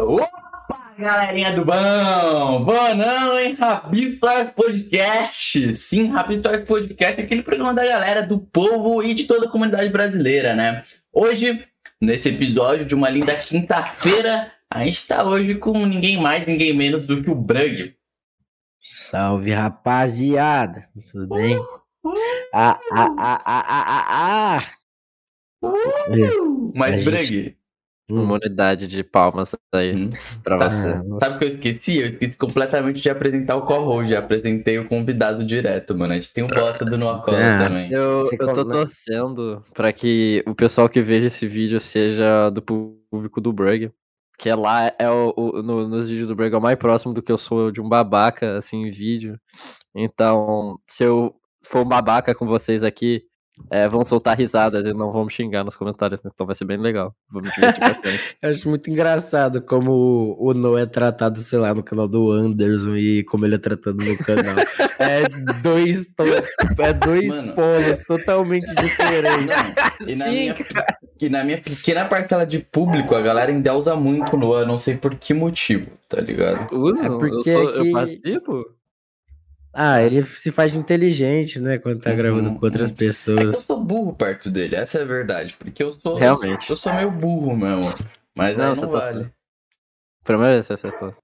Opa, galerinha do bom! Bom não, hein? Rabi Stories Podcast! Sim, Rabi Stories Podcast é aquele programa da galera, do povo e de toda a comunidade brasileira, né? Hoje, nesse episódio de uma linda quinta-feira, a gente tá hoje com ninguém mais, ninguém menos do que o Brug. Salve, rapaziada! Tudo bem? Ah, ah, ah, ah, ah, ah, ah. Mas, A Brug, gente- Uma unidade de palmas aí Hum. pra Tá. você. Ah, sabe o que eu esqueci? Eu esqueci completamente de apresentar o co-host, já apresentei o convidado direto, mano. A gente tem o bosta do Noah Cola Ah. também. Eu, eu tô torcendo pra que o pessoal que veja esse vídeo seja do público do Brug. Que é lá, é o, o- no- nos vídeos do Brug é o mais próximo do que eu sou de um babaca, assim, em vídeo. Então, se eu for um babaca com vocês aqui, é, vão soltar risadas e não vão me xingar nos comentários. Então vai ser bem legal. Vou me divertir bastante. Eu acho muito engraçado como o- Noah é tratado, sei lá, no canal do Anderson e como ele é tratado no canal. É dois, to- é dois Mano. polos totalmente diferentes. Não, e, na Sim, minha, e na minha pequena parcela de público, a galera ainda usa muito o Noah, não sei por que motivo, tá ligado? Usam? É porque eu, sou, aqui- eu participo? Ah, ele se faz inteligente, né? Quando tá Uhum, gravando com outras uhum. É eu pessoas. sou burro perto dele, essa é a verdade. Porque eu sou. Realmente. Eu sou meio burro mesmo. Mas Não, não tá vale. certo. Primeiro você acertou.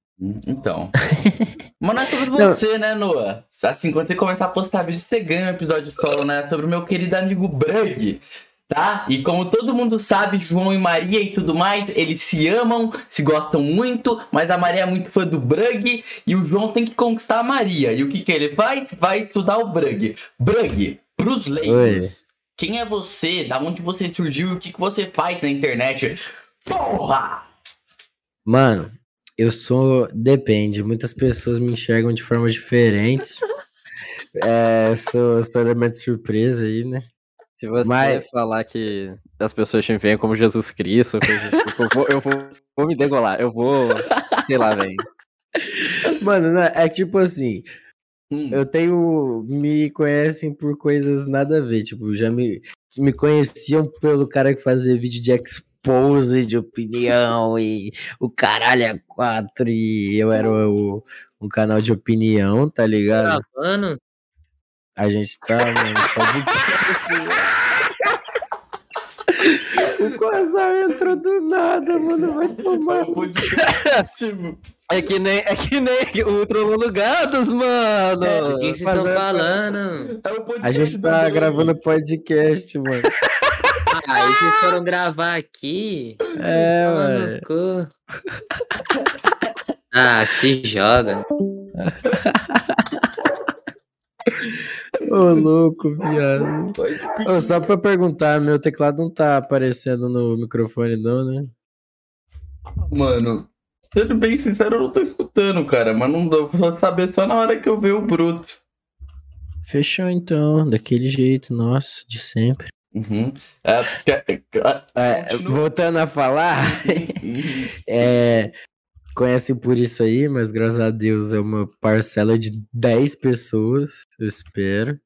Então. Mas não é sobre Não. você, né, Noah? Assim, quando você começar a postar vídeo, você ganha um episódio solo, né? Sobre o meu querido amigo Brug. Tá? E como todo mundo sabe, João e Maria e tudo mais, eles se amam, se gostam muito, mas a Maria é muito fã do Brug e o João tem que conquistar a Maria. E o que, que ele faz? Vai estudar o Brug. Brug, pros leigos. Quem é você? Da onde você surgiu e o que, que você faz na internet? Porra! Mano, eu sou. Depende. Muitas pessoas me enxergam de formas diferentes. É, eu sou, eu sou elemento de surpresa aí, né? Se você Mas- falar que as pessoas te veem como Jesus Cristo, coisa tipo, eu, vou, eu vou, vou me degolar. Eu vou. Sei lá, velho. Mano, né, é tipo assim. Hum, Eu tenho. Me conhecem por coisas nada a ver. Tipo, já me, me conheciam pelo cara que fazia vídeo de expose, de opinião e o caralho é quatro. E eu era o, um canal de opinião, tá ligado? Gravando? A gente tá, mano, pode. O Quasar entrou do nada, mano. Vai tomar. é que nem, é que nem o Trolando Gatos, mano. É, O que vocês estão é- falando? É A gente tá gravando podcast, mano. Ah, aí vocês foram gravar aqui? É, mano. Ah, se joga. Ô, louco, viado. Ô, só pra perguntar, meu teclado não tá aparecendo no microfone, não, né? Mano, sendo bem sincero, eu não tô escutando, cara. Mas não dá pra saber só na hora que eu ver o bruto. Fechou então, daquele jeito, nossa, de sempre. Uhum. É, É, Continua. voltando a falar, Uhum. é, conhecem por isso aí, mas graças a Deus é uma parcela de 10 pessoas, eu espero.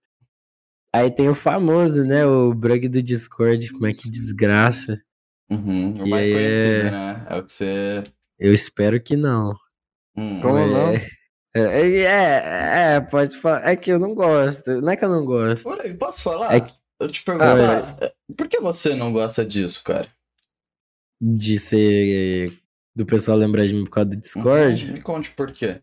Aí tem o famoso, né? O Brug do Discord, como é que desgraça. Uhum. O Que mais aí conhecido, é- né? É o que você. Eu espero que não. Hum. Como não? É, é, é, é, pode falar. É que eu não gosto. Não é que eu não gosto. Por aí, posso falar? É que- Eu te perguntar, por que você não gosta disso, cara? De ser. Do pessoal lembrar de mim por causa do Discord. Uhum. Me conte por quê.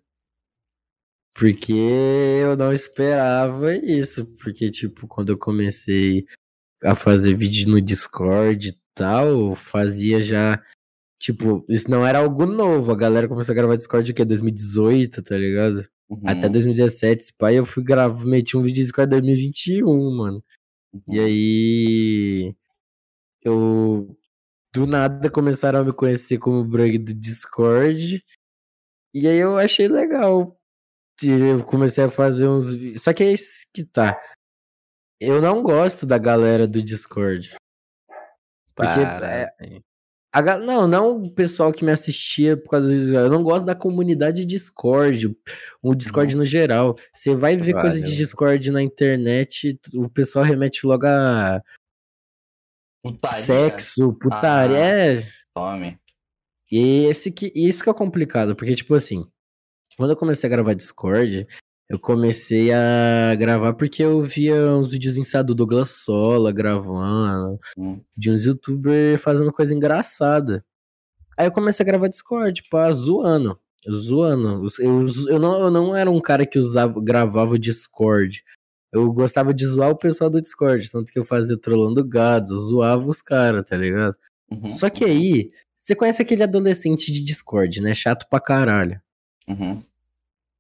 Porque eu não esperava isso. Porque, tipo, quando eu comecei a fazer vídeo no Discord e tal, eu fazia já. Tipo, isso não era algo novo. A galera começou a gravar Discord o quê? 2018, tá ligado? Uhum. Até 2017, esse pai, eu fui gravar, meti um vídeo de Discord em 2021, mano. E Uhum. aí. Eu. Do nada começaram a me conhecer como Brug do Discord. E aí eu achei legal. E Eu comecei a fazer uns vídeos. Só que é isso que tá. Eu não gosto da galera do Discord. Porque Para, é-. A não, não o pessoal que me assistia por causa do Discord. Eu não gosto da comunidade Discord. O Discord no geral. Você vai ver coisa de Valeu. Discord na internet, o pessoal remete logo a Putaria. sexo, putaria. Ah. É, Tome. E esse que, isso que é complicado, porque, tipo assim, quando eu comecei a gravar Discord, eu comecei a gravar porque eu via uns vídeos do Douglas Sola gravando, Hum. de uns youtubers fazendo coisa engraçada. Aí eu comecei a gravar Discord, pá, zoando. Zoando. Eu, eu, não, eu não era um cara que usava, gravava o Discord. Eu gostava de zoar o pessoal do Discord, tanto que eu fazia trollando gados, zoava os caras, tá ligado? Uhum, Só que aí, você conhece aquele adolescente de Discord, né? Chato pra caralho. Uhum.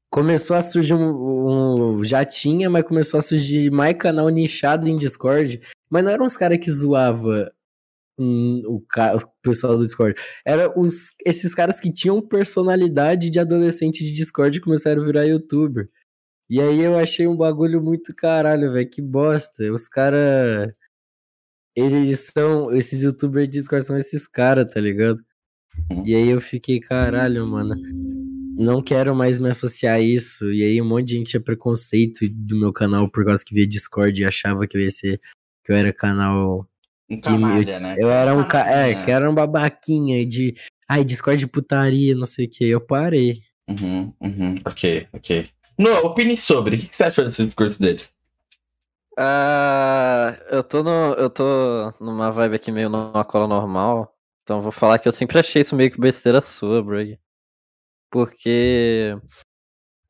Começou a surgir um, um- Já tinha, mas começou a surgir mais canal nichado em Discord. Mas não eram os caras que zoava hum, o, ca- o pessoal do Discord. Era os, esses caras que tinham personalidade de adolescente de Discord e começaram a virar youtuber. E aí eu achei um bagulho muito caralho, velho. Que bosta. Os caras. Eles são. Esses youtubers de Discord são esses caras, tá ligado? E aí eu fiquei, caralho, mano. Não quero mais me associar a isso. E aí um monte de gente tinha preconceito do meu canal por causa que via Discord e achava que eu ia ser. Que eu era canal. Um Que eu, canalha, né? eu era um. ca- É, Canalha. que era um babaquinha de. Ai, Discord de putaria, não sei o que. Eu parei. Uhum, uhum. Ok, ok. No, opine sobre. O que você achou desse discurso dele? Ah, eu tô no, eu tô numa vibe aqui meio numa cola normal. Então vou falar que eu sempre achei isso meio que besteira sua, Brug. Porque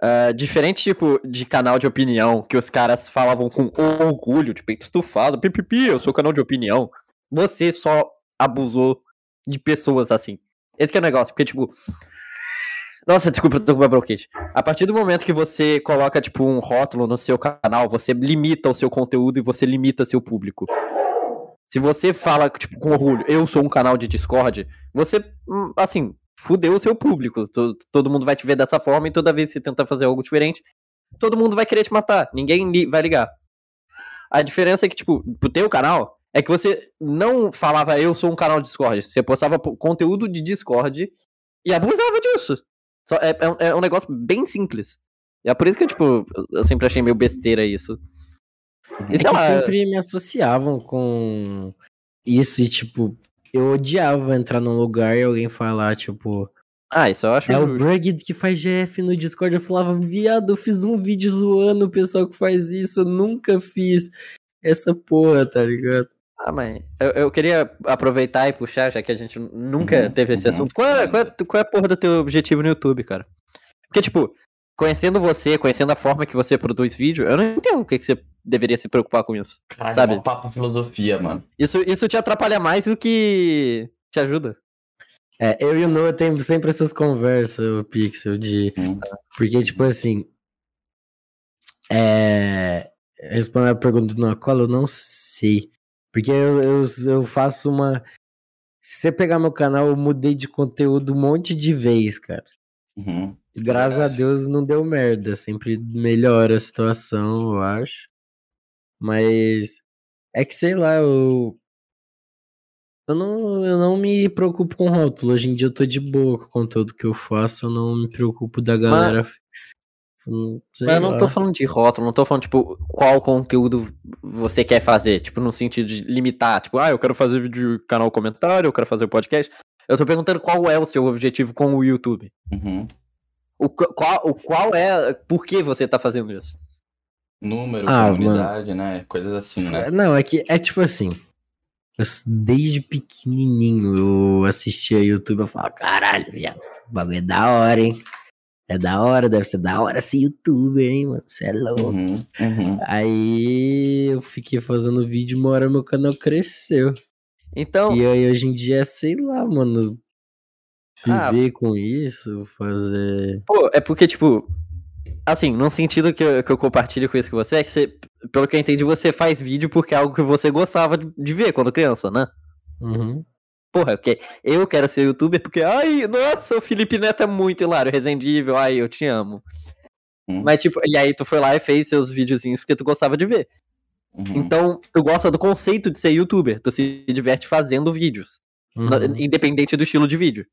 ah, diferente tipo de canal de opinião que os caras falavam com orgulho, de peito estufado, pipipi, eu sou canal de opinião. Você só abusou de pessoas assim. Esse é o negócio, porque tipo nossa, desculpa, uma bronquite. A partir do momento que você coloca, tipo, um rótulo no seu canal, você limita o seu conteúdo e você limita seu público. Se você fala, tipo, com orgulho, eu sou um canal de Discord, você, hum, assim, fudeu o seu público. To- Todo mundo vai te ver dessa forma e toda vez que você tentar fazer algo diferente, todo mundo vai querer te matar. Ninguém li- vai ligar. A diferença é que, tipo, pro teu canal, é que você não falava eu sou um canal de Discord. Você postava po- conteúdo de Discord e abusava disso. Só, é, é um- é um negócio bem simples. É por isso que, tipo, eu- eu sempre achei meio besteira isso. E É lá, sempre me associavam com isso e, tipo, eu odiava entrar num lugar e alguém falar, tipo, Ah, isso eu acho é o. Brugid que faz GF no Discord. Eu falava, viado, eu fiz um vídeo zoando o pessoal que faz isso, eu nunca fiz essa porra, tá ligado? Ah, mas eu, eu queria aproveitar e puxar, já que a gente nunca Uhum, teve esse uhum. assunto. Qual é, qual, é, qual é a porra do teu objetivo no YouTube, cara? Porque, tipo, conhecendo você, conhecendo a forma que você produz vídeo, eu não entendo o que, que você deveria se preocupar com isso. Caralho, Sabe? é um papo filosofia, mano. Isso, isso te atrapalha mais do que te ajuda. É, eu e o Noah temos sempre essas conversas, o Pixel, de. Hum. Porque, tipo assim. É. Respondendo a pergunta do Noah Cola, eu não sei. Porque eu, eu, eu faço uma. Se você pegar meu canal, eu mudei de conteúdo um monte de vez, cara. Uhum. Graças a. Deus não deu merda. Sempre melhora a situação, eu acho. Mas. É que sei lá, eu. Eu não, eu não me preocupo com rótulo. Hoje em dia eu tô de boa com o conteúdo que eu faço. Eu não me preocupo da galera. Hum, sei Mas eu não lá. tô falando de rótulo, não tô falando, tipo, qual conteúdo você quer fazer. Tipo, no sentido de limitar. Tipo, ah, eu quero fazer vídeo canal comentário, eu quero fazer podcast. Eu tô perguntando qual é o seu objetivo com o YouTube. Uhum. O, qu- qual, o qual é. Por que você tá fazendo isso? Número, Ah, comunidade, né? Coisas assim, né? Não, é que é tipo assim. Eu, desde pequenininho eu assistia YouTube eu falava, caralho, viado, o bagulho é da hora, hein? É da hora, deve ser da hora ser youtuber, hein, mano? Você é louco. Uhum, uhum. Aí eu fiquei fazendo vídeo e uma hora meu canal cresceu. Então, E aí hoje em dia, sei lá, mano. Ah. Viver com isso, fazer. pô, é porque, tipo. Assim, num sentido que eu, que eu compartilho com isso com você, é que você, pelo que eu entendi, você faz vídeo porque é algo que você gostava de, de ver quando criança, né? Uhum. Porra, porque eu quero ser youtuber porque, ai, nossa, o Felipe Neto é muito hilário, resendível, ai, eu te amo. Hum. Mas, tipo, e aí tu foi lá e fez seus videozinhos porque tu gostava de ver. Uhum. Então, tu gosta do conceito de ser youtuber, tu se diverte fazendo vídeos, na- uhum, independente do estilo de vídeo.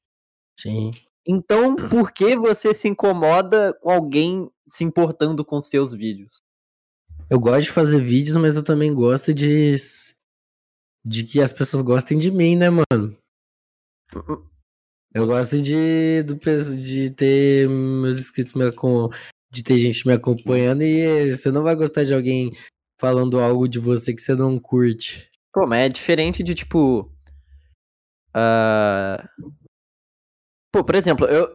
Sim. Então, por que você se incomoda com alguém se importando com seus vídeos? Eu gosto de fazer vídeos, mas eu também gosto de. De que as pessoas gostem de mim, né, mano? Eu gosto de, do, de ter meus inscritos me de ter gente me acompanhando e você não vai gostar de alguém falando algo de você que você não curte. Pô, mas é diferente de tipo. ah, Pô, por exemplo, eu,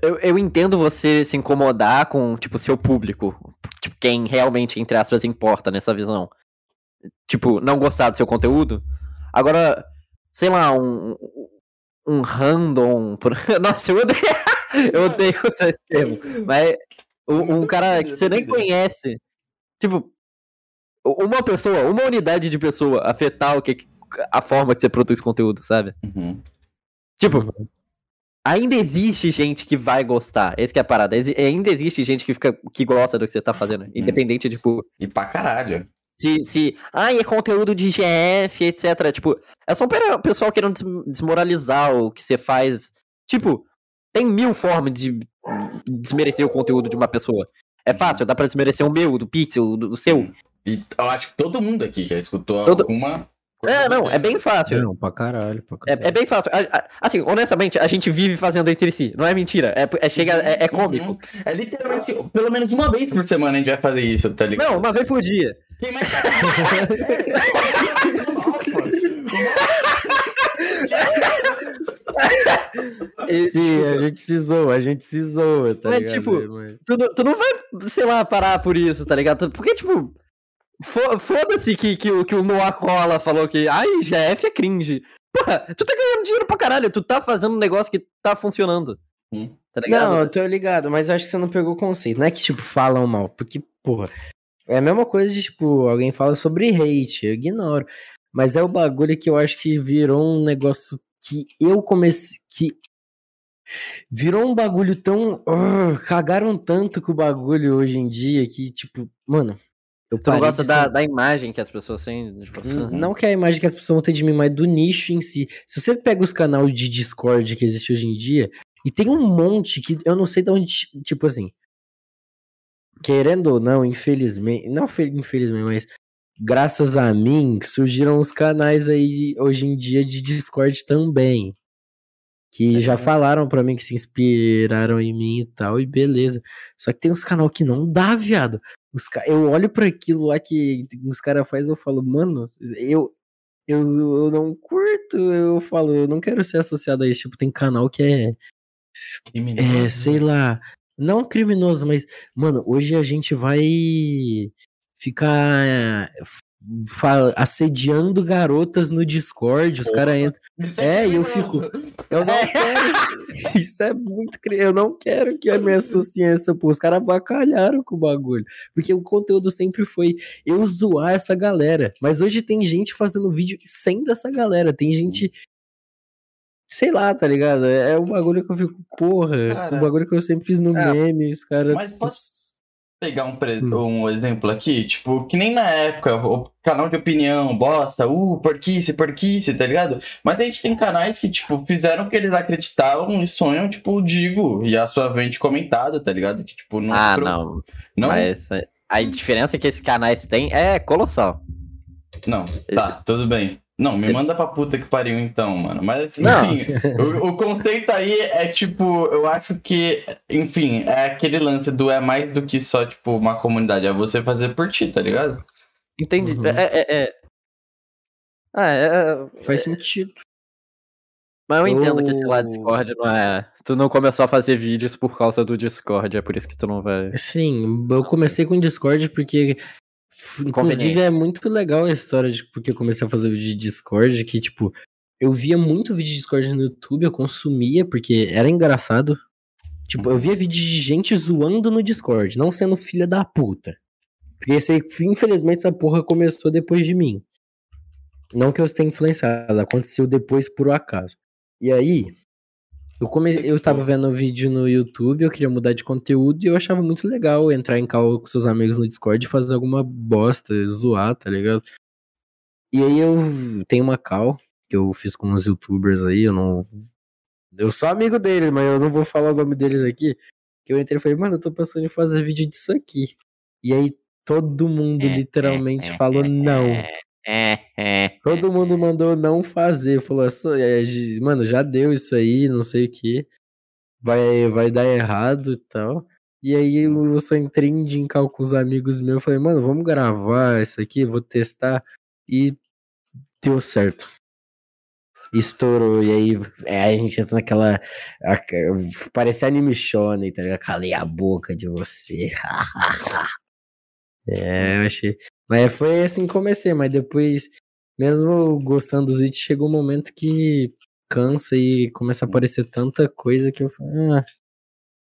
eu, eu entendo você se incomodar com, tipo, seu público. Tipo, quem realmente, entre aspas, importa nessa visão. Tipo, não gostar do seu conteúdo. Agora, sei lá, um. Um random. por- Nossa, eu odeio. Eu odeio usar esse termo. Mas um, um cara que você nem conhece. Tipo, uma pessoa, uma unidade de pessoa afetar o que a forma que você produz conteúdo, sabe? Uhum. Tipo, ainda existe gente que vai gostar. Esse que é a parada. Ainda existe gente que fica que gosta do que você tá fazendo, independente tipo E pra caralho. Se se, ai, é conteúdo de GF, etc. Tipo, é só um pera- pessoal querendo des- desmoralizar o que você faz. Tipo, tem mil formas de desmerecer o conteúdo de uma pessoa. É fácil, dá pra desmerecer o meu, do Pixel, do seu. E eu acho que todo mundo aqui já escutou Todo- alguma. Coisa É, não, é bem fácil. Não, pra caralho, pra É, caralho. é bem fácil. Assim, honestamente, a gente vive fazendo entre si. Não é mentira. É, é, chega, é, é cômico. Uhum. É literalmente, pelo menos uma vez por semana a gente vai fazer isso, tá ligado? Não, uma vez por dia. Quem mais Sim, a gente se zoa, a gente se zoa, tá Mas, ligado? tipo, Mas- Tu não, tu não vai, sei lá, parar por isso, tá ligado? Porque, tipo, foda-se que, que, o- que o Noah Cola falou que, ai, GF é cringe. Porra, tu tá ganhando dinheiro pra caralho, tu tá fazendo um negócio que tá funcionando. Hum. Tá ligado? Não, eu tô ligado, mas acho que você não pegou o conceito. Não é que, tipo, falam mal, porque, porra, é a mesma coisa de, tipo, alguém fala sobre hate, eu ignoro. Mas é o bagulho que eu acho que virou um negócio que eu comecei. que virou um bagulho tão. cagaram tanto com o bagulho hoje em dia que, tipo, mano. Eu tu não gosta da, ser- da imagem que as pessoas têm de você. N- Não que a imagem que as pessoas vão ter de mim, mas do nicho em si. Se você pega os canais de Discord que existe hoje em dia, e tem um monte que eu não sei de onde. Tipo assim. Querendo ou não, infelizmente. Não fe- infelizmente, mas. Graças a mim, surgiram os canais aí hoje em dia de Discord também. Que já falaram pra mim que se inspiraram em mim e tal, e beleza. Só que tem uns canal que não dá, viado. Os ca... Eu olho pra aquilo lá que os caras fazem, eu falo, mano, eu, eu, eu não curto, eu falo, eu não quero ser associado a isso. Tipo, tem canal que é, é, sei lá, não criminoso, mas, mano, hoje a gente vai ficar fa- assediando garotas no Discord, os caras entram. É, e eu criminoso. Eu não quero. Isso é muito. Eu não quero que a minha associação, pô. Os caras avacalharam com o bagulho. Porque o conteúdo sempre foi eu zoar essa galera. Mas hoje tem gente fazendo vídeo sem dessa galera. Tem gente. Sei lá, tá ligado? É é um bagulho que eu fico, porra. Cara. um bagulho que eu sempre fiz no É. meme. Os caras. Mas posso- pegar um, pre- Hum. um exemplo aqui, tipo, que nem na época, o canal de opinião, bosta, uh, porquice, porquice, tá ligado? Mas a gente tem canais que, tipo, fizeram o que eles acreditavam e sonham, tipo, o Digo e a sua vente comentado, tá ligado? Que, tipo, não. Ah, pro- não. Não, Mas é, a diferença que esses canais têm é colossal. não, tá, tudo bem. Não, me manda pra puta que pariu então, mano. Mas, Não. enfim, o, o conceito aí é tipo, eu acho que, enfim, é aquele lance do é mais do que só, tipo, uma comunidade, é você fazer por ti, tá ligado? Entendi. Uhum. É, é, é. Ah, é, é- Faz sentido. Mas eu entendo que esse lado Discord não é. Tu não começou a fazer vídeos por causa do Discord, é por isso que tu não vai. Sim, eu comecei com o Discord porque. Inclusive é muito legal a história de porque eu comecei a fazer vídeo de Discord, que, tipo, eu via muito vídeo de Discord no YouTube, eu consumia, porque era engraçado. Tipo, eu via vídeo de gente zoando no Discord, não sendo filha da puta. Porque esse infelizmente, essa porra começou depois de mim. Não que eu tenha influenciado, aconteceu depois por um acaso. E aí, eu, come... eu tava vendo um vídeo no YouTube, eu queria mudar de conteúdo e eu achava muito legal entrar em call com seus amigos no Discord e fazer alguma bosta, zoar, tá ligado? E aí eu tenho uma call que eu fiz com uns youtubers aí, eu não. Eu sou amigo deles, mas eu não vou falar o nome deles aqui. Que eu entrei e falei, mano, eu tô pensando em fazer vídeo disso aqui. E aí todo mundo literalmente falou não. É, é. Todo mundo mandou não fazer. Falou, "Essa- é, gi- mano, já deu isso aí, não sei o que. Vai, vai dar errado e tal. E aí eu só entrei em Jim Call com os amigos meus. Falei, mano, vamos gravar isso aqui, vou testar. E deu certo. Estourou. E aí é, a gente entra naquela. a- Parece anime shonen, tá ligado? Calei a boca de você. é, eu achei. Mas foi assim que comecei, mas depois, mesmo gostando dos vídeos, chegou um momento que cansa e começa a aparecer tanta coisa que eu falo, ah.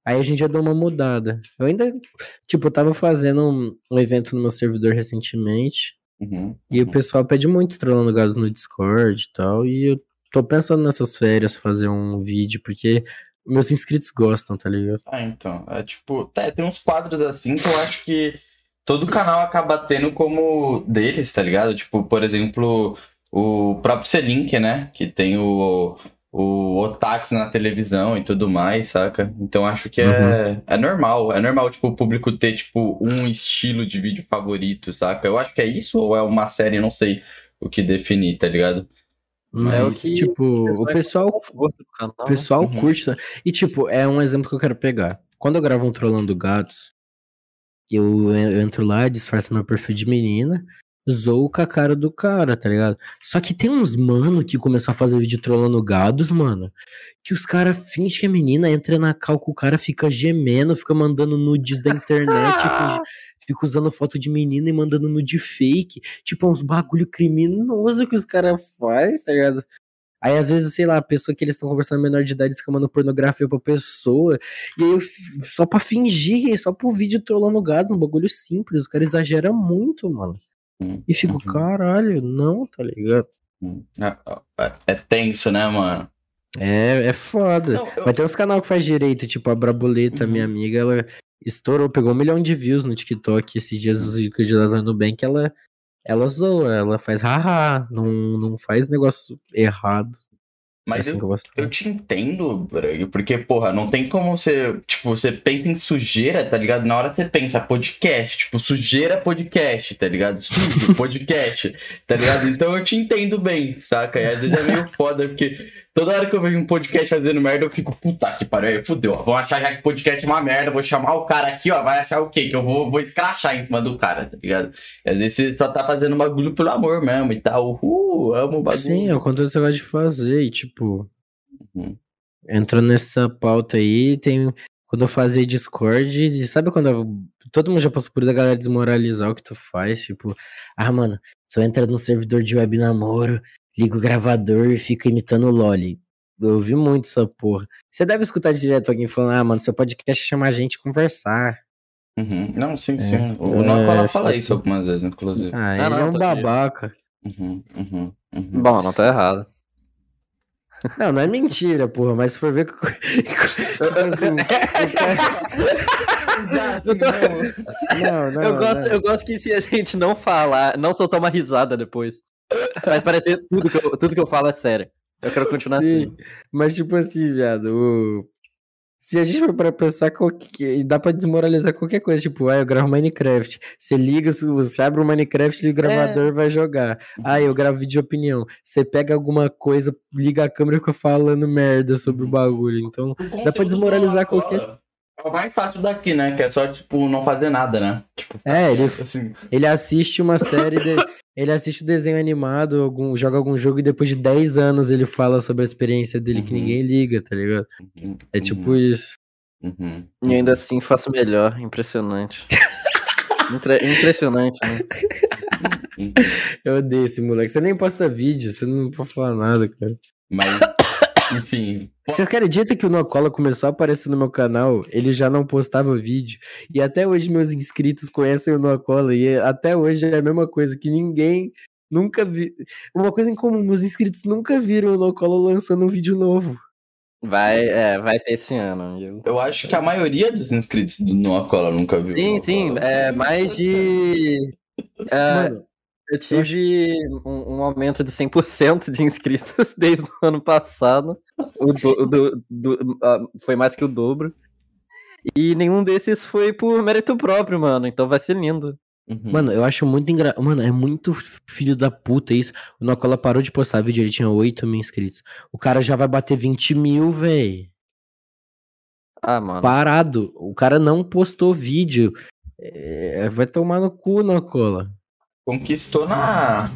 Aí a gente já deu uma mudada. Eu ainda, tipo, eu tava fazendo um, um evento no meu servidor recentemente. Uhum, E o uhum. pessoal pede muito trolando gás no Discord e tal. E eu tô pensando nessas férias fazer um vídeo, porque meus inscritos gostam, tá ligado? Ah, então. É tipo, é, tem uns quadros assim que eu acho que todo canal acaba tendo como deles, tá ligado? Tipo, por exemplo, o próprio Selink, né? Que tem o, o Otakus na televisão e tudo mais, saca? Então acho que é, é normal. É normal, tipo, o público ter, tipo, um estilo de vídeo favorito, saca? Eu acho que é isso ou é uma série, não sei o que definir, tá ligado? É o Mas, que tipo, o pessoal conforto do canal, O pessoal Uhum. curte. né? E, tipo, é um exemplo que eu quero pegar. Quando eu gravo um Trollando Gatos, eu, eu entro lá, disfarço meu perfil de menina, zoo com a cara do cara, tá ligado? Só que tem uns mano que começou a fazer vídeo trollando gados, mano, que os caras fingem que é menina, entra na cal com o cara, fica gemendo, fica mandando nudes da internet, finge- fica usando foto de menina e mandando nude fake. Tipo, é uns bagulho criminoso que os caras fazem, tá ligado? Aí, às vezes, sei lá, a pessoa que eles estão conversando menor de idade fica mandando pornografia pra pessoa. E aí, só pra fingir, só pro vídeo trollando gado, um bagulho simples. Os caras exageram muito, mano. Hum, E fico, uhum. caralho, não, tá ligado? Hum. É, é- é tenso, né, mano? É, é foda. Não, eu- Mas tem uns canal que faz direito, tipo a Braboleta, Uhum. minha amiga, ela estourou, pegou um milhão de views no TikTok esses dias os vídeos dela no bem que ela, ela zoa, ela faz haha, não, não faz negócio errado. Mas assim eu- eu gosto. Eu te entendo, porque, porra, não tem como você. Tipo, você pensa em sujeira, tá ligado? Na hora você pensa podcast, tipo, sujeira podcast, tá ligado? Sujo podcast, tá ligado? Então eu te entendo bem, saca? E às vezes é meio foda, porque toda hora que eu vejo um podcast fazendo merda, eu fico, puta que pariu, aí fudeu, ó. Vão achar já que podcast é uma merda, vou chamar o cara aqui, ó, vai achar o quê? Que eu vou, vou escrachar em cima do cara, tá ligado? E às vezes você só tá fazendo bagulho pelo amor mesmo e tal. Uhul, amo o bagulho. Sim, é o conteúdo que você gosta de fazer e, tipo, Uhum. entrando nessa pauta aí, tem. Quando eu fazia Discord, e sabe quando eu- todo mundo já passou por isso, a galera desmoralizar o que tu faz? Tipo, ah, mano, tu entra no servidor de web namoro, liga o gravador e fica imitando o Loli. Eu ouvi muito essa porra. Você deve escutar direto alguém falando, ah, mano, seu podcast é chamar a gente e conversar. Uhum. Não, sim, É. sim. O É, Nocola fala chato. isso algumas vezes, inclusive. Ah, Ah, ele não, é um tá babaca. Uhum, uhum, uhum. Bom, não tá errado. Não, não é mentira, porra, mas se for ver. Tipo assim, o Não, não. eu, gosto, não. eu gosto que se a gente não falar, não soltar uma risada depois, faz parecer tudo que eu, tudo que eu falo é sério. Eu quero continuar Sim, assim. Mas, tipo assim, viado, o- se a gente for para pensar, qualquer... dá pra desmoralizar qualquer coisa. Tipo, ah, eu gravo Minecraft. Você liga, você abre o Minecraft, liga o gravador vai jogar. Ah, eu gravo vídeo de opinião. Você pega alguma coisa, liga a câmera e fica falando merda sobre o bagulho. Então, O Dá pra desmoralizar conteúdo qualquer- É o mais fácil daqui, né? Que é só, tipo, não fazer nada, né? Tipo, é, ele, assim. ele assiste uma série, de- ele assiste o desenho animado, algum, joga algum jogo e depois de 10 anos ele fala sobre a experiência dele que Uhum. ninguém liga, tá ligado? uhum, É tipo uhum, isso. uhum, E ainda assim faço melhor. Impressionante. Impre- impressionante, né? uhum. Eu odeio esse moleque. Você nem posta vídeo, você não pode falar nada, cara. Mas, enfim. Você acredita que o Nocola começou a aparecer no meu canal? Ele já não postava vídeo. E até hoje meus inscritos conhecem o Nocola. E até hoje é a mesma coisa, que ninguém nunca viu. Uma coisa em comum, meus inscritos nunca viram o Nocola lançando um vídeo novo. Vai, é, vai ter esse ano. viu? Eu acho que a maioria dos inscritos do Nocola nunca viu. Sim, o sim, é mais de. É, Mano, Eu tive um, um aumento de 100% de inscritos desde o ano passado. O do- do- do- foi mais que o dobro. E nenhum desses foi por mérito próprio, mano. Então vai ser lindo. Uhum. Mano, eu acho muito engraçado. Mano, é muito filho da puta isso. O Nocola parou de postar vídeo, ele tinha 8 mil inscritos. O cara já vai bater 20 mil, véi. Ah, mano. Parado. O cara não postou vídeo. É, vai tomar no cu, Nocola. Conquistou na.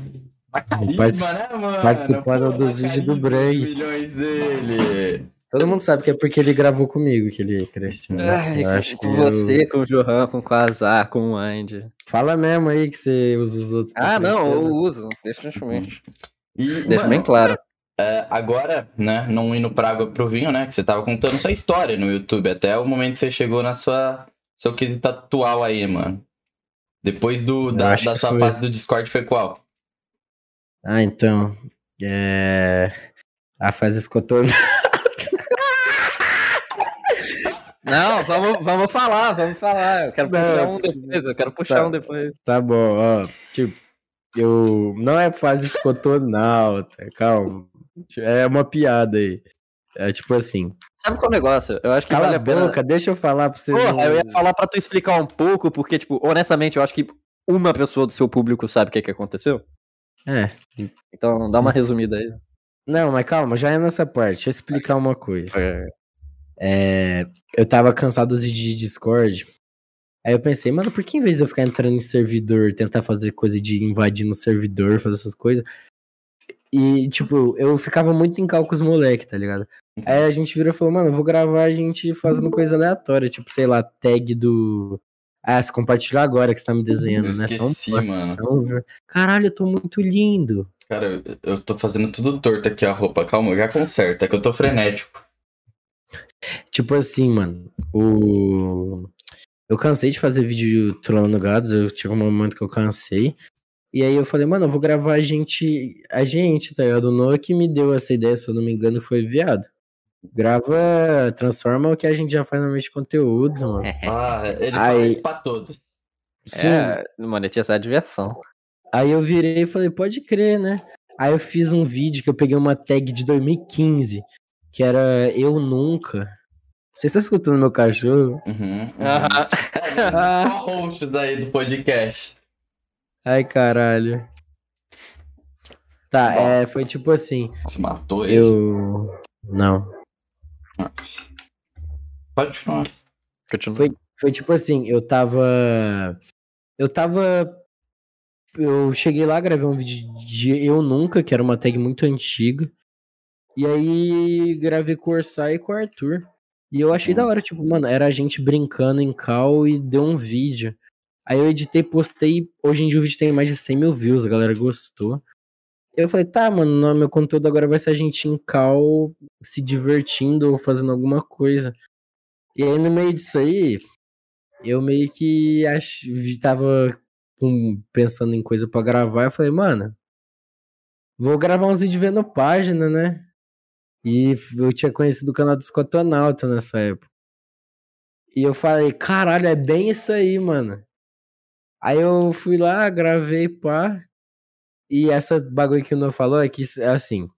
Na carisma, Partici- né, mano? participando Pô, dos vídeos do Bray. milhões dele. Todo mundo sabe que é porque ele gravou comigo que ele cresceu. né? Ai, Eu acho com que eu- você, com o Johan, com o Quasar, com o Andy. Fala mesmo aí que você usa os outros. Ah, não, eu né? uso, definitivamente. E, Deixa mano, bem claro. é, agora, né, não indo pra água pro vinho, né, que você tava contando sua história no YouTube, até o momento que você chegou na sua seu quesito atual aí, mano. Depois do, da, da sua foi. fase do Discord foi qual? Ah, então. É. A fase escotou. Não, vamos, vamos falar, vamos falar. Eu quero Não, puxar um depois, eu quero puxar tá. um depois. Tá bom, ó. Tipo, eu. Não é fase escotonauta, calma. É uma piada aí. É tipo assim. Sabe qual é o negócio? Eu acho que Cala vale a a pena. boca, deixa eu falar pra você. Porra, eu ia falar pra tu explicar um pouco, porque, tipo, honestamente, eu acho que uma pessoa do seu público sabe o que, que aconteceu. É. Então, dá uma resumida aí. Não, mas calma, já é nessa parte. Deixa eu explicar uma coisa. É, eu tava cansado de Discord. Aí eu pensei, mano, por que em vez de eu ficar entrando em servidor, tentar fazer coisa de invadir no servidor, fazer essas coisas? E, tipo, eu ficava muito em cal com os moleques, tá ligado? Aí a gente virou e falou, mano, eu vou gravar a gente fazendo coisa aleatória, tipo, sei lá, tag do. Ah, se compartilhar agora que você tá me desenhando, Eu né? Esqueci, mano. são Caralho, eu tô muito lindo. Cara, eu, tô fazendo tudo torto aqui a roupa. Calma, já conserta, é que eu tô frenético. Tipo assim, mano, o. Eu cansei de fazer vídeo trollando gados, eu tinha um momento que eu cansei. E aí eu falei, mano, eu vou gravar a gente. A gente, tá ligado? O Noah que me deu essa ideia, se eu não me engano, foi viado. Grava, transforma o que a gente já faz normalmente de conteúdo, mano. Ah, ele Aí- fala isso pra todos. Sim. É, monetizar a diversão. Aí eu virei e falei, pode crer, né? Aí eu fiz um vídeo que eu peguei uma tag de 2015, que era Eu Nunca. Você está escutando meu cachorro? Uhum, uhum. Aham. É, co-hosts aí do podcast. Ai, caralho. Tá, é, foi tipo assim, Se matou ele. eu... Não. Pode continuar. Continua. Foi, foi tipo assim, eu tava... Eu tava... Eu cheguei lá, gravei um vídeo de Eu Nunca, que era uma tag muito antiga. E aí gravei com o Orsay e com o Arthur. E eu achei da hora, tipo, mano, era a gente brincando em cal e deu um vídeo. Aí eu editei, postei. Hoje em dia o vídeo tem mais de 100 mil views, a galera gostou. Eu falei, tá, mano, no meu conteúdo agora vai ser a gente em cal se divertindo ou fazendo alguma coisa. E aí no meio disso aí, eu meio que ach... tava pensando em coisa pra gravar. Eu falei, mano, vou gravar uns vídeos vendo página, né? E eu tinha conhecido o canal do Escotonauta nessa época. E eu falei, caralho, é bem isso aí, mano. Aí eu fui lá, gravei, pá. E essa bagulho que o Noah falou é que, é assim,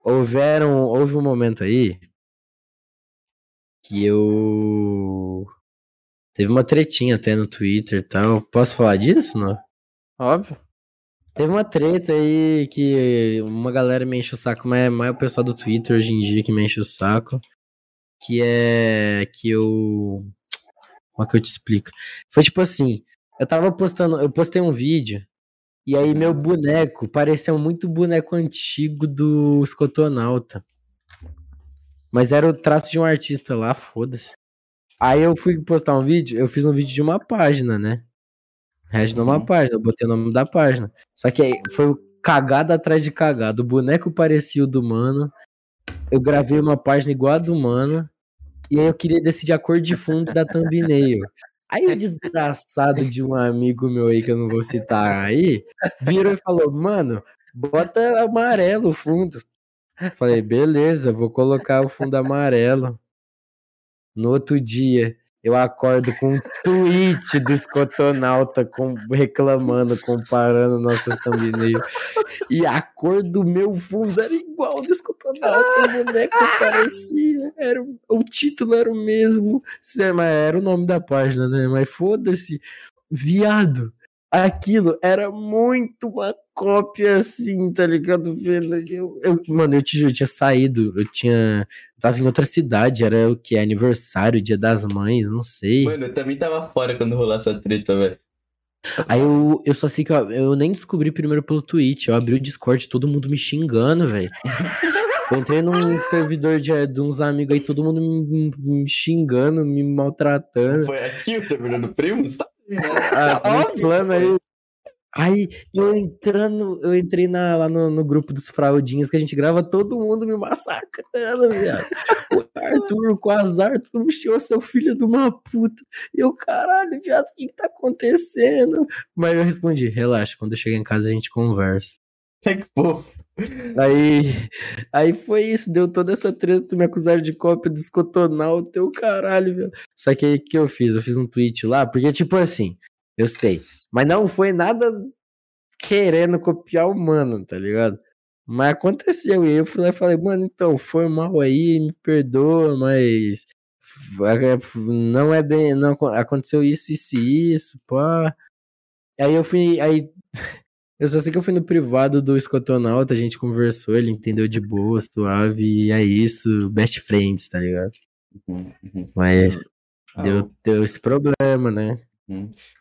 houveram, houve um momento aí que eu... Teve uma tretinha até no Twitter e tal. Posso falar disso, não? Óbvio. Teve uma treta aí que uma galera me enche o saco, mas é mais o pessoal do Twitter hoje em dia que me enche o saco. Que é que eu. Como é que eu te explico? Foi tipo assim: eu tava postando, eu postei um vídeo, e aí meu boneco pareceu muito boneco antigo do Escotonauta. Mas era o traço de um artista lá, foda-se. Aí eu fui postar um vídeo, eu fiz um vídeo de uma página, né? Numa Uhum. página, eu botei o nome da página. Só que aí foi cagada atrás de cagada. O boneco parecia o do mano. Eu gravei uma página igual a do mano. E aí eu queria decidir a cor de fundo da thumbnail. Aí o desgraçado de um amigo meu aí, que eu não vou citar aí, virou e falou, mano, bota amarelo o fundo. Falei, beleza, vou colocar o fundo amarelo. No outro dia, eu acordo com um tweet do Escotonauta com, reclamando, comparando nossas thumbnails. E a cor do meu fundo era igual do Escotonauta, o boneco parecia. Era, o- título era o mesmo. Mas era o nome da página, né? Mas foda-se. Viado. aquilo era muito uma cópia assim, tá ligado? Vendo? Eu, eu, mano, eu te eu tinha saído, eu tinha. Tava em outra cidade, era o que? Aniversário, dia das mães, não sei. Mano, eu também tava fora quando rolou essa treta, velho. Aí eu, eu só sei que eu, eu nem descobri primeiro pelo Twitch. Eu abri o Discord, todo mundo me xingando, velho. Eu entrei num servidor de, de uns amigos aí, todo mundo me, me xingando, me maltratando. Foi aqui o servidor do Primos? Tá Ah, nesse plano aí. Aí eu entrando, eu entrei na- lá no, no grupo dos fraudinhos que a gente grava, todo mundo me massacrando, viado. O Arthur com azar, todo mundo chamou seu filho de uma puta. E eu, caralho, viado, o que, que tá acontecendo? Mas eu respondi, relaxa, quando eu chegar em casa a gente conversa. Que fofo. Aí, aí foi isso, deu toda essa treta, me acusaram de cópia do escotonal, teu caralho, velho. Só que aí o que eu fiz? Eu fiz um tweet lá, porque tipo assim, eu sei, mas não foi nada querendo copiar o mano, tá ligado? Mas aconteceu, e eu fui lá e falei, mano, então, foi mal aí, me perdoa, mas não é bem, não aconteceu isso, isso e isso, pá. Aí eu fui, aí eu só sei que eu fui no privado do escotonauta, a gente conversou, ele entendeu de boa, suave, e é isso, best friends, tá ligado? Uhum, uhum. Mas Ah, deu, deu esse problema, né?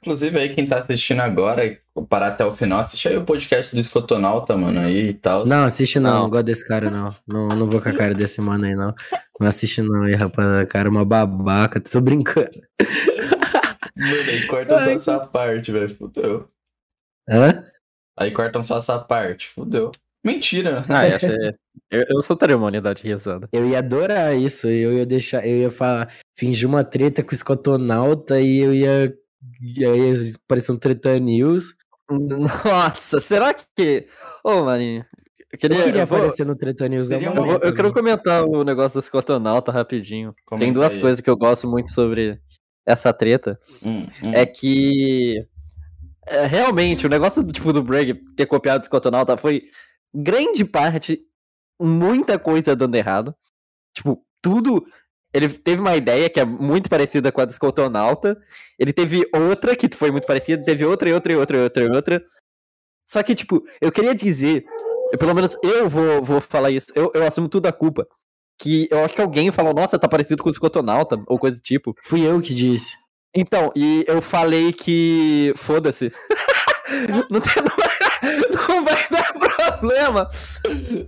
Inclusive aí, quem tá assistindo agora, parar até o final, assiste aí o podcast do Escotonauta, mano, aí e tal. Não, assiste não, não, gosto desse cara não. não. Não vou com a cara desse mano aí não. Não assiste não aí, rapaz, cara é uma babaca, tô brincando. Mano, aí cortam só essa parte, velho, fudeu. Hã? Aí cortam só essa parte, fudeu. Mentira. Ah, ia ser... eu, eu uma unidade de risada. Eu ia adorar isso, eu ia deixar, eu ia falar, fingir uma treta com o escotonauta e eu ia, ia parecer um treta news. Nossa, será que. Ô, maninho. Eu queria, Eu queria eu vou- aparecer no treta news eu, manhã vou- eu quero comentar o negócio do Scotonauta rapidinho. Tem Comenta duas aí. coisas que eu gosto muito sobre essa treta. Hum, hum. É que. é, realmente, o negócio do tipo do Bragg ter copiado o Scotonauta foi grande parte, muita coisa dando errado. Tipo, tudo. Ele teve uma ideia que é muito parecida com a do Scotonauta. Ele teve outra que foi muito parecida, teve outra e outra e outra e outra e outra. Só que, tipo, eu queria dizer, eu, pelo menos eu vou, vou falar isso, eu, eu assumo tudo a culpa. Que eu acho que alguém falou, nossa, tá parecido com o Scotonauta, ou coisa do tipo. Fui eu que disse. Então, e eu falei que. Foda-se. não, tem, não, vai- não vai dar problema.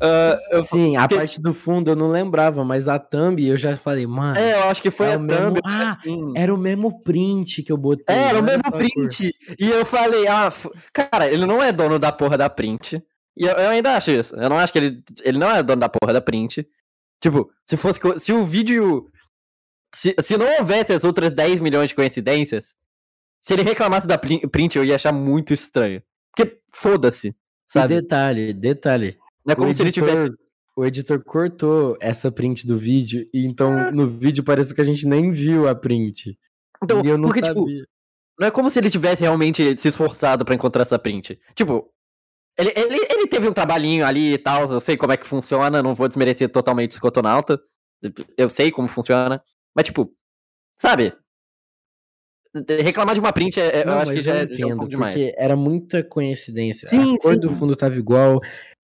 Ah, eu- Sim, a porque- parte do fundo eu não lembrava, mas a thumb eu já falei, mano, é, eu acho que foi É a o mesmo- thumb. Ah, assim. era o mesmo print que eu botei. É, era o não mesmo a cor. print. E eu falei, ah, f- cara, ele não é dono da porra da print. E eu, eu ainda acho isso. Eu não acho que ele. Ele não é dono da porra da print. Tipo, se fosse. Se o vídeo. Se, se não houvesse as outras 10 milhões de coincidências, se ele reclamasse da prin- print, eu ia achar muito estranho. Porque foda-se, E sabe? detalhe, detalhe. Não é como o se ele tivesse. O editor cortou essa print do vídeo, e então no vídeo parece que a gente nem viu a print. Então, e eu não porque, sabia. tipo, não é como se ele tivesse realmente se esforçado pra encontrar essa print. Tipo, ele, ele, ele teve um trabalhinho ali e tal, eu sei como é que funciona, não vou desmerecer totalmente o Scotonauta. Eu sei como funciona. Mas, tipo, sabe? Reclamar de uma print, é- é- Não, eu acho que já, eu é- já é um entendo, pouco demais. porque era muita coincidência. Sim, a cor sim. do fundo tava igual,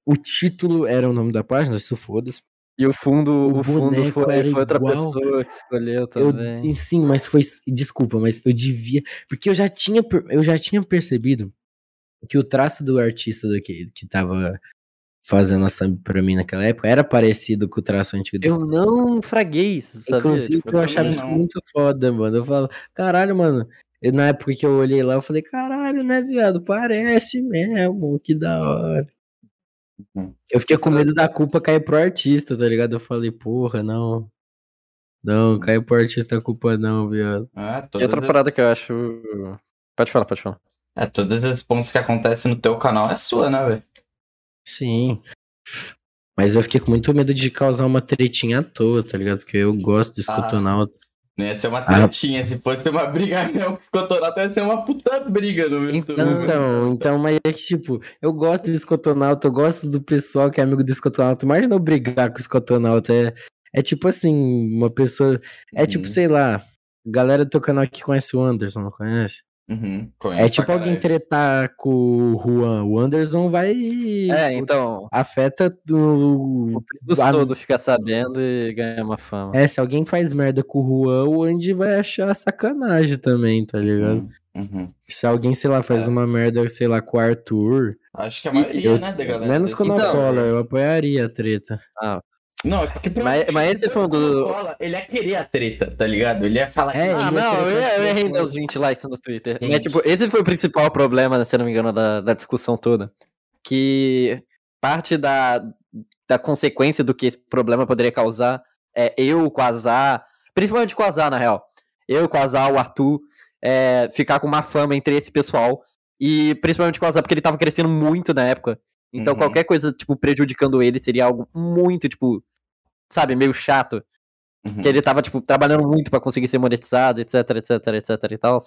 o título era o nome da página, isso foda-se. E o fundo, O o fundo foi, era foi outra igual. pessoa que escolheu Eu, também. sim, mas foi. Desculpa, mas eu devia. Porque eu já tinha, eu já tinha percebido que o traço do artista do que, que tava fazendo as thumb pra mim naquela época era parecido com o traço antigo do Eu não fraguei isso, sabia? Inclusive, Tipo, eu achava isso não. muito foda, mano. Eu falo, caralho, mano. E na época que eu olhei lá, eu falei, caralho, né, viado? Parece mesmo, que da hora. Uhum. Eu fiquei com medo da culpa cair pro artista, tá ligado? Eu falei, porra, não. Não, cai pro artista a culpa não, viado. Ah, E todas, outra parada que eu acho. Pode falar, pode falar. é, todos esses pontos que acontecem no teu canal é sua, né, velho? Sim. Mas eu fiquei com muito medo de causar uma tretinha à toa, tá ligado? Porque eu gosto de Ah. escotonauta. Não ia ser uma Ah. tretinha, se fosse uma briga mesmo, que escotonauta ia ser uma puta briga no YouTube. Então, então, mas é que, tipo, eu gosto de escotonauta, eu gosto do pessoal que é amigo do escotonauta. Imagina eu brigar com o escotonauta. É, é tipo assim, uma pessoa. É tipo, Uhum. sei lá, galera do teu canal que conhece o Anderson, não conhece? Uhum, É tipo alguém caralho. tretar com o Juan. O Anderson vai. É, então. Afeta do. O a- todo fica sabendo e ganha uma fama. É, se alguém faz merda com o Juan, o Andy vai achar sacanagem também, tá ligado? Uhum, uhum. Se alguém, sei lá, faz É. uma merda, sei lá, com o Arthur. Acho que a maioria, eu- né, da galera. menos com o Então, Cola, eu apoiaria a treta. Não, é porque Mas- mas esse foi um do- Ele ia querer a treta, tá ligado? Ele ia falar É, que Ah, não, eu, eu errei meus 20 likes no Twitter. Tipo, esse foi o principal problema, se eu não me engano, da, da discussão toda. Que parte da, da consequência do que esse problema poderia causar é eu, o Quasar, principalmente o Quasar, na real. Eu, o Quasar, o Arthur, é, ficar com uma fama entre esse pessoal. E principalmente o Quasar, porque ele tava crescendo muito na época. Então Uhum. qualquer coisa, tipo, prejudicando ele seria algo muito, tipo, sabe, meio chato. Uhum. Que ele tava, tipo, trabalhando muito pra conseguir ser monetizado, etc, etc, etc e tal.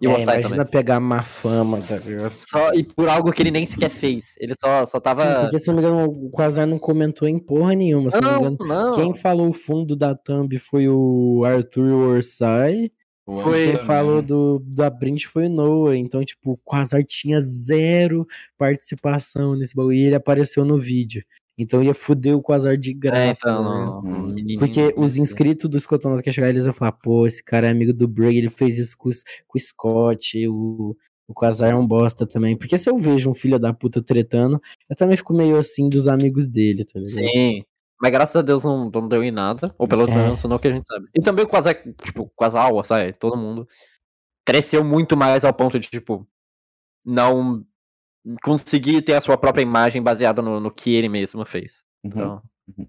E o é, imagina também. pegar má fama, tá ligado? Só, e por algo que ele nem sequer fez. Ele só, só tava. Sim, porque se não me engano, o Quasar não comentou em porra nenhuma. Se não, me não, engano, não. quem falou o fundo da thumb foi o Arthur Orsay. O Foi- Quem falou do, da print foi o Noah. Então, tipo, o Quasar tinha zero participação nesse bagulho. E ele apareceu no vídeo. Então ia fuder o Quasar de graça. É, então, tá ligado? não, Porque os assim. inscritos do Escotonauta que chegar, eles iam falar, pô, esse cara é amigo do Brugge, ele fez isso com, com o Scott, o, o Quasar é um bosta também. Porque se eu vejo um filho da puta tretando, eu também fico meio assim dos amigos dele, tá ligado? Sim. Mas graças a Deus não, não deu em nada. Ou pelo É. menos não que a gente sabe. E também o Quasar, tipo, Quasar, sabe? Todo mundo cresceu muito mais ao ponto de, tipo, não conseguir ter a sua própria imagem baseada no, no que ele mesmo fez. Uhum. Então, Uhum.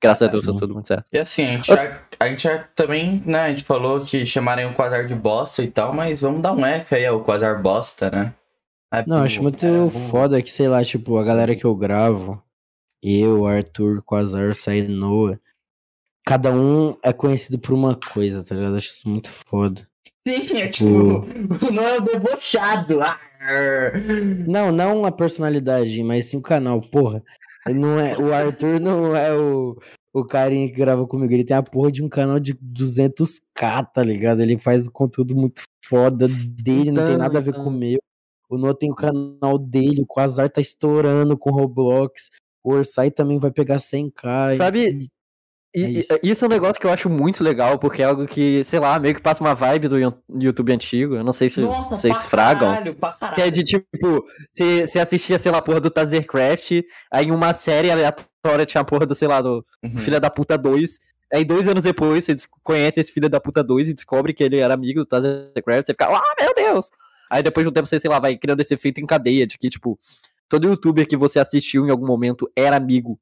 graças a Deus deu Uhum. tudo muito certo. E assim, a gente, já, a gente já também, né, a gente falou que chamarem o Quasar de bosta e tal, mas vamos dar um F aí ao Quasar bosta, né? É, Não, pô, acho muito cara, burro. foda que, sei lá, tipo, a galera que eu gravo, eu, Arthur, Quasar, Sai Noah, cada um é conhecido por uma coisa, tá ligado? Acho isso muito foda. Sim, é Tipo- tipo, não é o debochado. Ah, Não, não a personalidade, mas sim o canal, porra. Não é, o Arthur não é o, o carinha que grava comigo, ele tem a porra de um canal de 200k, tá ligado? Ele faz o conteúdo muito foda dele, não tem Então, nada a ver então. com o meu. O Noah tem o canal dele, o Quasar tá estourando com Roblox. O Orsay também vai pegar 100k. e- Sabe- E, É e- isso. isso é um negócio que eu acho muito legal, porque é algo que, sei lá, meio que passa uma vibe do Yo- YouTube antigo. Eu não sei se Nossa, vocês pra fragam. caralho, pra caralho. Que é de tipo, você você assistia, sei lá, a porra do Tazercraft, aí em uma série aleatória tinha a porra do, sei lá, do Uhum. Filha da Puta 2. Aí dois anos depois você conhece esse Filha da Puta 2 e descobre que ele era amigo do Tazercraft, você fica, ah, meu Deus! Aí depois de um tempo você, sei lá, vai criando esse efeito em cadeia de que, tipo, todo youtuber que você assistiu em algum momento era amigo.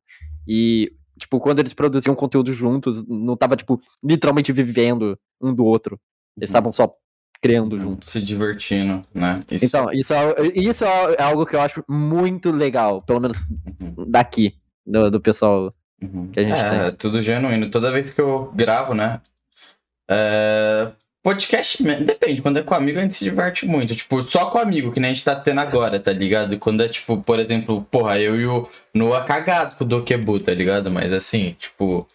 E, tipo, quando eles produziam conteúdo juntos, não tava, tipo, literalmente vivendo um do outro. Eles estavam só criando juntos. Se divertindo, né? Isso- Então, isso é, isso é algo que eu acho muito legal, pelo menos Uhum, daqui, do, do pessoal. uhum. que a gente é, tem. é tudo genuíno. Toda vez que eu gravo, né? é, Podcast, depende. Quando é com amigo, a gente se diverte muito. Tipo, só com amigo, que nem a gente tá tendo agora, tá ligado? Quando é, tipo, por exemplo, porra, eu e o Noah cagado com o Dokebu, tá ligado? Mas assim, tipo.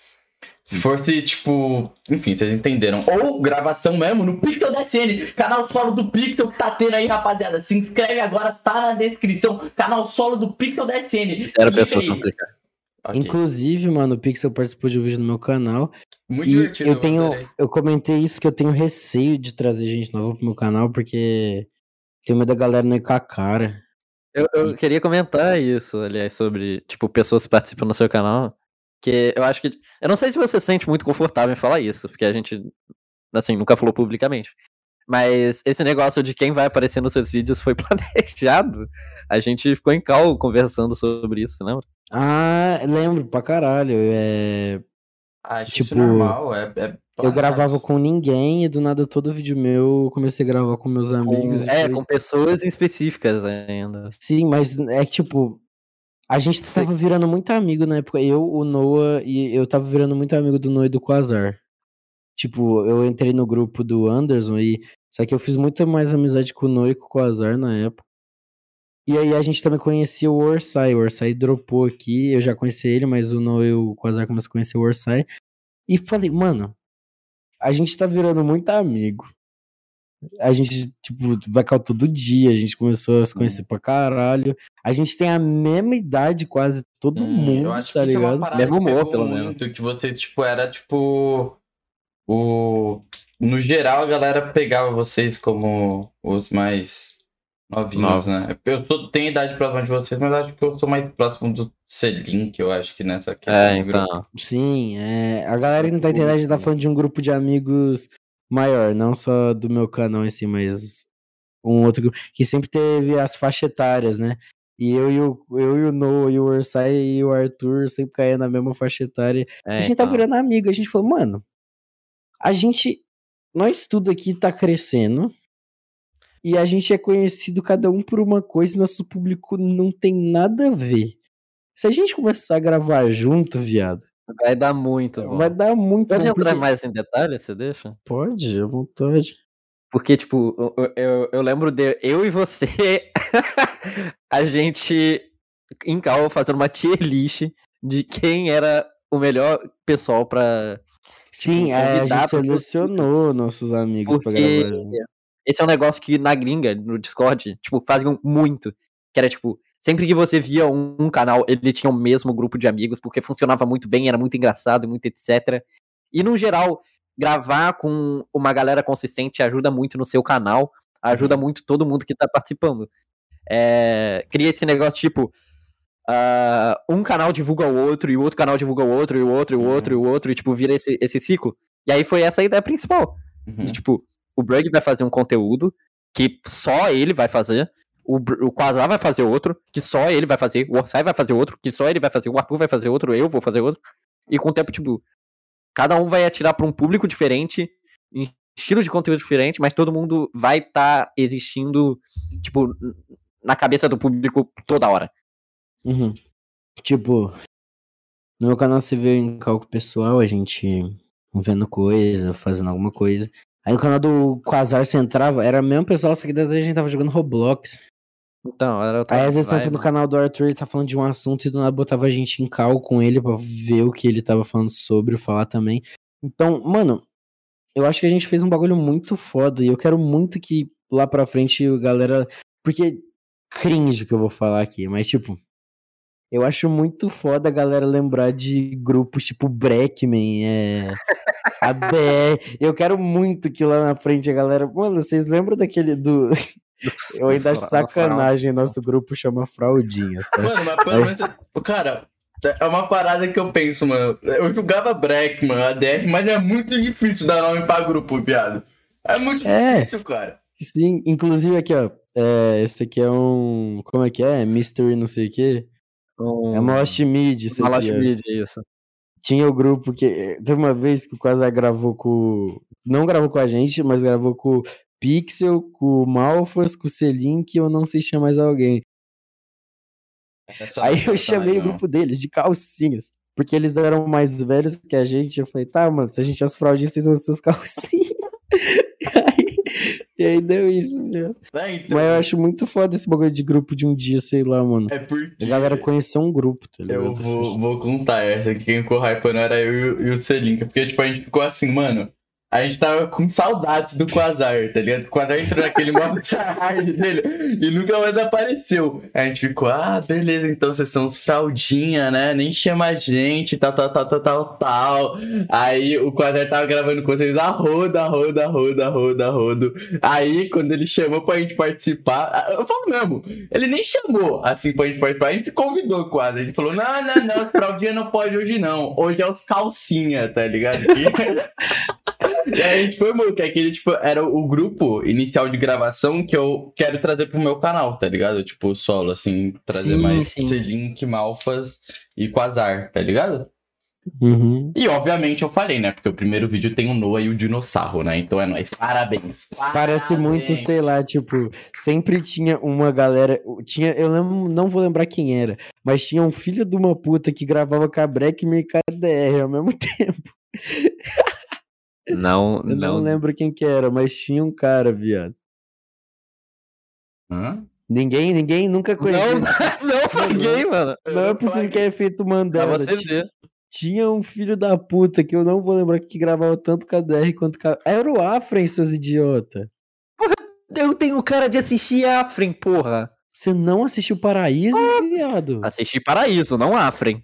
Se fosse, tipo. Enfim, vocês entenderam. Ou gravação mesmo no Pixel DSN, canal solo do Pixel que tá tendo aí, rapaziada. Se inscreve agora, tá na descrição. Canal solo do Pixel DSN. Era pessoas não clicar. Ok. Inclusive, mano, o Pixel participou de um vídeo no meu canal. Muito e divertido. eu tenho. adorei. Eu comentei isso que eu tenho receio de trazer gente nova pro meu canal, porque tenho medo da galera não ir com a cara. Eu, eu queria comentar isso, aliás, sobre, tipo, pessoas que participam no seu canal. Que eu acho que. Eu não sei se você se sente muito confortável em falar isso, porque a gente, assim, nunca falou publicamente. Mas esse negócio de quem vai aparecer nos seus vídeos foi planejado. A gente ficou em cal conversando sobre isso, lembra? Ah, lembro pra caralho. É... Acho tipo, isso normal. É, é Eu gravava com ninguém e do nada todo vídeo meu eu comecei a gravar com meus amigos. Com, é, foi- com pessoas específicas ainda. Sim, mas é que, tipo, a gente tava virando muito amigo na época. Eu, o Noah, e eu tava virando muito amigo do Noah e do Quasar. Tipo, eu entrei no grupo do Anderson e. Só que eu fiz muito mais amizade com o Noah e com o Quasar na época. E aí a gente também conhecia o Orsay. O Orsay dropou aqui. Eu já conhecia ele, mas o Noah e o Quasar começaram a conhecer o Orsay. E falei, mano, a gente tá virando muito amigo. A gente, tipo, vai cal todo dia, a gente começou a se conhecer pra caralho. A gente tem a mesma idade, quase todo Hum, mundo, eu acho tá que isso é uma ligado? parada Mesmo que humor, pelo menos. que você, tipo, era, tipo... O... No geral, a galera pegava vocês como os mais novinhos, Novos. né? Eu sou, tenho idade próxima de vocês, mas acho que eu sou mais próximo do Selim, que eu acho que nessa questão É, de grupo. então. Sim, é, a galera que não tá entendendo, a gente tá falando de um grupo de amigos maior, não só do meu canal em si, mas um outro grupo, que sempre teve as faixas etárias, né? E eu e o, eu e o Noah e o Orsay e o Arthur sempre caíam na mesma faixa etária. É, a gente tá então. virando amigo, a gente falou, mano, a gente, nós tudo aqui tá crescendo e a gente é conhecido cada um por uma coisa e nosso público não tem nada a ver. Se a gente começar a gravar junto, viado, Vai dar muito, bom. vai dar muito Pode entrar porque- mais em detalhes, você deixa? Pode, à vontade. Porque, tipo, eu, eu, eu lembro de eu e você, a gente em cal fazendo uma tier list de quem era o melhor pessoal pra. Sim, é, a gente pra selecionou nossos amigos pra Porque gravar junto. Esse é um negócio que na gringa, no Discord, tipo, faziam muito. Que era, tipo, sempre que você via um, um canal, ele tinha o mesmo grupo de amigos, porque funcionava muito bem, era muito engraçado e muito etc. E, no geral, gravar com uma galera consistente ajuda muito no seu canal, ajuda muito todo mundo que tá participando. É, cria esse negócio, tipo, ah, um canal divulga o outro, e o outro canal divulga o outro, e o outro, e o outro, e o outro, e, tipo, vira esse, esse ciclo. E aí foi essa a ideia principal. Uhum. De, tipo, o Brug vai fazer um conteúdo que só ele vai fazer. O, o Quasar vai fazer outro, que só ele vai fazer. O Orsai vai fazer outro, que só ele vai fazer. O Arthur vai fazer outro, eu vou fazer outro. E com o tempo, tipo, cada um vai atirar pra um público diferente, em estilo de conteúdo diferente, mas todo mundo vai estar existindo, tipo, na cabeça do público toda hora. Uhum. Tipo, no meu canal você vê em cálculo pessoal, a gente vendo coisa, fazendo alguma coisa. Aí no canal do Quasar você entrava, era o mesmo pessoal, só que das vezes a gente tava jogando Roblox. Então, era outra Aí às vezes você entra no canal do Arthur, ele tá falando de um assunto e do nada botava a gente em cal com ele pra ver o que ele tava falando sobre, falar também. Então, mano, eu acho que a gente fez um bagulho muito foda e eu quero muito que lá pra frente a galera. Porque cringe que eu vou falar aqui, mas tipo. Eu acho muito foda a galera lembrar de grupos tipo Breckman, é. A DR. Eu quero muito que lá na frente a galera. Mano, vocês lembram daquele do. Eu ainda acho sacanagem, nosso grupo chama Fraudinhas, tá? Mano, mas pelo menos. Cara, é uma parada que eu penso, mano. Eu jogava Breckman, ADR, mas é muito difícil dar nome pra grupo, viado. É muito É. difícil, cara. Sim, inclusive aqui, ó. É, esse aqui é um. Como é que é? Mystery não sei o quê. Um, É uma Lost Mid. Isso uma Lost. Mid, isso. Tinha o grupo que. Teve uma vez que o Quasar gravou com. Não gravou com a gente, mas gravou com o Pixel, com o Malfas, com o Selink eu não sei se tinha mais alguém. É Aí não eu chamei mais, o não. grupo deles de calcinhas. Porque eles eram mais velhos que a gente. Eu falei, tá, mano, se a gente é as fraudinhas, vocês vão ser os calcinhas. e aí deu isso, meu. É, então, Mas eu acho muito foda esse bagulho de grupo de um dia, sei lá, mano. É porque. A galera conheceu um grupo, tá ligado? Eu vou, vou contar essa. que Quem ficou hypando era eu e o- e o Selinka. Porque, tipo, a gente ficou assim, mano. A gente tava com saudades do Quasar, tá ligado? O Quasar entrou naquele modo tryhard dele e nunca mais apareceu. A gente ficou, ah, beleza, então vocês são os fraldinha, né? Nem chama a gente, tal, tal, tal, tal, tal, tal. Aí o Quasar tava gravando com vocês a roda, a roda, roda, roda. Aí, quando ele chamou pra gente participar, ah, eu falo mesmo, ele nem chamou assim pra gente participar, a gente se convidou quase. A gente falou: não, não, não, os fraldinha não pode hoje não. Hoje é os calcinha, tá ligado? E aí a gente foi, mano, que aquele, tipo, era o grupo inicial de gravação que eu quero trazer pro meu canal, tá ligado? Tipo, solo, assim, trazer Sim, mais sim. Selink, Malfas e Quasar, tá ligado? Uhum. E obviamente eu falei, né? Porque o primeiro vídeo tem o Noah e o dinossauro, né? Então é nóis. Parabéns. Parece muito, Parabéns. sei lá, tipo, sempre tinha uma galera. Tinha, eu lembro, não vou lembrar quem era, mas tinha um filho de uma puta que gravava com a Breckman e com a DR ao mesmo tempo. Não, Eu não, não, lembro quem que era, mas tinha um cara, viado. Hã? Ninguém, ninguém nunca conheceu. Não, não, ninguém, mano. Não é possível que é efeito Pra Mandela. você ver. Tinha um filho da puta que eu não vou lembrar que gravava tanto com a DR quanto com a... Era o Afren, seus idiota. eu tenho cara de assistir Afren, porra. Você não assistiu Paraíso, viado? Assisti Paraíso, não Afren.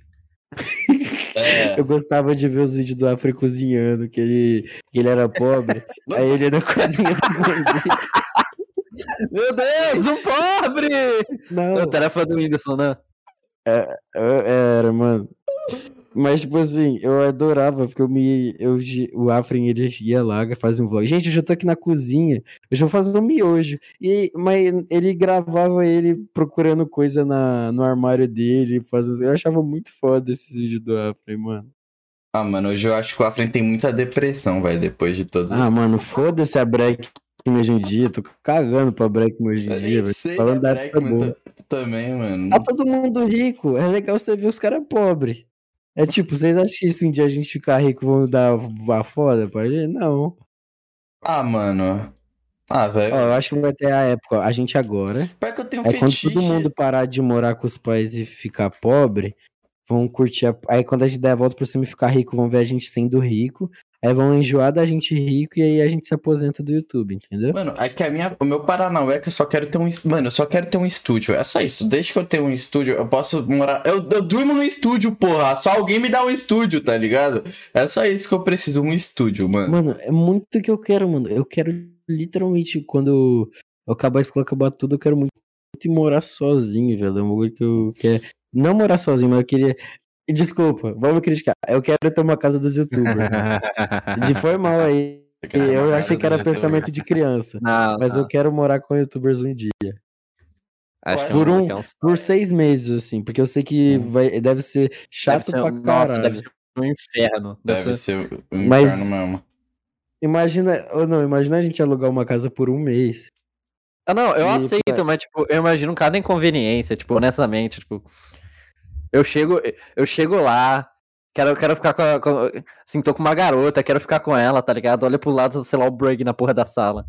É. Eu gostava de ver os vídeos do Afro cozinhando, que ele, que ele era pobre. aí ele na cozinha da mãe dele. Meu Deus, um pobre! Não, Não, tarefa do Whindersson, né? eu- era, mano. Mas, tipo assim, eu adorava, porque eu me. Eu, o Afrin, ele ia lá, fazia um vlog. Gente, eu já tô aqui na cozinha, eu já vou fazer um miojo. E, mas ele gravava ele procurando coisa na, no armário dele, fazendo. Eu achava muito foda esses vídeos do Afrin, mano. Ah, mano, hoje eu acho que o Afren tem muita depressão, vai, depois de todos Ah, mano, foda-se a Break hoje em dia. Tô cagando pra Break hoje em dia, velho. Falando da época boa. ta- também, mano. Tá todo mundo rico. É legal você ver os caras pobres. É tipo, vocês acham que se um dia a gente ficar rico vão dar a foda pra gente? Não. Ah, mano. Ah, velho. Ó, eu acho que vai ter a época, a gente agora. Pior que eu tenho um É quando fetiche. todo mundo parar de morar com os pais e ficar pobre, vão curtir. a- Aí quando a gente der a volta por cima e ficar rico, vão ver a gente sendo rico. Aí vão enjoar da gente rico e aí a gente se aposenta do YouTube, entendeu? Mano, é que a minha, o meu Paranauê é que eu só quero ter um. Mano, eu só quero ter um estúdio. É só isso. Desde que eu tenha um estúdio, eu posso morar. Eu, eu durmo no estúdio, porra. Só alguém me dá um estúdio, tá ligado? É só isso que eu preciso, um estúdio, mano. Mano, é muito que eu quero, mano. Eu quero literalmente, quando eu acabar a escola, acabar tudo, eu quero muito ir morar sozinho, velho. É um bagulho que eu quero. Não morar sozinho, mas eu queria. Desculpa, vamos criticar. Eu quero ter uma casa dos youtubers. mano. De foi mal aí. Eu achei que era pensamento de criança. Não, Mas não. eu quero morar com youtubers um dia. Acho que Por é um- que é Por seis meses, assim. Porque eu sei que vai, deve ser chato deve ser, pra Nossa, caralho. deve ser um inferno. Deve ser- ser um Mas- inferno mesmo. Imagina, ou não, imagina a gente alugar uma casa por um mês. Ah, não, eu E, aceito, mas, tipo, eu imagino cada inconveniência, tipo, honestamente, tipo. Eu chego, eu chego lá, quero, quero ficar com, a, com- Assim, tô com uma garota, quero ficar com ela, tá ligado? Olha pro lado, sei lá, o Brug na porra da sala.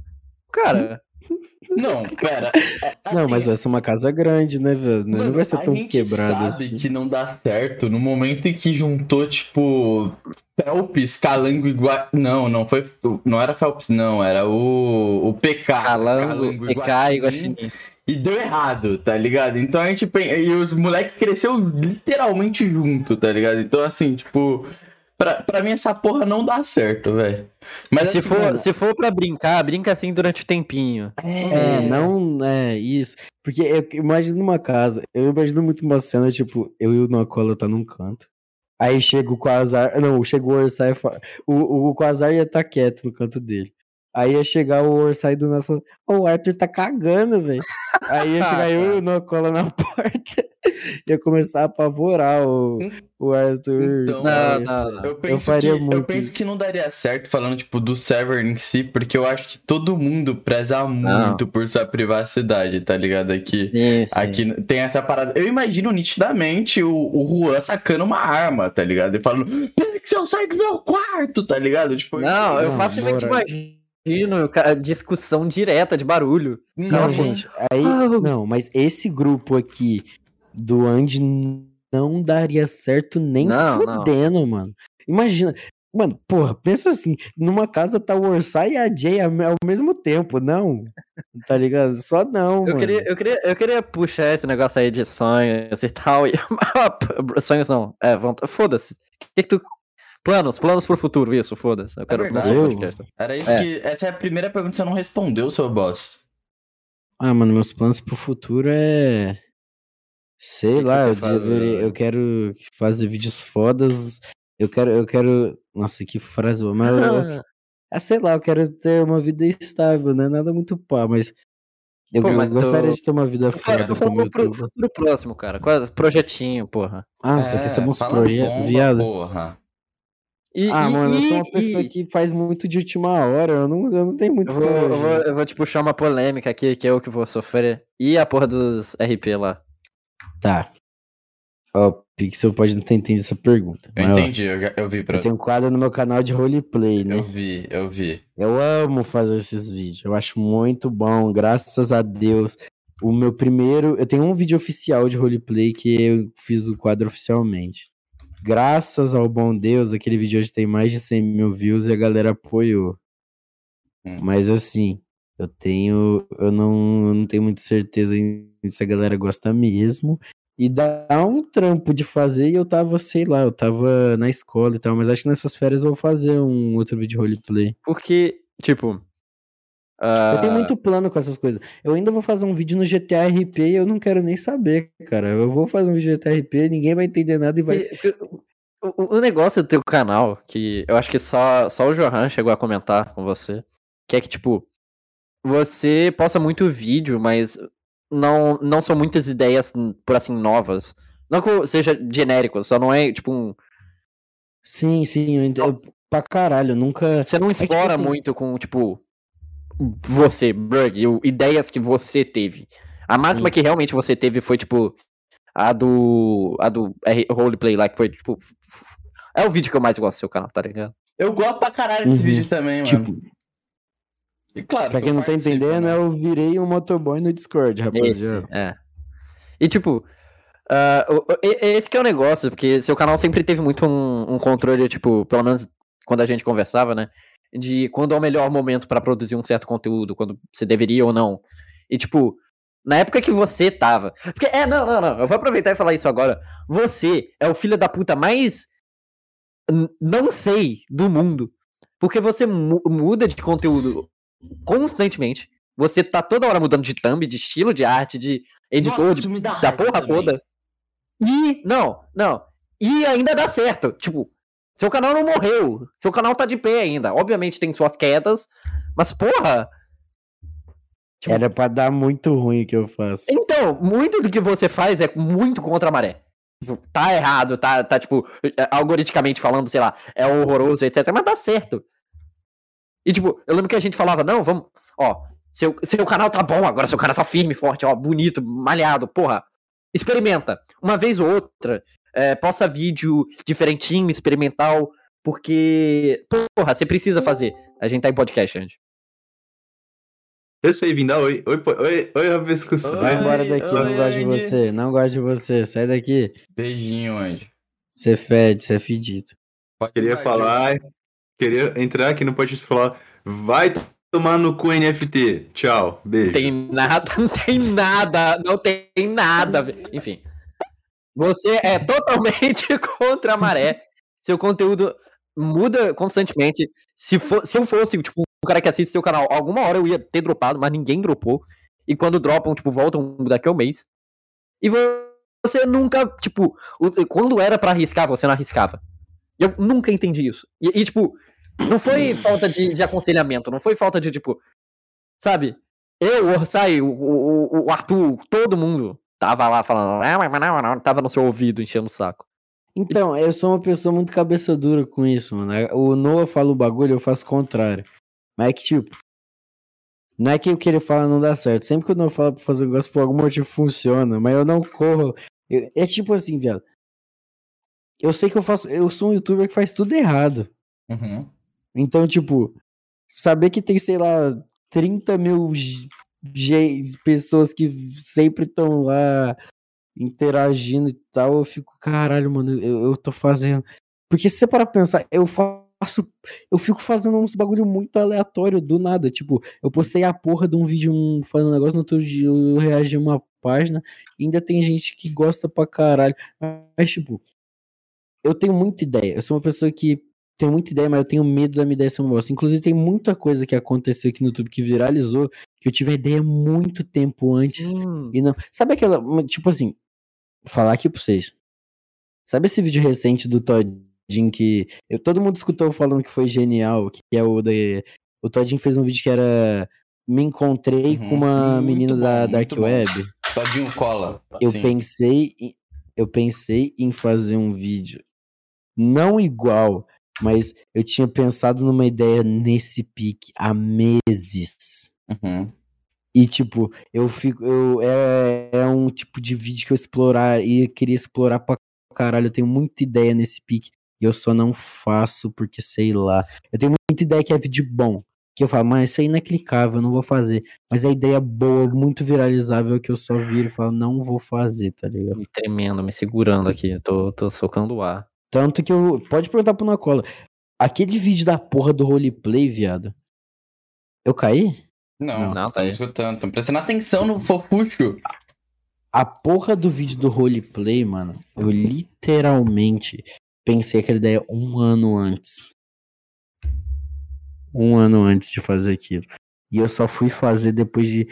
Cara, Não, pera. É, Não, mas vai ser uma casa grande, né, velho? Não Mano, vai ser a tão gente quebrado sabe assim. que não dá certo no momento em que juntou, tipo, Phelps, Calango e Gua... Não, não foi... Não era Phelps, não. Era o... O PK. Calango, PK e Guaxinim. E deu errado, tá ligado? Então a gente... E os moleques cresceu literalmente junto, tá ligado? Então, assim, tipo... Pra, pra mim essa porra não dá certo, velho. Mas se, assim, for, mano, se for pra brincar, brinca assim durante o tempinho. É, não é isso. Porque eu imagino uma casa, eu imagino muito uma cena, tipo, eu e o Nocola tá num canto. Aí chega o Quasar. Não, chega o Orsai. e O, o, o Quasar ia estar quieto no canto dele. Aí ia chegar o Orsai do nada falando: Ô, o Arthur tá cagando, velho. Aí ia chegar eu e o Nocola na porta. ia começar a apavorar o, o Arthur. Então, Não, não, não. Eu penso, faria que, eu muito penso isso. que não daria certo falando, tipo, do server em si, porque eu acho que todo mundo preza muito por sua privacidade, tá ligado? Aqui, Sim, sim. aqui tem essa parada. Eu imagino nitidamente o, o Juan sacando uma arma, tá ligado? E falando, Pixel, sai do meu quarto, tá ligado? Tipo, Não, eu facilmente moral. Imagino discussão direta de barulho. Não, Não, gente, aí. Ah, Não, mas esse grupo aqui do Andy não daria certo nem Não, não. fudendo, mano. Imagina. Mano, porra, pensa assim, numa casa tá o Orsai e a Jay ao mesmo tempo, não. Tá ligado? Só não, Eu mano. queria, eu, queria, eu queria puxar esse negócio aí de sonhos e tal. E... sonhos não. É, vão... foda-se. O que, que tu. Planos, planos pro futuro, isso, foda-se. Eu quero Eu? podcast. Era isso É. que. Essa é a primeira pergunta que você não respondeu, seu boss. Ah, mano, meus planos pro futuro é. Sei Que que lá, quer eu, fazer? deveria- eu quero fazer vídeos fodas. Eu quero, eu quero. Nossa, que frase boa. Mas eu, Ah, sei lá, eu quero ter uma vida estável, né? Nada muito pá, mas. Eu, Pô, mas gostaria de ter uma vida foda pro, pro YouTube. futuro próximo, cara. Qual é? Projetinho, porra. Ah, você quer saber uns É, projetos, viado? Porra. E, Ah, e- mano, eu sou uma e- pessoa e- que faz muito de última hora, eu não, eu não tenho muito Eu vou, eu, vou, eu vou te puxar uma polêmica aqui, que é eu que vou sofrer. E a porra dos RP lá? Tá. Ó, Pixel pode não ter entendido essa pergunta. Eu ó, entendi, eu, eu vi pra. Eu tenho um quadro no meu canal de roleplay, né? Eu vi, eu vi. Eu amo fazer esses vídeos. Eu acho muito bom, graças a Deus. O meu primeiro. Eu tenho um vídeo oficial de roleplay que eu fiz o quadro oficialmente. Graças ao bom Deus, aquele vídeo hoje tem mais de 100 mil views e a galera apoiou. Hum. Mas assim, Eu tenho. Eu não, eu não tenho muita certeza se a galera gosta mesmo. E dá um trampo de fazer e eu tava, sei lá, eu tava na escola e tal, mas acho que nessas férias eu vou fazer um outro vídeo roleplay. Porque, tipo. Eu tenho ah, muito plano com essas coisas. Eu ainda vou fazer um vídeo no GTA RP e eu não quero nem saber, cara. Eu vou fazer um vídeo no GTA RP, ninguém vai entender nada e vai. O, o- o negócio do teu canal, que eu acho que só, só o Johan chegou a comentar com você, que é que, tipo, você posta muito vídeo, mas não, não são muitas ideias, por assim, novas. Não que seja genérico, só não é, tipo, um, Sim, sim, eu entendo. Pra caralho, eu nunca. Você não tipo explora assim- muito com, tipo, você, Berg, e ideias que você teve. A máxima Sim. que realmente você teve foi, tipo, a do. A do roleplay lá, que foi, tipo. É o vídeo que eu mais gosto do seu canal, tá ligado? Eu gosto pra caralho desse Uhum. vídeo também, mano. Tipo, e claro, pra que quem não tá entendendo, né? eu virei um motoboy no Discord, Esse, rapaziada. é. E, tipo. e- esse que é o negócio, porque seu canal sempre teve muito um, um controle, tipo, pelo menos quando a gente conversava, né? De quando é o melhor momento pra produzir um certo conteúdo, quando você deveria ou não. E, tipo, na época que você tava. Porque, é, não, não, não. Eu vou aproveitar e falar isso agora. Você é o filho da puta mais. Não sei do mundo. Porque você mu- muda de conteúdo constantemente. Você tá toda hora mudando de thumb, de estilo de arte, de editor, Nossa, de da porra também. toda. E, não, não. E ainda dá certo. Tipo, seu canal não morreu. Seu canal tá de pé ainda. Obviamente tem suas quedas, mas porra. Tipo- Era pra dar muito ruim o que eu faço. Então, muito do que você faz é muito contra a maré. Tipo, tá errado, tá, tá tipo, é, algoritmicamente falando, sei lá, é horroroso, etc. Mas dá certo. E, tipo, eu lembro que a gente falava, não, vamos, ó, seu, seu canal tá bom agora, seu canal tá firme, forte, ó, bonito, malhado, porra. Experimenta. Uma vez ou outra, é, posta vídeo diferentinho, experimental, porque, porra, você precisa fazer. A gente tá em podcast, gente. Eu sei, vim dar oi. Oi, oi, oi, Rabiscus. Oi. Vai embora daqui, não oi, gosto de você, não gosto de você, sai daqui. Beijinho, Andy. Você fede, você é fedido. Pode Queria falar, queria entrar aqui no podcast e falar, vai tomar no cu NFT. Tchau, beijo. tem nada, não tem nada, não tem nada. Enfim. Você é totalmente contra a maré. Seu conteúdo muda constantemente. Se, for, se eu fosse, tipo, um cara que assiste seu canal, alguma hora eu ia ter dropado, mas ninguém dropou. E quando dropam, tipo, voltam daqui a um mês. E vo- você nunca, tipo, quando era pra arriscar, você não arriscava. Eu nunca entendi isso. E, e, tipo, não foi falta de, de aconselhamento, não foi falta de, tipo, sabe? Eu, o Orsai, o, o, o Arthur, todo mundo tava lá falando, "Ah, mas não, não", tava no seu ouvido enchendo o saco. Então, eu sou uma pessoa muito cabeça dura com isso, mano. O Noah fala o bagulho, eu faço o contrário. Mas é que, tipo, não é que o que ele fala não dá certo. Sempre que o Noah fala pra fazer um negócio, por algum motivo funciona, mas eu não corro. Eu- é tipo assim, viado. Eu sei que eu faço. Eu sou um youtuber que faz tudo errado. Uhum. Então, tipo, saber que tem, sei lá, 30 mil pessoas que sempre estão lá interagindo e tal, eu fico, caralho, mano, eu, eu tô fazendo. Porque se você parar pra pensar, eu faço. Eu fico fazendo uns bagulho muito aleatório do nada. Tipo, eu postei a porra de um vídeo um, falando um negócio, no outro dia eu reagi uma página, ainda tem gente que gosta pra caralho. Mas, tipo, eu tenho muita ideia. Eu sou uma pessoa que tenho muita ideia, mas eu tenho medo da minha ideia ser uma bosta. Inclusive, tem muita coisa que aconteceu aqui no YouTube que viralizou, que eu tive a ideia muito tempo antes. E não. Sabe aquela. Tipo assim, falar aqui pra vocês. Sabe esse vídeo recente do Todinho que. Eu, todo mundo escutou falando que foi genial, que é o da. O Todinho fez um vídeo que era. Me encontrei Uhum, com uma menina bom, da Dark bom. Web. Todinho cola. Eu Sim. pensei. em- Eu pensei em fazer um vídeo. Não igual, mas eu tinha pensado numa ideia nesse pique há meses. Uhum. E, tipo, eu fico. Eu, é, é um tipo de vídeo que eu explorar e eu queria explorar pra caralho. Eu tenho muita ideia nesse pique. E eu só não faço porque, sei lá. Eu tenho muita ideia que é vídeo bom. Que eu falo, mas isso aí não é clicável, eu não vou fazer. Mas a ideia boa, muito viralizável, que eu só viro e falo, não vou fazer, tá ligado? Me tremendo, me segurando aqui. eu Tô, tô socando o ar. Tanto que eu. Pode perguntar pro Nacola. Aquele vídeo da porra do roleplay, viado. Eu caí? Não, Não, tá escutando. Estamos prestando atenção no fofucho. A porra do vídeo do roleplay, mano, eu literalmente pensei aquela ideia um ano antes. Um ano antes de fazer aquilo. E eu só fui fazer depois de.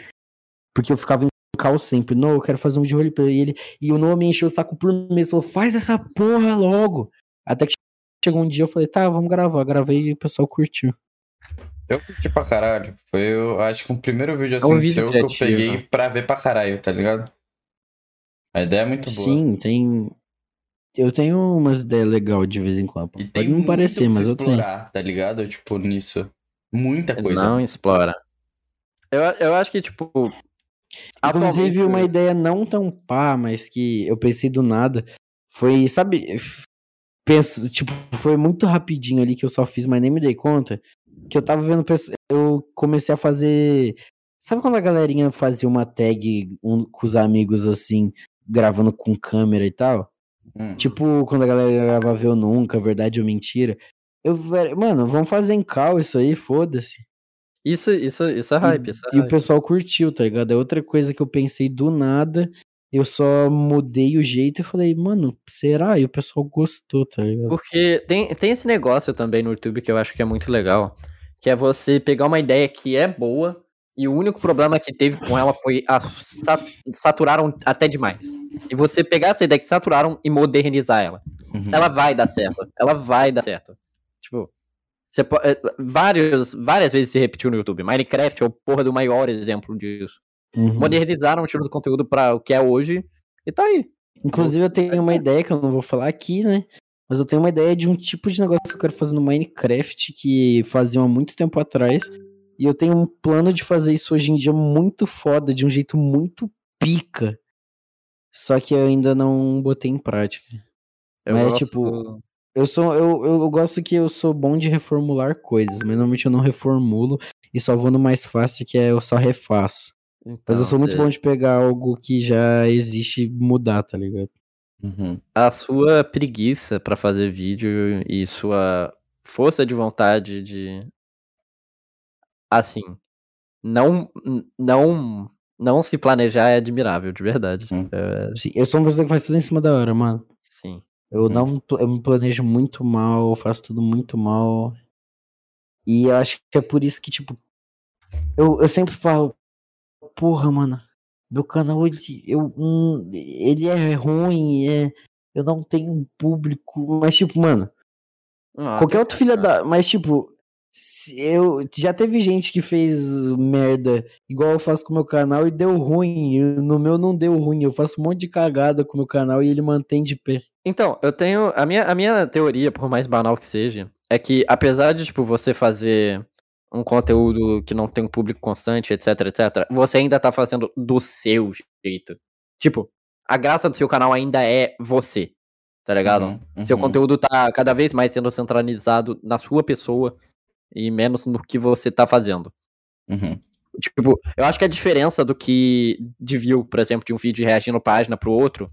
Porque eu ficava em cal sempre. Não, eu quero fazer um vídeo de roleplay. E, ele... e o Noah me encheu o saco por mês. Falou, faz essa porra logo. Até que chegou um dia eu falei, tá, vamos gravar. Gravei e o pessoal curtiu. Eu curti pra caralho. Foi, eu acho que o primeiro vídeo assim um vídeo seu que eu criativo. peguei pra ver pra caralho, tá ligado? A ideia é muito boa. Sim, tem. Eu tenho umas ideias legais de vez em quando. E Pode tem não parecer, mas eu tenho. explorar, tá ligado? Tipo, nisso. Muita coisa. Não explora. Eu, eu acho que, tipo. Inclusive, uma ideia não tão pá, mas que eu pensei do nada, foi, sabe, penso, tipo, foi muito rapidinho ali que eu só fiz, mas nem me dei conta, que eu tava vendo, eu comecei a fazer, sabe quando a galerinha fazia uma tag um- com os amigos, assim, gravando com câmera e tal? Hum. Tipo, quando a galera gravava Eu Nunca, Verdade ou Mentira. Eu, mano, vamos fazer em cal isso aí, foda-se. Isso, isso, isso é hype. E, Isso é e o hype. pessoal curtiu, tá ligado? É outra coisa que eu pensei do nada. Eu só mudei o jeito e falei, mano, será? E o pessoal gostou, tá ligado? Porque tem, tem esse negócio também no YouTube que eu acho que é muito legal. Que é você pegar uma ideia que é boa e o único problema que teve com ela foi a sa- saturaram até demais. E você pegar essa ideia que saturaram e modernizar ela. Uhum. Ela vai dar certo. Ela vai dar certo. Tipo, você po- é, vários, várias vezes se repetiu no YouTube. Minecraft é o porra do maior exemplo disso. Uhum. Modernizaram o estilo do conteúdo pra o que é hoje e tá aí. Inclusive, eu tenho uma ideia que eu não vou falar aqui, né? Mas eu tenho uma ideia de um tipo de negócio que eu quero fazer no Minecraft que faziam há muito tempo atrás. E eu tenho um plano de fazer isso hoje em dia muito foda, de um jeito muito pica. Só que eu ainda não botei em prática. Eu Mas, gosto- tipo, Eu sou eu, eu gosto que eu sou bom de reformular coisas, mas normalmente eu não reformulo e só vou no mais fácil que é eu só refaço. Mas eu então, sou muito você- bom de pegar algo que já existe e mudar, tá ligado? Uhum. A sua preguiça pra fazer vídeo e sua força de vontade de. Assim. Não. Não. Não se planejar é admirável, de verdade. Hum. É, Sim, eu sou uma pessoa que faz tudo em cima da hora, mano. sim. Eu Hum. não eu me planejo muito mal, eu faço tudo muito mal. E eu acho que é por isso que, tipo, eu, eu sempre falo, porra, mano, meu canal, ele, eu, hum, ele é ruim, é, eu não tenho um público, mas, tipo, mano, Ah, qualquer outro filho da. Mas, tipo, eu já teve gente que fez merda igual eu faço com o meu canal e deu ruim. no meu não deu ruim. Eu faço um monte de cagada com o meu canal e ele mantém de pé. Então, eu tenho. A minha, a minha teoria, por mais banal que seja, é que apesar de, tipo, você fazer um conteúdo que não tem um público constante, etc, etc, você ainda tá fazendo do seu jeito. Tipo, a graça do seu canal ainda é você. Tá ligado? Uhum, Seu uhum. conteúdo tá cada vez mais sendo centralizado na sua pessoa e menos no que você tá fazendo. Uhum. Tipo, eu acho que a diferença do que de view, por exemplo, de um vídeo reagindo página pro outro,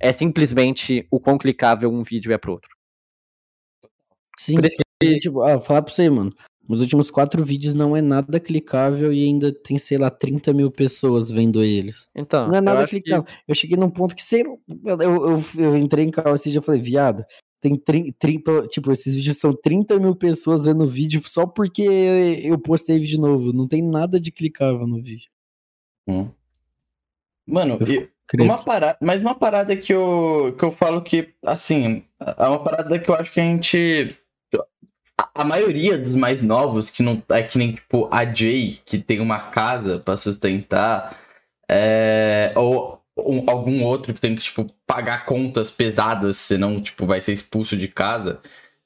é simplesmente o quão clicável um vídeo é pro outro. Sim. Por isso E, tipo, ah, falar pra você, mano. Os últimos quatro vídeos não é nada clicável e ainda tem, sei lá, 30 mil pessoas vendo eles. Então, Não é eu nada que- clicável. Eu cheguei num ponto que, sei lá, eu, eu, eu entrei em carro esse dia e falei, viado, tem 30, tipo, esses vídeos são 30 mil pessoas vendo o vídeo só porque eu postei vídeo novo. Não tem nada de clicável no vídeo. Uhum. Mano, Eu Uma parada, mas uma parada que eu, que eu falo que, assim, é uma parada que eu acho que a gente. A, a maioria dos mais novos, que não é que nem, tipo, a Jay, que tem uma casa pra sustentar, é, ou um- algum outro que tem que, tipo, pagar contas pesadas, senão, tipo, vai ser expulso de casa,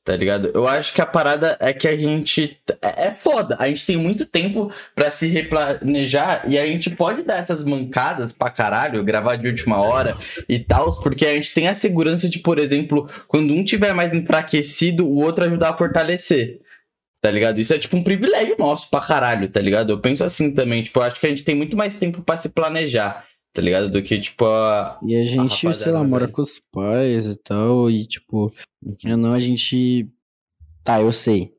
tá ligado? Eu acho que a parada é que a gente. É, é foda, a gente tem muito tempo pra se replanejar e a gente pode dar essas mancadas pra caralho, gravar de última hora e tal, porque a gente tem a segurança de, por exemplo, quando um tiver mais enfraquecido, o outro ajudar a fortalecer. Tá ligado? Isso é tipo um privilégio nosso pra caralho, tá ligado? Eu penso assim também, tipo, eu acho que a gente tem muito mais tempo pra se planejar, tá ligado? Do que, tipo, a... E a gente, sei rapaziada lá, mora velha. com os pais e tal, e tipo, querendo ou não, a gente. Tá, eu sei.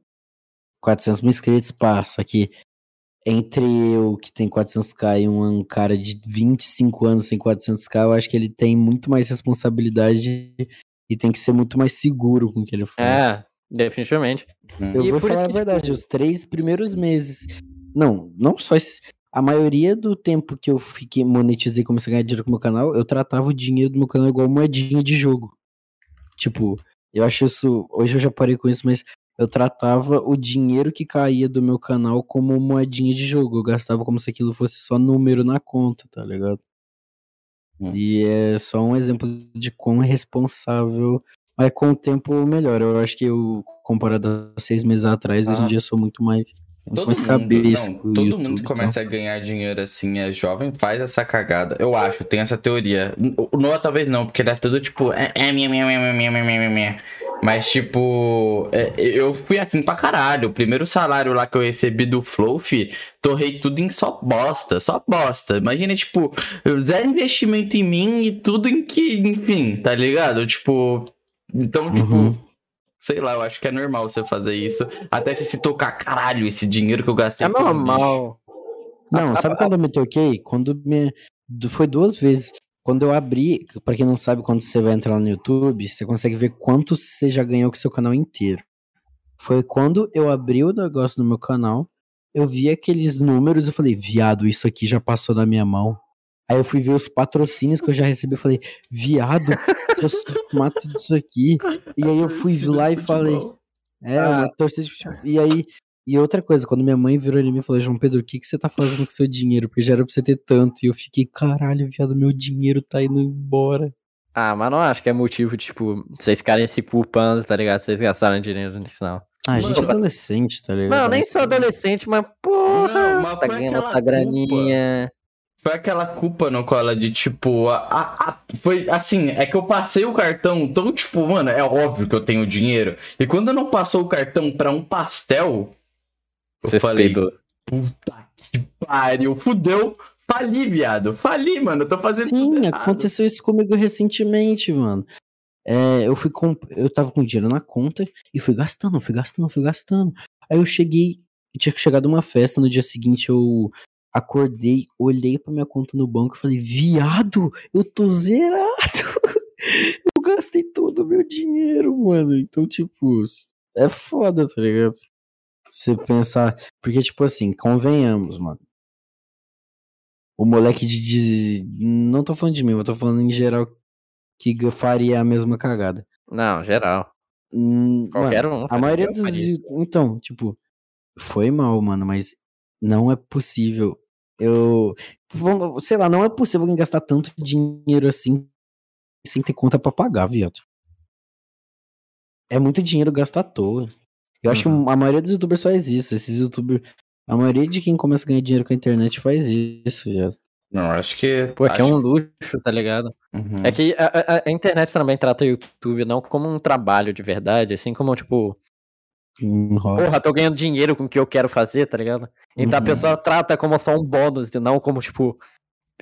400 mil inscritos passa aqui. entre o que tem 400k e um cara de 25 anos sem 400k, eu acho que ele tem muito mais responsabilidade e tem que ser muito mais seguro com o que ele faz. É, definitivamente. Eu E vou por falar isso a que, verdade, tipo- os três primeiros meses. Não, não só esse- a maioria do tempo que eu fiquei monetizei e comecei a ganhar dinheiro com o meu canal, eu tratava o dinheiro do meu canal igual moedinha de jogo. Tipo, eu acho isso. Hoje eu já parei com isso, mas eu tratava o dinheiro que caía do meu canal como moedinha de jogo. Eu gastava como se aquilo fosse só número na conta, tá ligado? Hum. E é só um exemplo de quão responsável. Mas com o tempo melhor. Eu acho que eu, comparado a seis meses atrás, hoje Ah. em dia eu sou muito mais. Todo mundo, cabeça. não, todo YouTube mundo que começa a ganhar dinheiro assim, é jovem, faz essa cagada. Eu acho, tem essa teoria. O Noah talvez não, porque ele é tudo tipo. Mas, tipo, é, eu fui assim pra caralho. O primeiro salário lá que eu recebi do Flow, fi, torrei tudo em só bosta, só bosta. Imagina, tipo, zero investimento em mim e tudo em que, enfim, tá ligado? Tipo, então, tipo, Uhum. Sei lá, eu acho que é normal você fazer isso. Até você se tocar, caralho, esse dinheiro que eu gastei. É foi um lixo." normal. Não, sabe quando eu me toquei? Quando me. Foi duas vezes. Quando eu abri, pra quem não sabe, quando você vai entrar no YouTube, você consegue ver quanto você já ganhou com o seu canal inteiro. Foi quando eu abri o negócio no meu canal, eu vi aqueles números e falei, viado, isso aqui já passou da minha mão. Aí eu fui ver os patrocínios que eu já recebi, eu falei, viado, se eu mato disso aqui. E aí eu fui lá e falei, é, Ah. torcida de futebol. E aí, e outra coisa, quando minha mãe virou em mim e falou, João Pedro, o que, que você tá fazendo com seu dinheiro? Porque já era pra você ter tanto. E eu fiquei, caralho, viado, meu dinheiro tá indo embora. Ah, mas não acho que é motivo, tipo, vocês ficarem se culpando, tá ligado? Vocês gastaram dinheiro nisso, não. Ah, a gente é adolescente, tá ligado? Não, nem sou adolescente, mas porra, Não, mas tá ganhando essa graninha. Foi aquela culpa no cola de tipo. A, a- a- foi assim, é que eu passei o cartão, então, tipo, mano, é óbvio que eu tenho dinheiro. E quando não passou o cartão pra um pastel, eu Você falei, peidou. puta que pariu, fudeu. Fali, viado. Fali, mano. Eu tô fazendo tudo Sim, errado. aconteceu isso comigo recentemente, mano. É, eu fui com, eu tava com dinheiro na conta e fui gastando, fui gastando, fui gastando. Aí eu cheguei, eu tinha chegado uma festa, no dia seguinte eu acordei, olhei pra minha conta no banco e falei, viado, eu tô zerado. eu gastei todo o meu dinheiro, mano. Então, tipo, é foda, tá ligado? Você pensar, porque tipo assim, convenhamos, mano. O moleque de, de- Não tô falando de mim, eu tô falando em geral que faria a mesma cagada. Não, geral. Hum, Qualquer mano, um. a faria, maioria dos. faria. Então, tipo, foi mal, mano, mas não é possível. Eu. Sei lá, não é possível alguém gastar tanto dinheiro assim sem ter conta pra pagar, viado. É muito dinheiro gasto à toa. Eu acho que Uhum. a maioria dos youtubers faz isso. Esses youtubers. A maioria de quem começa a ganhar dinheiro com a internet faz isso, viado. Não, acho que. Pô, é que é acho- um luxo, tá ligado? Uhum. É que a, a- a internet também trata o YouTube não como um trabalho de verdade, assim como, tipo, Porra, tô ganhando dinheiro com o que eu quero fazer, tá ligado? Então a Uhum. pessoa trata como só um bônus, e não como, tipo,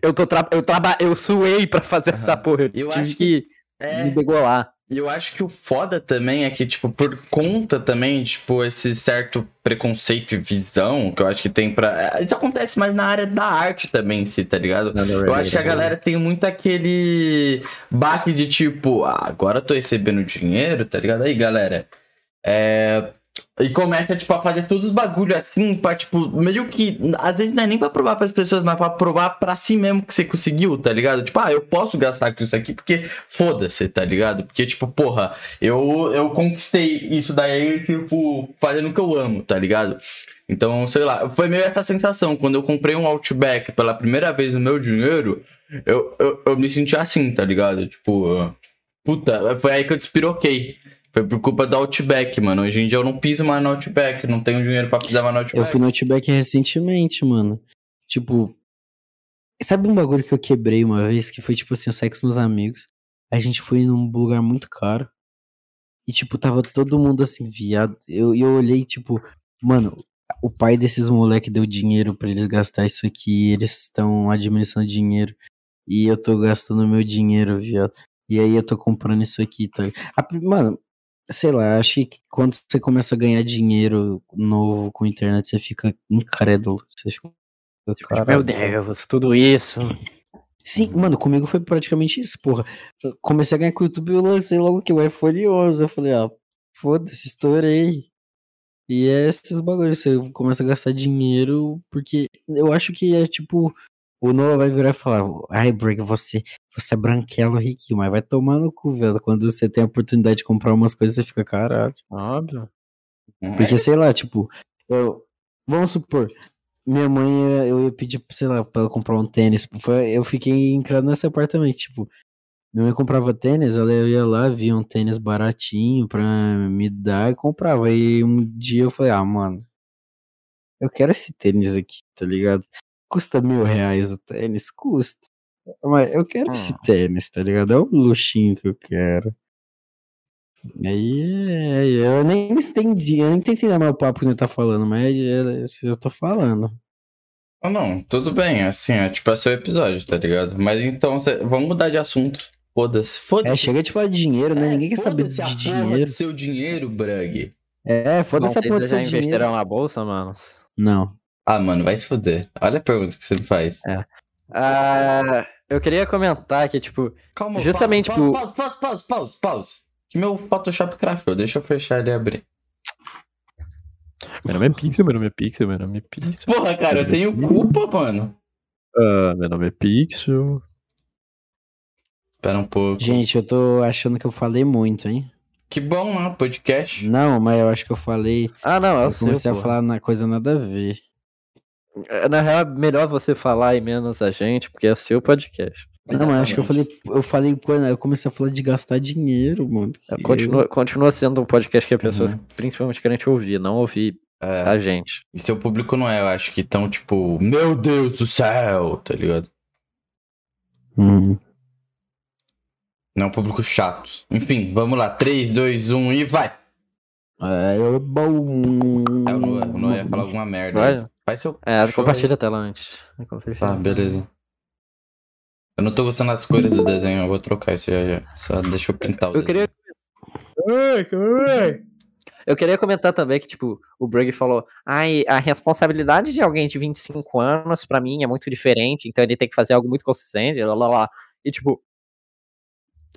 eu tô tra eu traba eu suei pra fazer essa Aham. porra, eu, Eu tive acho que, É. me degolar. E eu acho que o foda também é que, tipo, por conta também, tipo, esse certo preconceito e visão que eu acho que tem pra. Isso acontece mais na área da arte também, em si, tá ligado? Eu acho que a galera tem muito aquele baque de tipo, ah, agora eu tô recebendo dinheiro, tá ligado? Aí, galera. É. E começa, tipo, a fazer todos os bagulho assim, pra, tipo, meio que. Às vezes não é nem pra provar pras pessoas, mas pra provar pra si mesmo que você conseguiu, tá ligado? Tipo, ah, eu posso gastar com isso aqui porque foda-se, tá ligado? Porque, tipo, porra, eu, eu conquistei isso daí, tipo, fazendo o que eu amo, tá ligado? Então, sei lá, foi meio essa sensação. Quando eu comprei um Outback pela primeira vez no meu dinheiro, eu, eu, eu me senti assim, tá ligado? Tipo, puta, foi aí que eu despiroquei. Foi por culpa do Outback, mano. Hoje em dia eu não piso mais no Outback, não tenho dinheiro pra pisar mais no Eu Outback. fui no Outback recentemente, mano. Tipo, sabe um bagulho que eu quebrei uma vez? Que foi tipo assim, eu saí com os meus amigos. A gente foi num lugar muito caro. E, tipo, tava todo mundo assim, viado. Eu, e eu olhei, tipo, mano, o pai desses moleque deu dinheiro pra eles gastar isso aqui. Eles estão administrando dinheiro. E eu tô gastando meu dinheiro, viado. E aí eu tô comprando isso aqui, tá? A mano, sei lá, acho que quando você começa a ganhar dinheiro novo com a internet, você fica incrédulo. Você fica, Meu "Caralho." Deus, tudo isso. Sim, mano, comigo foi praticamente isso, porra. Eu comecei a ganhar com o YouTube e eu lancei logo que o iPhone 11. Eu falei, ah, foda-se, estourei. E é esses bagulhos, você começa a gastar dinheiro, porque eu acho que é tipo, o Noah vai virar e falar, ai, Break, você, você é branquelo riquinho, mas vai tomar no cu, velho. Quando você tem a oportunidade de comprar umas coisas, você fica, caralho. Óbvio. Porque, sei lá, tipo, eu, vamos supor, minha mãe, eu ia pedir, sei lá, pra ela comprar um tênis. Foi, eu fiquei encrado nesse apartamento, tipo, minha mãe comprava tênis, ela ia lá, via um tênis baratinho pra me dar e comprava. Aí um dia eu falei, ah, mano, eu quero esse tênis aqui, tá ligado? Custa mil reais o tênis? Custa. Mas eu quero esse Hum. tênis, tá ligado? É um luxinho que eu quero. Aí é, eu nem entendi, eu nem tentei dar meu papo que ele tá falando, mas é, eu tô falando. Ah, não, tudo bem, assim, é tipo, é seu episódio, tá ligado? Mas então, cê- vamos mudar de assunto. Foda-se, É, foda-se. chega de falar de dinheiro, né? É, Ninguém quer saber de dinheiro. do seu dinheiro, Brug. É, foda-se a Vocês porra do já seu dinheiro. investiram na bolsa, mano? Não. Ah, mano, vai se fuder. Olha a pergunta que você me faz. Ah, eu queria comentar que, tipo, Calma, Justamente pausa, pro- pausa, pausa, pausa, pausa, pausa. Que meu Photoshop craftou, deixa eu fechar ele e abrir. meu nome é Pixel, meu nome é Pixel, meu nome é Pixel. Porra, cara, eu tenho culpa, mano. Ah, meu nome é Pixel. Espera um pouco. Gente, eu tô achando que eu falei muito, hein? Que bom, né? Podcast. Não, mas eu acho que eu falei. Ah, não, é o Eu comecei seu, a pô. falar na coisa nada a ver. É, Na real, é melhor você falar e menos a gente, porque é seu podcast. Não, mas acho que eu falei. Eu falei quando eu comecei a falar de gastar dinheiro, mano. É, Continua, continua sendo um podcast que as pessoas Uhum. principalmente querem te ouvir, não ouvir É, a gente. e seu público não é, eu acho que tão tipo, meu Deus do céu, tá ligado? eu- Hum. Não é um público chato. Enfim, vamos lá. 3, 2, 1 e vai. É, eu bom. É, o Noah, o Noah ia falar alguma merda. Vai? Faz seu. É, show compartilha a tela antes. aí. Tá, beleza. Eu não tô gostando das cores do desenho, eu vou trocar isso já já. Só deixa eu pintar o Eu desenho. queria. Eu queria comentar também que, tipo, o Brugge falou: ai, a responsabilidade de alguém de 25 anos, pra mim, é muito diferente, então ele tem que fazer algo muito consistente, lá, lá, lá. E, tipo,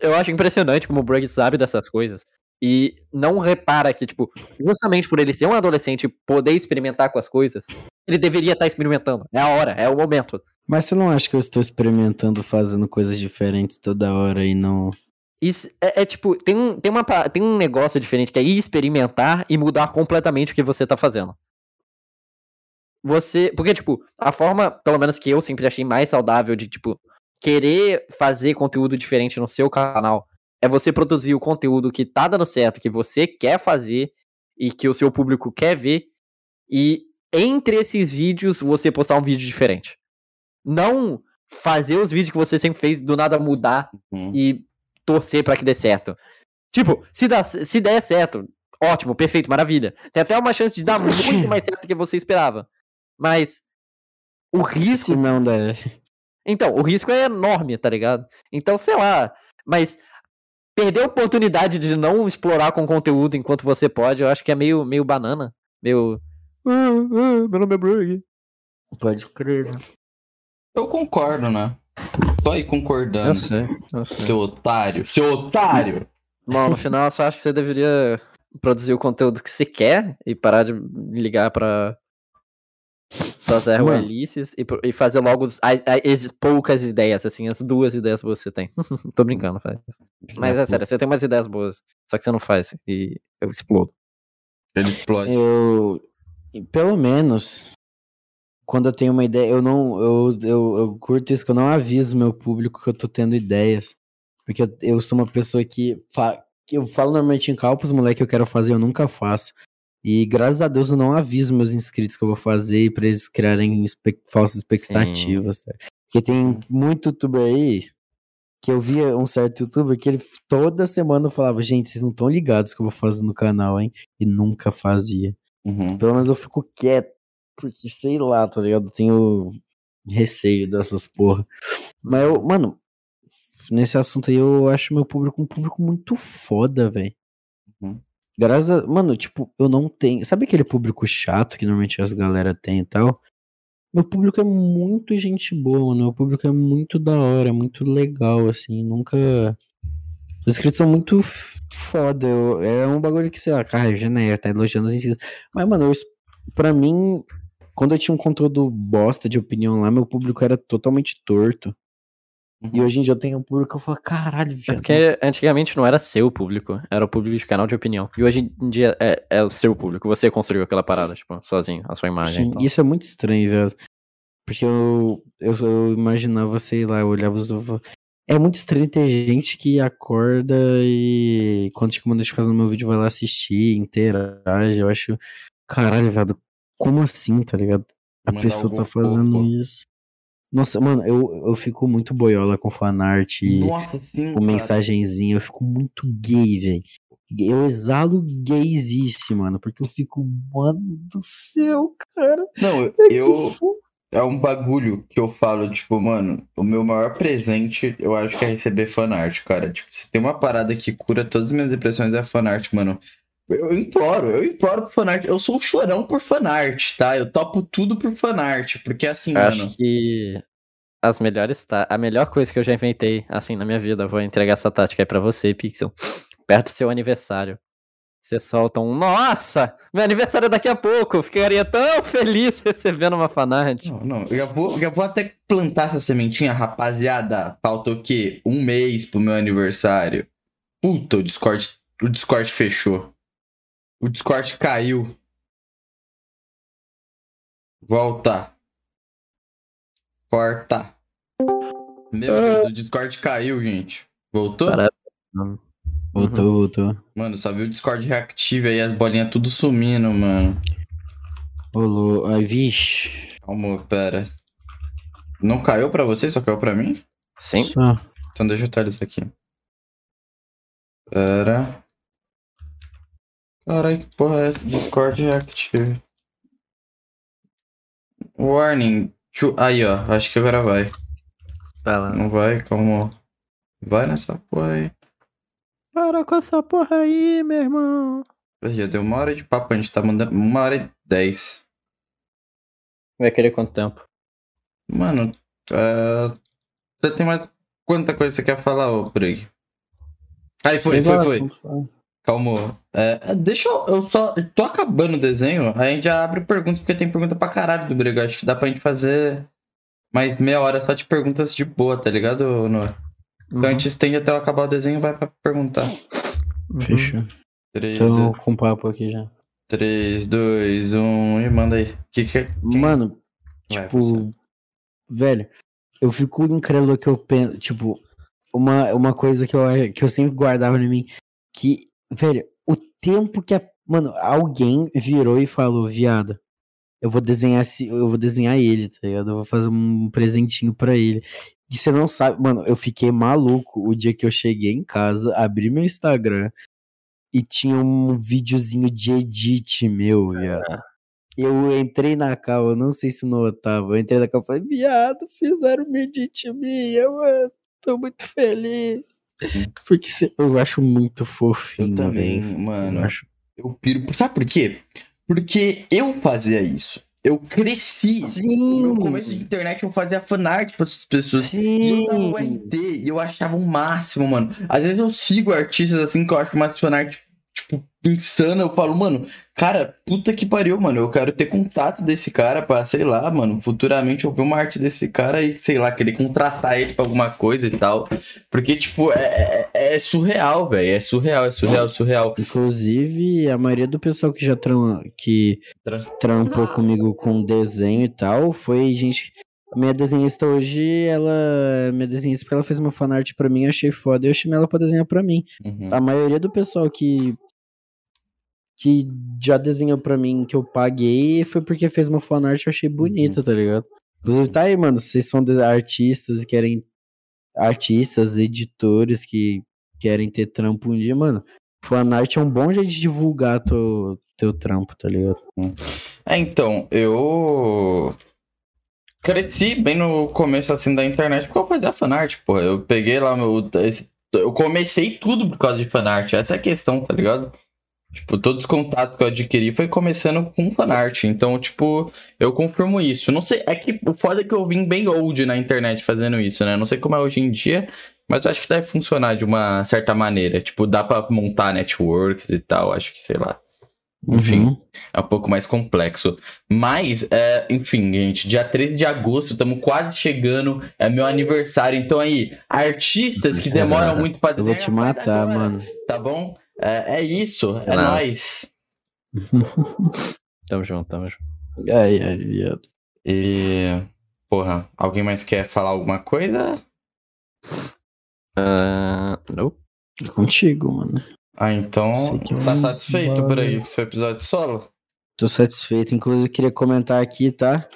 eu acho impressionante como o Brugge sabe dessas coisas. E não repara que, tipo, justamente por ele ser um adolescente e poder experimentar com as coisas, ele deveria estar experimentando. É a hora, é o momento. Mas você não acha que eu estou experimentando fazendo coisas diferentes toda hora e não. Isso é, é tipo, tem um, tem, uma, tem um negócio diferente que é ir experimentar e mudar completamente o que você tá fazendo. Você. Porque, tipo, a forma, pelo menos que eu sempre achei mais saudável de, tipo, querer fazer conteúdo diferente no seu canal é você produzir o conteúdo que tá dando certo, que você quer fazer e que o seu público quer ver. E entre esses vídeos, você postar um vídeo diferente. Não fazer os vídeos que você sempre fez do nada mudar Hum. e torcer pra que dê certo. Tipo, se, dá, se der certo, ótimo, perfeito, maravilha. Tem até uma chance de dar muito mais certo do que você esperava. Mas o risco. Se não der. Então, o risco é enorme, tá ligado? Então, sei lá. Mas perder a oportunidade de não explorar com conteúdo enquanto você pode, eu acho que é meio, meio banana. Meio. "Ah, ah, meu nome é Brugge. Pode crer. Eu concordo, né? Tô aí concordando. Eu sei, eu sei. Seu otário. Seu otário! Bom, no final, eu só acho que você deveria produzir o conteúdo que você quer e parar de ligar pra suas erroelices e, e fazer logo as, a- a- as poucas ideias, assim, as duas ideias boas que você tem. Tô brincando, faz. Mas é sério, você tem umas ideias boas, só que você não faz e eu explodo. Ele explode. Eu. Pelo menos. Quando eu tenho uma ideia, eu não. Eu, eu, eu curto isso, que eu não aviso meu público que eu tô tendo ideias. Porque eu, eu sou uma pessoa que. Fa, eu falo normalmente em cal pros moleques que eu quero fazer, eu nunca faço. E graças a Deus eu não aviso meus inscritos que eu vou fazer pra eles criarem espe- falsas expectativas. tá? Porque tem muito youtuber aí que eu via um certo youtuber que ele toda semana falava, gente, vocês não estão ligados que eu vou fazer no canal, hein? E nunca fazia. Uhum. Pelo menos eu fico quieto. Porque, sei lá, tá ligado? Eu tenho receio dessas porra. Mas eu, mano, nesse assunto aí eu acho meu público um público muito foda, velho. Uhum. Graças a... Mano, tipo, eu não tenho. Sabe aquele público chato que normalmente as galera tem e tal? Meu público é muito gente boa, mano. Meu público é muito da hora, muito legal, assim. Nunca. Os inscritos são muito foda. eu- é um bagulho que, sei lá, cara, Janeiro tá elogiando os inscritos. Mas, mano, eu, pra mim, quando eu tinha um conteúdo bosta de opinião lá, meu público era totalmente torto. E hoje em dia eu tenho um público que eu falo, caralho, É viado. porque antigamente não era seu público, era o público de canal de opinião. E hoje em dia é, é o seu público. Você construiu aquela parada, tipo, sozinho, a sua imagem. Sim, então. isso é muito estranho, velho. Porque eu, eu, eu imaginava, sei lá, eu olhava os. É muito estranho ter gente que acorda e quando chega uma notificação no meu vídeo vai lá assistir, interage. Eu acho. Caralho, velho, como assim, tá ligado? A Mandar pessoa tá fazendo fofo. isso. Nossa, mano, eu, eu fico muito boiola com fanart e Nossa, sim. com mensagenzinha. Eu fico muito gay, velho. Eu exalo gaysice, mano, porque eu fico, mano do céu, cara. Não, eu. Que eu- É um bagulho que eu falo, tipo, mano, o meu maior presente eu acho que é receber fanart, cara. Tipo, se tem uma parada que cura todas as minhas depressões é fanart, mano. Eu imploro, eu imploro por fanart. Eu sou um chorão por fanart, tá? Eu topo tudo por fanart, porque assim, Eu mano. acho que as melhores tá a melhor coisa que eu já inventei assim na minha vida, vou entregar essa tática aí pra você, Pixel. Perto do seu aniversário. Você solta um, nossa, meu aniversário é daqui a pouco, eu ficaria tão feliz recebendo uma fanart. Não, não, eu já vou, já vou até plantar essa sementinha, rapaziada. Falta o quê? Um mês pro meu aniversário. Puta, o Discord, o Discord fechou. O Discord caiu. Volta. Corta. Meu Deus, o Discord caiu, gente. Voltou? Para- Voltou, voltou. Mano, só vi o Discord reactivo aí, as bolinhas tudo sumindo, mano. Rolou. Ai, vixe. Calma, pera. Não caiu pra você, só caiu pra mim? Sim. Só. Então deixa eu atualizar aqui. Pera. Caralho, que porra é essa? Discord reactive. Warning. Chu- Aí, ó. Acho que agora vai. Vai lá. Não vai, calma. Vai nessa porra aí. Para com essa porra aí, meu irmão. Já deu uma hora de papo, a gente tá mandando uma hora e dez. Vai querer quanto tempo? Mano, é, você tem mais. Quanta coisa você quer falar, ô Brig? Aí foi, foi, foi. Calma. É, deixa eu. Eu só. Tô acabando o desenho, aí a gente já abre perguntas, porque tem pergunta pra caralho do Brego. Acho que dá pra gente fazer mais meia hora só de perguntas de boa, tá ligado, Noah? Então a gente estende até eu acabar o desenho e vai pra perguntar. Uhum. Fechou. 3, Tô com papo aqui já. 3 2, 1 e manda aí. Que que é? Mano, Vai, tipo, você. velho, eu fico incrédulo que eu penso, tipo, uma, uma coisa que eu, que eu sempre guardava em mim, que, velho, o tempo que a, mano, alguém virou e falou, viado, eu vou desenhar esse, eu vou desenhar ele, tá ligado? Eu vou fazer um presentinho pra ele. E você não sabe, mano, eu fiquei maluco o dia que eu cheguei em casa, abri meu Instagram e tinha um videozinho de edit meu, viado. Eu entrei na cal, eu não sei se não tava. Eu entrei na cal e falei, viado, fizeram uma edit minha, mano. Tô muito feliz. Porque cê- eu acho muito fofinho. Eu também, velho. mano. Eu acho... Eu piro. Sabe por quê? Porque eu fazia isso. Eu cresci. No meu começo de internet eu fazia fanart para as pessoas. E eu dava o Sim. RT e eu achava o máximo, mano. Às vezes eu sigo artistas assim que eu acho mais fanart, tipo, insana. Eu falo, mano, cara, puta que pariu, mano. Eu quero ter contato desse cara pra, sei lá, mano, futuramente eu ver uma arte desse cara e, sei lá, querer contratar ele pra alguma coisa e tal. Porque, tipo, é, é, é surreal, velho. É surreal, é surreal, surreal. Inclusive, a maioria do pessoal que já tram... que Tra- trampou comigo com desenho e tal, foi gente. A minha desenhista hoje, ela. Minha desenhista, porque ela fez uma fanart pra mim, eu achei foda, e eu chamei ela pra desenhar pra mim. Uhum. A maioria do pessoal que. Que já desenhou pra mim, que eu paguei, foi porque fez uma fanart e eu achei bonita, tá ligado? Inclusive, tá aí, mano. Vocês são artistas e querem. Artistas, editores que querem ter trampo um dia, mano. Fanart é um bom jeito de divulgar teu, teu trampo, tá ligado? É, então, eu cresci bem no começo assim da internet porque eu fazia fanart, pô. Eu peguei lá meu. Eu comecei tudo por causa de fanart. Essa é a questão, tá ligado? Tipo, todos os contatos que eu adquiri foi começando com fanart. Então, tipo, eu confirmo isso. Não sei, é que o foda é que eu vim bem old na internet fazendo isso, né? Não sei como é hoje em dia, mas eu acho que deve funcionar de uma certa maneira. Tipo, dá pra montar networks e tal, acho que sei lá. Enfim, Uhum. é um pouco mais complexo. Mas, é, enfim, gente, dia 13 de agosto, estamos quase chegando. É meu aniversário. Então aí, artistas que demoram muito pra Eu vou te matar, agora, mano. Tá bom? É, é isso, é Não. nóis. Tamo junto, tamo junto. Ai, ai, viado. E. Porra, alguém mais quer falar alguma coisa? Ah, nope. É contigo, mano. Ah, então. Tá satisfeito por aí com o seu episódio solo? Tô satisfeito. Inclusive, eu queria comentar aqui, tá?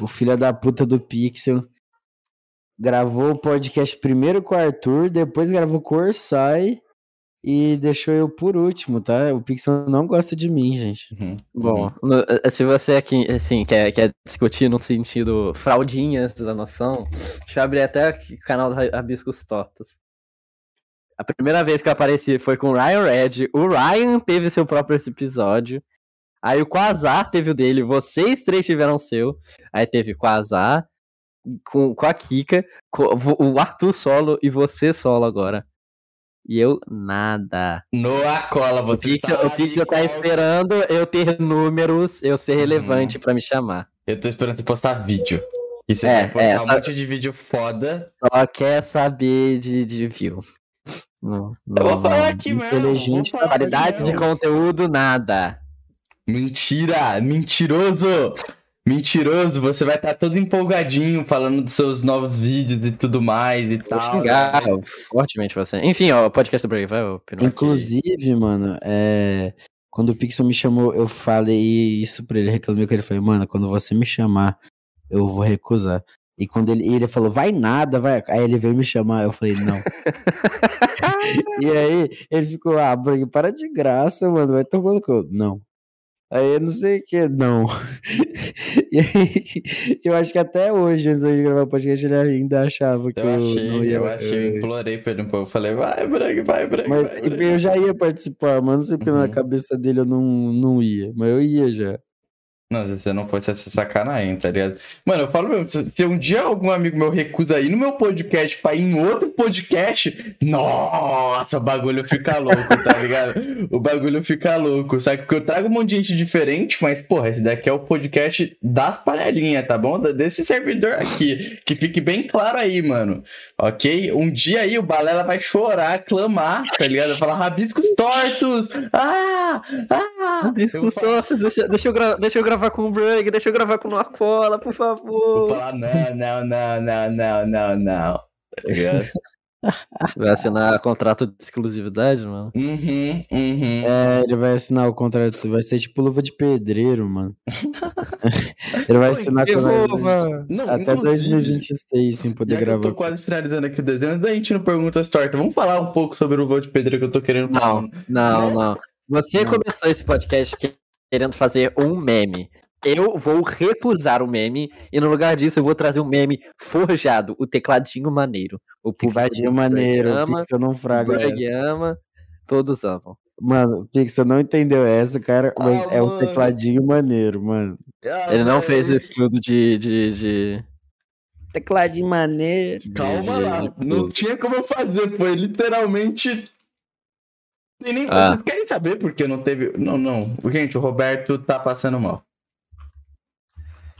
O filho da puta do Pixel gravou o podcast primeiro com o Arthur, depois gravou com o Orsai e deixou eu por último, tá? O Pixel não gosta de mim, gente. Uhum. Bom, no- eh, se você aqui, assim, quer, quer discutir no sentido fraldinhas da noção, deixa eu abrir até o canal do Ra- Rabiscos Tortos. A primeira vez que eu apareci foi com o Ryan Red. O Ryan teve seu próprio episódio. Aí o Quasar teve o dele. Vocês três tiveram o seu. Aí teve Quasar com, com a Kika, com o Arthur solo e você solo agora. E eu, nada. No Acola, O você Pixel, tá o Pixel tá esperando eu ter números, eu ser relevante pra me chamar. Eu tô esperando você postar vídeo. E você É, postar é, um só- monte de vídeo foda. Só quer saber de, de view. Não, Eu vou não, falar não. aqui mesmo. inteligente, Qualidade de conteúdo, nada. Mentira! Mentiroso! Mentiroso, você vai estar todo empolgadinho falando dos seus novos vídeos e tudo mais e Vou tal. xingar né? fortemente você. Enfim, ó, o podcast do Break, vai. Inclusive, mano, é... quando o Pixel me chamou, eu falei isso pra ele, reclamei com ele, falei, mano, quando você me chamar, eu vou recusar. E quando ele, ele falou, vai nada, vai. Aí ele veio me chamar, eu falei, não. e aí ele ficou, ah, para de graça, mano, vai tomando conta. Não. Aí eu não sei o que, não. e aí, eu acho que até hoje, antes de gravar o podcast, ele ainda achava que Eu eu, achei, não ia. eu achei, eu implorei pra ele um pouco. Eu falei, vai, Brag, vai, Brag. Mas vai, Brag. eu já ia participar, mas não sei porque na Uhum. cabeça dele eu não, não ia. Mas eu ia já. Não, se você não fosse essa sacanagem, tá ligado? Mano, eu falo mesmo, se, um dia algum amigo meu recusa ir no meu podcast pra ir em outro podcast, nossa, o bagulho fica louco, tá ligado? O bagulho fica louco, sabe? Porque eu trago um monte de gente diferente, mas, porra, esse daqui é o podcast das palhadinhas, tá bom? Desse servidor aqui, que fique bem claro aí, mano. Ok? Um dia aí o Balela vai chorar, clamar, tá ligado? Vai falar rabiscos tortos! Ah! Ah! Vou falar- Tortos, deixa, deixa, eu gra- deixa eu gravar com o Brug, deixa eu gravar com o Noacola, por Vou favor. falar, não, não, não, não, não, não, não. Tá ligado? Vai assinar contrato de exclusividade, mano? Uhum, uhum. É, ele vai assinar o contrato, vai ser tipo luva de pedreiro, mano. ele vai assinar com nós Não, até inclusive, 2026 sem poder já que eu gravar. tô quase finalizando aqui o desenho, antes da gente ir no Perguntas Tortas, vamos falar um pouco sobre o voo de pedreiro que eu tô querendo falar. Não, não, não. Você Não. começou esse podcast que- querendo fazer um meme. Eu vou recusar o meme e no lugar disso eu vou trazer um meme forjado, o tecladinho maneiro. O Tecladinho maneiro, o ama, Pixel não o fraga ama, todos amam. Mano, o Pixel não entendeu essa, cara, mas Ah, é um mano. tecladinho maneiro, mano. Ah, Ele não fez esse estudo de, de, de- Tecladinho maneiro. Calma de- lá, de- não tinha como eu fazer, foi literalmente. Tem nem... Ah. Vocês querem saber por que não teve. Não, não. Gente, o Roberto tá passando mal.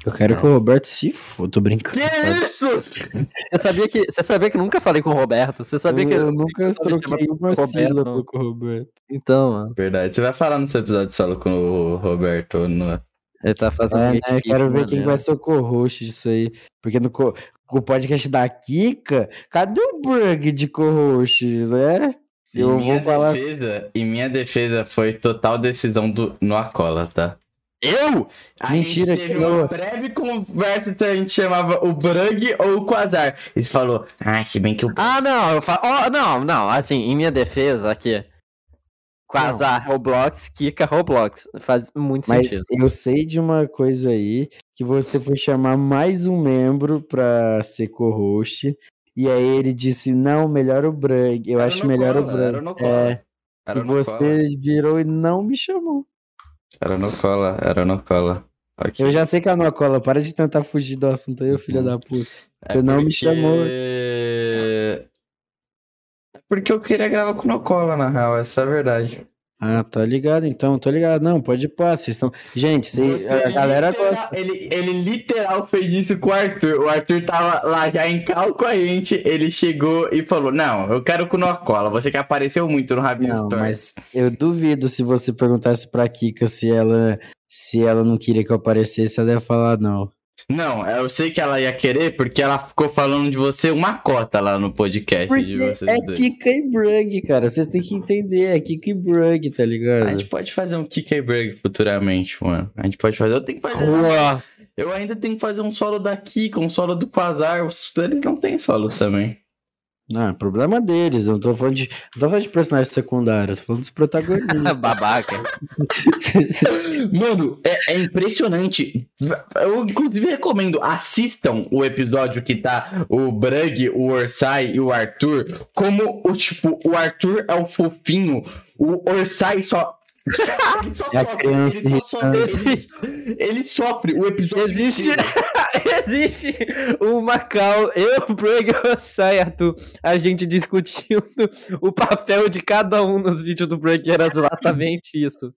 Eu quero que o Roberto se foda, tô brincando. Que isso? Você sabia que você sabia que eu nunca falei com o Roberto? Você sabia eu, que eu nunca troquei uma sílaba com o Roberto. Então, mano, Verdade. Você vai falar no seu episódio solo com o Roberto. No... ele tá fazendo É, né? gatekeep, Quero ver quem vai ser o co-host disso aí. Porque no co- o podcast da Kika, cadê o Brug de co-host, né? Em Eu minha vou falar. defesa, em minha defesa foi total decisão do Noacola, tá? Eu? A Mentira, gente teve que uma não- breve conversa se a gente chamava o Brug ou o Quasar. Ele falou, ah, se bem que o Ah, não, eu falo. ó, não, não, assim, em minha defesa aqui. Quasar Roblox, Kika Roblox. Faz muito Mas sentido. eu sei de uma coisa aí que você foi chamar mais um membro pra ser co-host. E aí ele disse: não, melhor o Brug. Eu Era acho melhor o Nocola, era o Brug. Nocola. É, Era e no você cola. virou e não me chamou. Era no cola, era no cola. Eu já sei que é no cola, para de tentar fugir do assunto aí, ô filho da puta. você não me chamou. É porque eu queria gravar com o Nocola, na real, essa é a verdade. Ah, tô ligado então, tô ligado. Não, pode ir pá, vocês estão. Gente, cê- Você a galera literal- gosta. Ele, ele literal fez isso com o Arthur. O Arthur tava lá já em cal com a gente. Ele chegou e falou: Não, eu quero com o Nocola. Você que apareceu muito no Rabin Não, Story. mas eu duvido se você perguntasse pra Kika se ela se ela não queria que eu aparecesse, ela ia falar não. Não, eu sei que ela ia querer porque ela ficou falando de você uma cota lá no podcast de Porque vocês é dois. Kika e Brug, cara. Vocês têm que entender, é Kika e Brug, tá A ligado? gente pode fazer um Kick Burg futuramente, mano. A gente pode fazer. Eu tenho que fazer. Rua. Eu ainda tenho que fazer um solo da Kika, um solo do Quasar. Os- Eles não têm solos também. Não, é problema deles. Eu não tô falando de, não tô falando de personagens secundários, tô falando dos protagonistas. Babaca. Mano, é, é impressionante. Eu, inclusive, recomendo, assistam o episódio que tá o Brug, o Orsai e o Arthur. Como o tipo, o Arthur é o fofinho, o Orsai só. Ele só É sofre, ele só sofre, ele, ele sofre o episódio Existe, existe o Macau, eu, sai, Arthur, a gente discutindo o papel de cada um nos vídeos do Brug, era exatamente isso.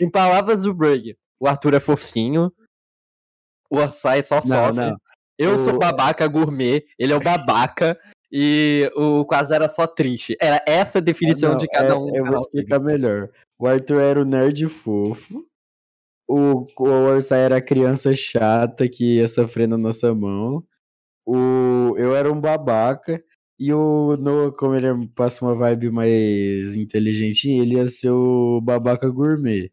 em palavras do Brug, o Arthur é fofinho, o Osai só Não, sofre, não. eu sou O- babaca gourmet, ele é o babaca, e o Quasar é só triste. Era essa a definição Não, de cada é- um. Eu vou explicar melhor. O Arthur era o nerd fofo. O, o Orsai era a criança chata que ia sofrer na nossa mão. O, eu era um babaca. E o Noah, como ele passa uma vibe mais inteligente, ele ia ser o babaca gourmet.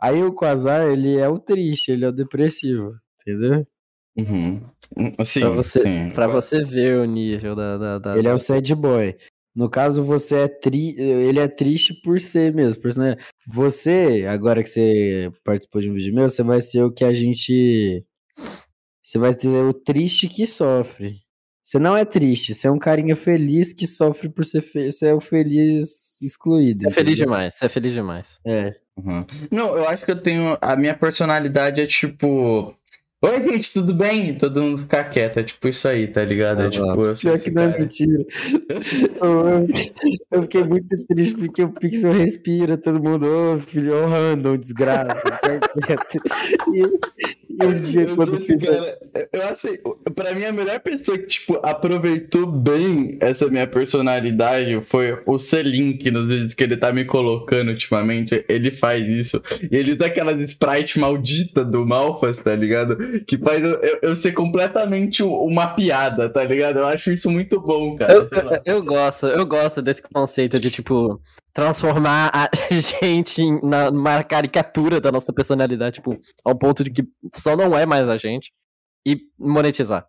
Aí o Quasar, ele é o triste, ele é o depressivo. Entendeu? Uhum. Sim, Pra você- sim. Pra você ver o nível da. da, da- Ele é o sad boy. No caso, você é tri... ele é triste por ser mesmo. Por ser- Você, agora que você participou de um vídeo meu, você vai ser o que a gente. Você vai ter o triste que sofre. Você não é triste, você é um carinha feliz que sofre por ser fe... Você é o feliz excluído. Você é feliz demais, você é feliz demais. É. Uhum. Não, eu acho que eu tenho. A minha personalidade é tipo. Oi, gente, tudo bem? Todo mundo ficar quieto. É tipo isso aí, tá ligado? É tipo, eu Pior que não é mentira. Eu, fiquei muito triste porque o Pixel respira, todo mundo, ô filho, ô random, desgraça. fica quieto." e, e um dia, Eu quando sou eu esse fiz. cara. Eu achei. Pra mim, a melhor pessoa que, tipo, aproveitou bem essa minha personalidade foi o Selink nos vídeos que ele tá me colocando ultimamente. Ele faz isso. E ele usa aquelas sprite maldita do Malfas, tá ligado? Que faz eu, eu- eu ser completamente uma piada, tá ligado? Eu acho isso muito bom, cara. Eu, sei lá. eu gosto, eu gosto desse conceito de, tipo, transformar a gente na, numa caricatura da nossa personalidade, tipo, ao ponto de que só não é mais a gente. E monetizar.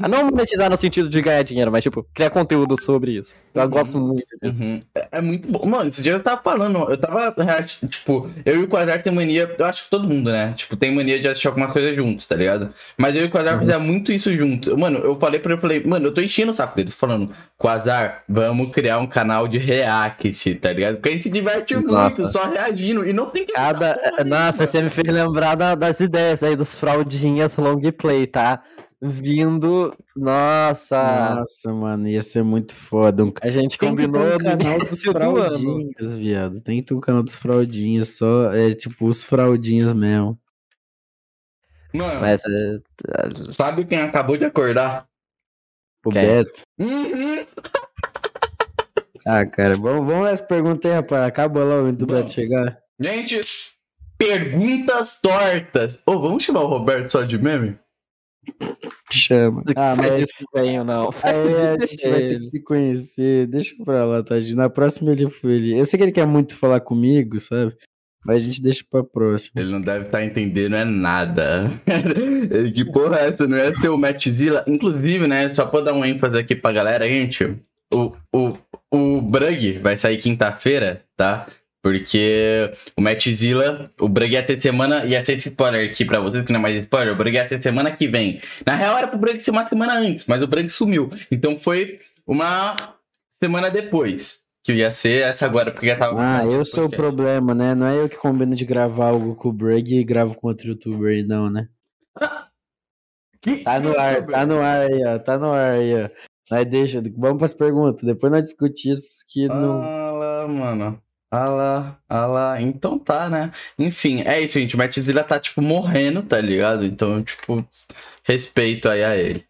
Ah, Não monetizar no sentido de ganhar dinheiro, mas, tipo, criar conteúdo sobre isso. Eu Uhum. gosto muito disso. Uhum. É, é muito bom. Mano, esse dia eu tava falando, eu tava, tipo, eu e o Quasar tem mania, eu acho que todo mundo, né? Tipo, tem mania de assistir alguma coisa juntos, tá ligado? Mas eu e o Quasar Uhum. fazia muito isso juntos. Mano, eu falei pra ele, eu falei, mano, eu tô enchendo o saco deles, falando, Quasar, vamos criar um canal de react, tá ligado? Porque a gente se diverte Nossa. muito, só reagindo, e não tem que Cada. Nossa, nenhuma. você me fez lembrar da- das ideias aí dos fraldinhas long play, tá? Vindo. Nossa! Nossa, mano, ia ser muito foda. Um... A gente Tem que ter combinou um canal dos início do fraldinhas, viado. Tem que ter um canal dos fraldinhas, só. É tipo os fraldinhas mesmo. Mano, Mas, é, sabe quem acabou de acordar? O Quem? Beto. Uhum. Ah, cara, vamos, vamos nessa pergunta aí, rapaz. Acaba logo antes do Vamos. Beto chegar. Gente, perguntas tortas. Ô, vamos chamar o Roberto só de meme? Chama. Ah, faz mas isso bem ou não? aí a Deixa gente vai ter ele. que se conhecer. Deixa pra lá, tá? Na próxima ele foi. Ele... Eu sei que ele quer muito falar comigo, sabe? Mas a gente deixa pra próxima. Ele não deve estar entendendo é nada. Que porra é essa? Não ia ser o Mattzilla? Inclusive, né, só pra dar um ênfase aqui pra galera, gente, o, o, o Brug vai sair quinta-feira, tá? Porque o Mattzilla, o Brug ia ser semana, ia ser esse spoiler aqui pra vocês, que não é mais spoiler, o Brug ia ser semana que vem. Na real era pro Brug ser uma semana antes, mas o Brug sumiu. Então foi uma semana depois. que ia ser essa agora, porque já tava. Ah, eu sou o problema, né? Não é eu que combino de gravar algo com o Brug e gravo com outro youtuber aí, não, né? Que- Tá no ar, tá no ar aí, ó. Tá no ar aí, ó. Nós deixa, vamos pras perguntas. Depois nós discutimos isso que não. Lá, mano. Ah lá, ah lá. Então tá, né? Enfim, é isso, gente. O Matzilla tá, tipo, morrendo, tá ligado? Então, tipo, respeito aí a ele.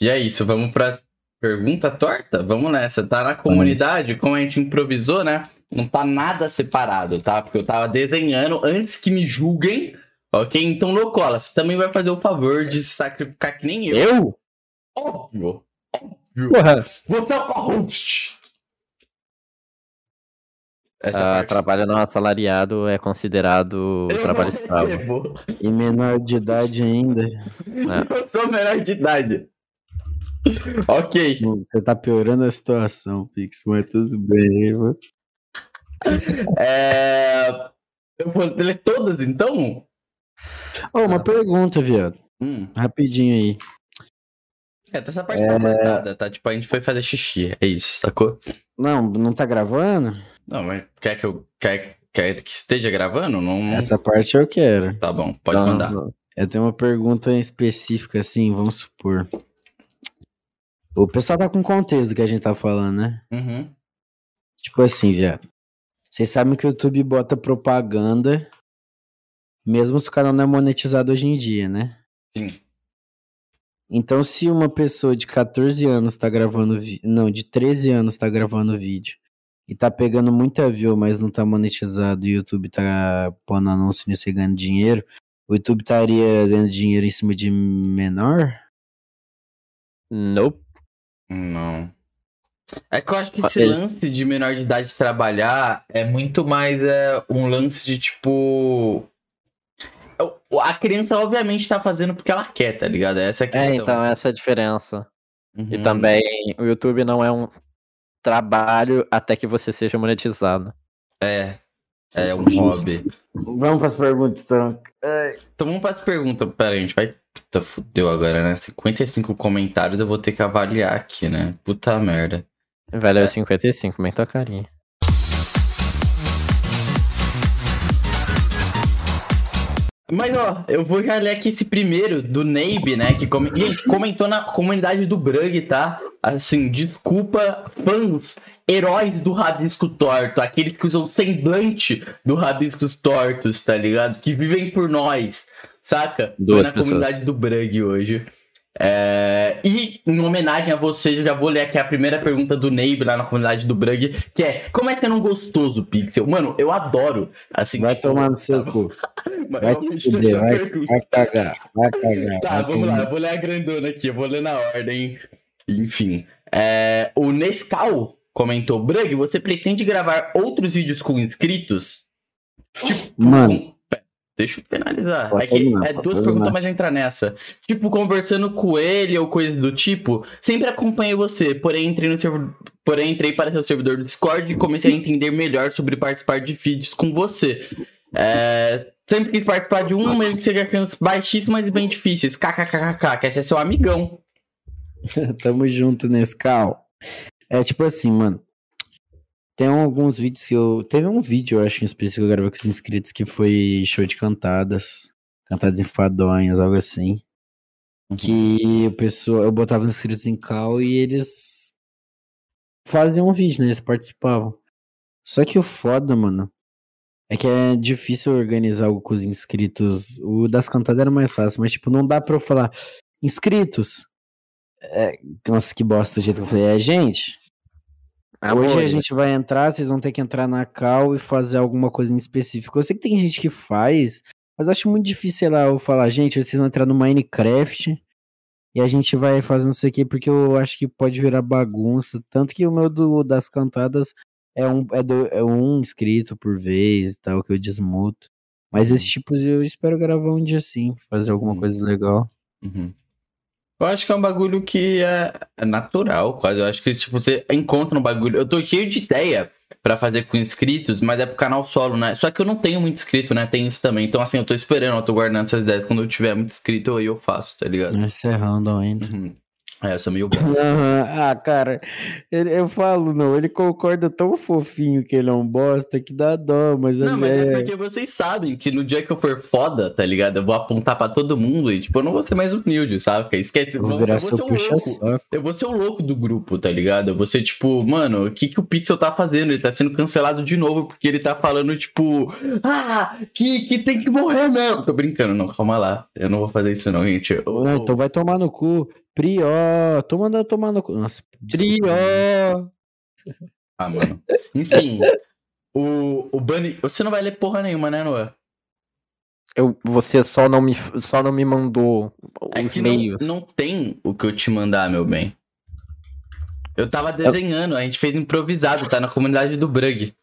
E é isso, vamos pra pergunta torta? Vamos nessa. Tá na comunidade, como a gente improvisou, né? Não tá nada separado, tá? Porque eu tava desenhando antes que me julguem, ok? Então, Locola, você também vai fazer o favor de se sacrificar que nem eu. Eu? Óbvio. Porra. Você é o co-host. Ah, parte trabalho não assalariado é considerado eu trabalho escravo. recebo. E menor de idade ainda. Eu sou menor de idade. ok. Você tá piorando a situação, Pix, mas tudo bem, mano. É... Eu vou ler todas, então? Ô, uma pergunta, viado. Hum. Rapidinho aí. É, essa parte tá cortada, tá? Tipo, a gente foi fazer xixi. É isso, sacou? Não, não tá gravando? Não, mas quer que eu... Quer, quer que esteja gravando? Não... Essa parte eu quero. Tá bom, pode Então, mandar. Eu tenho uma pergunta específica, assim, vamos supor. O pessoal tá com contexto do que a gente tá falando, né? Uhum. Tipo assim, viado. Vocês sabem que o YouTube bota propaganda, mesmo se o canal não é monetizado hoje em dia, né? Sim. Então, se uma pessoa de 14 anos tá gravando vídeo. Não, de 13 anos tá gravando vídeo. E tá pegando muita view, mas não tá monetizado e o YouTube tá pondo anúncio nisso e ganhando dinheiro. O YouTube estaria ganhando dinheiro em cima de menor? Nope. Não. É que eu acho que esse eles- lance de menor de idade trabalhar é muito mais é, um lance de tipo. A criança, obviamente, tá fazendo porque ela quer, tá ligado? Essa é a É, questão. então essa é a diferença. E Uhum. também o YouTube não é um trabalho até que você seja monetizado. É. É um Justo. hobby. Vamos pras perguntas, então. Então vamos para as perguntas. Pera aí, a gente vai. Puta, fudeu agora, né? 55 comentários eu vou ter que avaliar aqui, né? Puta merda. Valeu 55, bem tua carinha. Mas ó, eu vou já ler aqui esse primeiro do Neib, né? Que. Gente, comentou na comunidade do Brug, tá? Assim, desculpa, fãs, heróis do Rabisco Torto, aqueles que usam semblante do Rabiscos Tortos, tá ligado? Que vivem por nós, saca? Duas Foi na pessoas. comunidade do Brug hoje. É, E em homenagem a vocês, eu já vou ler aqui a primeira pergunta do Neib lá na comunidade do Brug, que é: Como é ser um gostoso, Pixel? Mano, eu adoro. Assim, Vai tipo, tomar no seu tá cu. mas Vai te fuder, vai, vai cagar, vai cagar. Tá, vai vamos lá, eu vou ler a grandona aqui, eu vou ler na ordem. Enfim. É, o Nescau comentou: Brug, você pretende gravar outros vídeos com inscritos? Tipo, Mano. com- Deixa eu finalizar. Pode É que terminar, é duas perguntas, mas entra nessa. Tipo, conversando com ele ou coisas do tipo, sempre acompanhei você, porém entrei no servidor. Porém, entrei para seu servidor do Discord e comecei a entender melhor sobre participar de vídeos com você. É, sempre quis participar de um, mesmo que seja chances baixíssimas e bem difíceis. KKKKK, quer ser seu amigão. Tamo junto nesse cal. É tipo assim, mano. Tem alguns vídeos que eu. Teve um vídeo, eu acho, em específico, que eu gravei com os inscritos, que foi show de cantadas. Cantadas enfadonhas, algo assim. Que o pessoal, eu botava os inscritos em cal e eles faziam um vídeo, né? Eles participavam. Só que o foda, mano, é que é difícil organizar algo com os inscritos. O das cantadas era mais fácil, mas tipo, não dá pra eu falar, inscritos. É, nossa, que bosta do jeito que eu falei. É, gente, hoje a gente vai entrar, vocês vão ter que entrar na cal e fazer alguma coisa em específico. Eu sei que tem gente que faz, mas acho muito difícil, sei lá, eu falar, gente, vocês vão entrar no Minecraft e a gente vai fazer não sei o que, porque eu acho que pode virar bagunça. Tanto que o meu do, das cantadas é um, é, do- é um inscrito por vez e tal, que eu desmuto. Mas esses tipos eu espero gravar um dia sim, fazer alguma Uhum. coisa legal. Uhum. Eu acho que é um bagulho que é, é natural, quase. Eu acho que, tipo, você encontra um bagulho. Eu tô cheio de ideia pra fazer com inscritos, mas é pro canal solo, né? Só que eu não tenho muito inscrito, né? Tem isso também. Então, assim, eu tô esperando, eu tô guardando essas ideias. Quando eu tiver muito inscrito, aí eu faço, tá ligado? Encerrando ainda. Uhum. É, eu sou meio bosta. Aham. Ah, cara, ele- eu falo, não, ele concorda tão fofinho que ele é um bosta que dá dó, mas Não, mas é é... porque vocês sabem que no dia que eu for foda, tá ligado? Eu vou apontar pra todo mundo e, tipo, eu não vou ser mais humilde, sabe? Esquece, Eu vou virar eu vou ser o louco. Eu vou ser o louco do grupo, tá ligado? Eu vou ser tipo, mano, o que, que o Pixel tá fazendo? Ele tá sendo cancelado de novo porque ele tá falando, tipo, ah, que, que tem que morrer mesmo. Tô brincando, não, calma lá. Eu não vou fazer isso, não, gente. Eu- Não, então vai tomar no cu. Prió, tô mandando tomar no cu. Nossa, desculpa. Prió! Ah, mano. Enfim, o, o Bunny. Você não vai ler porra nenhuma, né, Noah? Eu, você só não me, só não me mandou É os que meios. não, não tem o que eu te mandar, meu bem. Eu tava desenhando, a gente fez improvisado, tá na comunidade do Brug.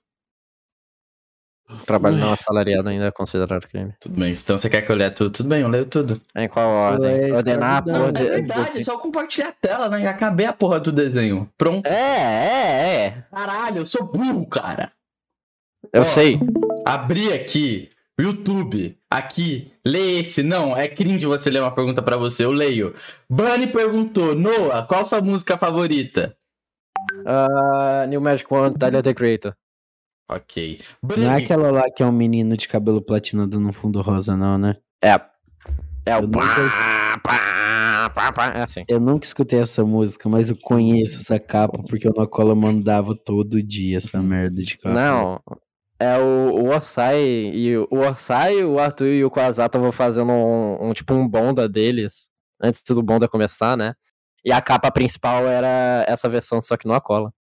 Trabalho não assalariado ainda é considerado crime. Tudo bem, então você quer que eu leia tudo? Tudo bem, eu leio tudo. Em qual ordem? é Ordenar a escravidão. porra É de- verdade, é só compartilhar a tela, né? Já acabei a porra do desenho. Pronto. É, é, é. Caralho, eu sou burro, cara. Eu Ó. sei. Abri aqui, YouTube, aqui, lê esse. Não, é cringe você ler uma pergunta pra você, eu leio. Bunny perguntou, Noah, qual sua música favorita? Ah, New Magic One, Tyler the Creator. Ok. Não é aquela lá que é um menino de cabelo platinado no fundo rosa, não, né? É. É Eu o. nunca- Pá, pá, pá, pá. É assim. Eu nunca escutei essa música, mas eu conheço essa capa porque o Nocola mandava todo dia essa merda de capa. Não. É o, o Orsai e o Orsai, o Arthur e o Quasar estavam fazendo um, um tipo um bonda deles antes do bonda começar, né? E a capa principal era essa versão, só que não a cola.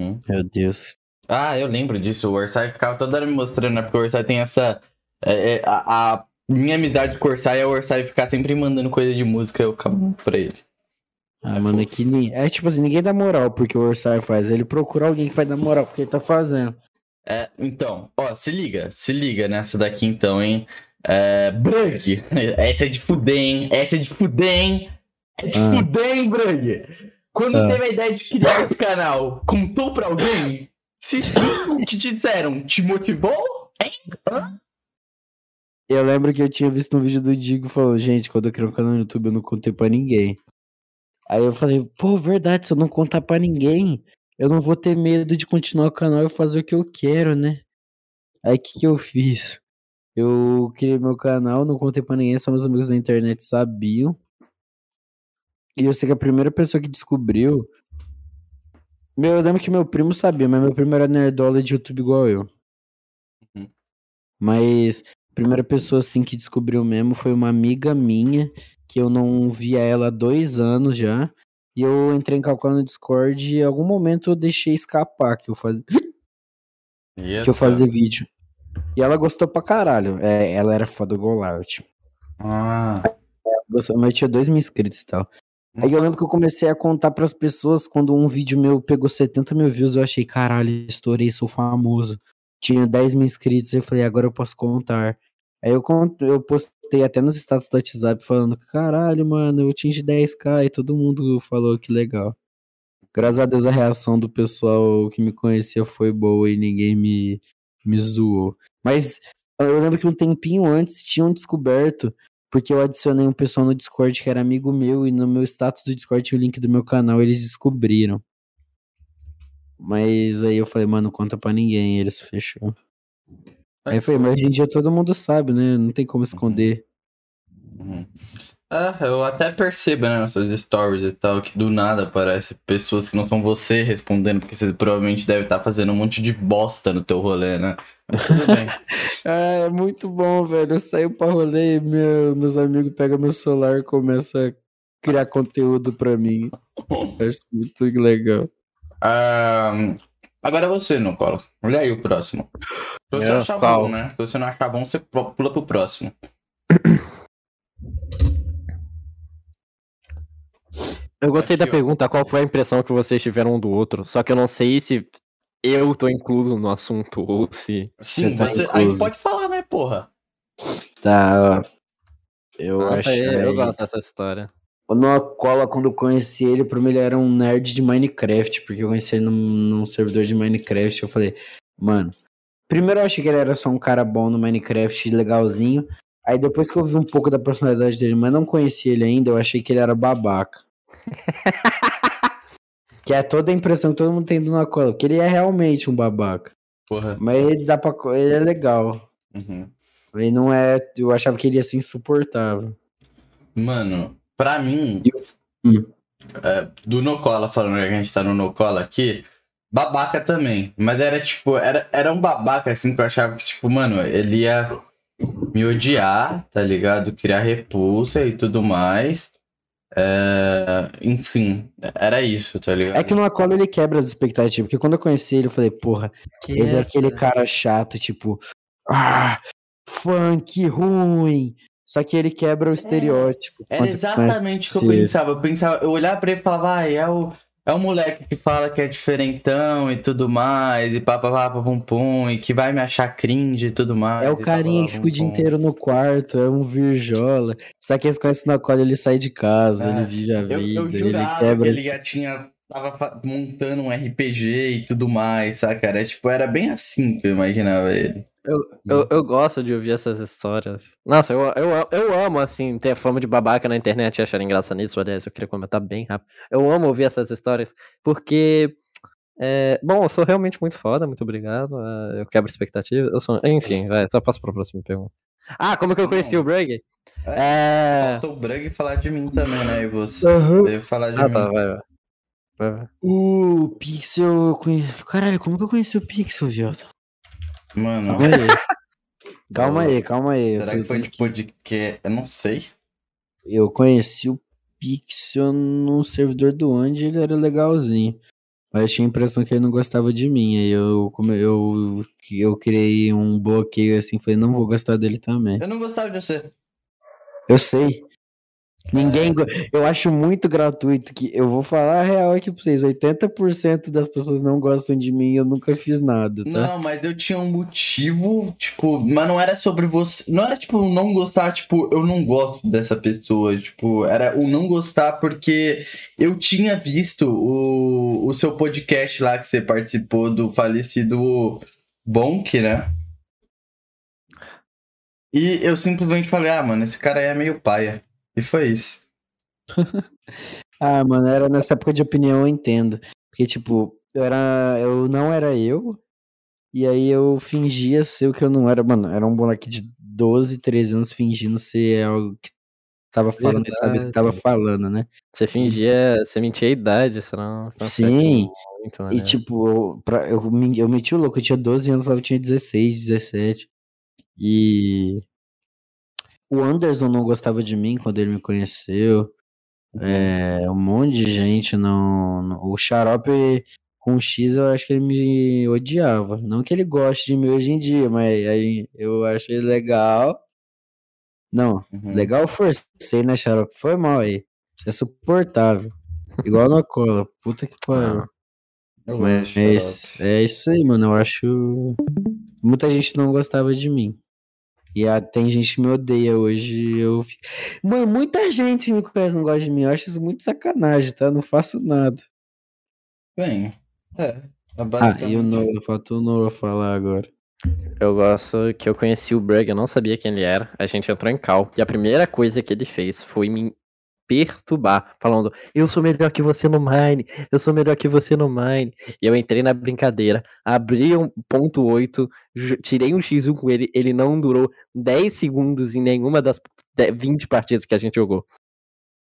Meu Deus. Ah, eu lembro disso. O Orsai ficava toda hora me mostrando, né? Porque o Orsai tem essa. é, é, a, a minha amizade com o Orsai é o Orsai ficar sempre mandando coisa de música, eu acabo pra ele. Ah, É mano, é fofo. que ni- é tipo assim, ninguém dá moral porque o Orsay faz. Ele procura alguém que vai dar moral porque ele tá fazendo. É, então, ó, se liga, se liga nessa daqui então, hein? É, Brug, essa é de fuder, hein? Essa é de fuder, hein? É de Ah. fuder, hein, Brug? Quando Ah. teve a ideia de criar esse canal, contou pra alguém? Se sim, o que disseram? Te motivou? Eu lembro que eu tinha visto um vídeo do Digo falando, gente, quando eu criei um canal no YouTube eu não contei pra ninguém. Aí eu falei, pô, verdade, se eu não contar pra ninguém, eu não vou ter medo de continuar o canal e fazer o que eu quero, né? Aí o que, que eu fiz? Eu criei meu canal, não contei pra ninguém, só meus amigos da internet sabiam. E eu sei que a primeira pessoa que descobriu. Meu, eu lembro que meu primo sabia, mas meu primo era nerdola de YouTube igual eu. Uhum. Mas a primeira pessoa assim que descobriu mesmo foi uma amiga minha, que eu não via ela há dois anos já. E eu entrei em calcular no Discord e em algum momento eu deixei escapar que eu fazia, que eu fazia vídeo. E ela gostou pra caralho. É, ela era foda do Golart. Ah, Gostou, mas eu tinha dois mil inscritos e tal. Aí eu lembro que eu comecei a contar pras pessoas quando um vídeo meu pegou 70 mil views. Eu achei, caralho, estourei, sou famoso. Tinha 10 mil inscritos. Eu falei, agora eu posso contar. Aí eu, cont- eu postei até nos status do WhatsApp falando, caralho, mano, eu atingi 10k e todo mundo falou que legal. Graças a Deus a reação do pessoal que me conhecia foi boa e ninguém me, me zoou. Mas eu lembro que um tempinho antes tinham descoberto porque eu adicionei um pessoal no Discord que era amigo meu e no meu status do Discord tinha o link do meu canal, eles descobriram. Mas aí eu falei, mano, conta pra ninguém, eles fechou. Aí foi, mas hoje em dia todo mundo sabe, né? Não tem como esconder. Uhum. Ah, eu até percebo, né, nas suas stories e tal, que do nada aparece pessoas que não são você respondendo, porque você provavelmente deve estar fazendo um monte de bosta no teu rolê, né? Mas tudo bem. Ah, é muito bom, velho. Eu saio pra rolê e meu- meus amigos pegam meu celular e começam a criar conteúdo pra mim. Eu Acho muito legal. Ah, agora é você, Nicola. Olha aí o próximo. Se você É, achar qual? bom, né? Se você não achar bom, você pula pro próximo. Eu gostei da pergunta qual foi a impressão que vocês tiveram um do outro. Só que eu não sei se eu tô incluso no assunto ou se. Sim, tá você. Aí pode falar, né, porra? Tá, ó. Eu Ah, achei. eu gosto dessa história. O Nocola, quando eu conheci ele, pra mim ele era um nerd de Minecraft, porque eu conheci ele num, num servidor de Minecraft. Eu falei, mano. Primeiro eu achei que ele era só um cara bom no Minecraft, legalzinho. Aí depois que eu vi um pouco da personalidade dele, mas não conheci ele ainda, eu achei que ele era babaca. que é toda a impressão que todo mundo tem do Nocola, porque ele é realmente um babaca. Porra. Mas ele dá pra. co- Ele é legal. Uhum. Ele não é. Eu achava que ele ia ser insuportável. Mano, pra mim, Hum. é, do Nocola, falando que a gente tá no Nocola aqui, babaca também. Mas era tipo, era, era um babaca assim que eu achava que, tipo, mano, ele ia me odiar, tá ligado? Criar repulsa e tudo mais. É, enfim, era isso, tá ligado? É que no Nocola ele quebra as expectativas. Porque quando eu conheci ele, eu falei, porra, ele é aquele cara chato, tipo. Ah, funk ruim. Só que ele quebra o estereótipo. Era quando você conhece- exatamente o que eu pensava. Eu pensava, eu olhava pra ele e falava, ah, é o, é o moleque que fala que é diferentão e tudo mais, e papapá, pum pum, e que vai me achar cringe e tudo mais. É o carinha que fica o dia inteiro no quarto, é um virjola. Só que eles conhecem na qual ele sai de casa, É, ele vive a Eu, vida, eu ele quebra. que ele já tinha. Tava montando um RPG e tudo mais, saca? Era, tipo, era bem assim que eu imaginava ele. Eu, eu gosto de ouvir essas histórias. Nossa, eu, eu, eu amo, assim, ter a fama de babaca na internet e achar graça nisso. Aliás, eu queria comentar bem rápido. Eu amo ouvir essas histórias, porque. é, bom, eu sou realmente muito foda, muito obrigado. é, eu quebro expectativa. Eu sou, enfim, vai, só passo pra próxima pergunta. Ah, como que eu conheci o Brugge? É. Faltou o Brug falar de mim também, né? E você Aham. deve falar de Ah, mim. tá, vai, vai. Vai, vai. O Pixel. eu conhe- Caralho, como que eu conheci o Pixel, viado? Mano, Calma aí. calma aí, calma aí. será que foi de podcast? Eu não sei. Eu conheci o Pixel num servidor do Andy ele era legalzinho. Mas eu tinha a impressão que ele não gostava de mim. Aí eu, como eu, eu criei um bloqueio assim, falei, não vou gostar dele também. Eu não gostava de você. Eu sei. Ninguém. Eu acho muito gratuito que. Eu vou falar a real aqui pra vocês: 80% das pessoas não gostam de mim eu nunca fiz nada, tá? Não, mas eu tinha um motivo, tipo, mas não era sobre você. Não era tipo não gostar, tipo, eu não gosto dessa pessoa. Tipo, era o não gostar porque eu tinha visto o, o seu podcast lá que você participou do falecido Bonk, né? E eu simplesmente falei, ah, mano, esse cara aí é meio paia. E foi isso. Ah, mano, era nessa época de opinião, eu entendo. Porque, tipo, eu era. Eu não era eu. E aí eu fingia ser o que eu não era. Mano, era um moleque de 12, 13 anos fingindo ser algo que tava falando e sabia o que tava Verdade. falando, né? Você fingia, você mentia a idade, senão. Sim. Muito E tipo, eu, pra, eu, eu meti o louco, eu tinha 12 anos, lá eu tinha 16, 17. E o Anderson não gostava de mim quando ele me conheceu. É, um monte de gente não. não- O Xarope com X eu acho que ele me odiava. Não que ele goste de mim hoje em dia, mas aí eu achei legal. Não, Uhum. legal forcei, né, Xarope? Foi mal aí. Isso é suportável. Igual na cola. Puta que pariu. Mas é, é isso aí, mano. Eu acho. Muita gente não gostava de mim. E ah, tem gente que me odeia hoje. Eu... fi- Mano, muita gente que me conhece não gosta de mim. Eu acho isso muito sacanagem, tá? Eu não faço nada. Bem, é. é Ah, basicamente. e o Noah, faltou o Noah falar agora. Eu gosto que eu conheci o Brugge, eu não sabia quem ele era. A gente entrou em cal. E a primeira coisa que ele fez foi me perturbar, falando: Eu sou melhor que você no Mine, eu sou melhor que você no Mine. E eu entrei na brincadeira, abri um ponto 8, ju- tirei um X1 com ele, ele não durou 10 segundos em nenhuma das de- 20 partidas que a gente jogou.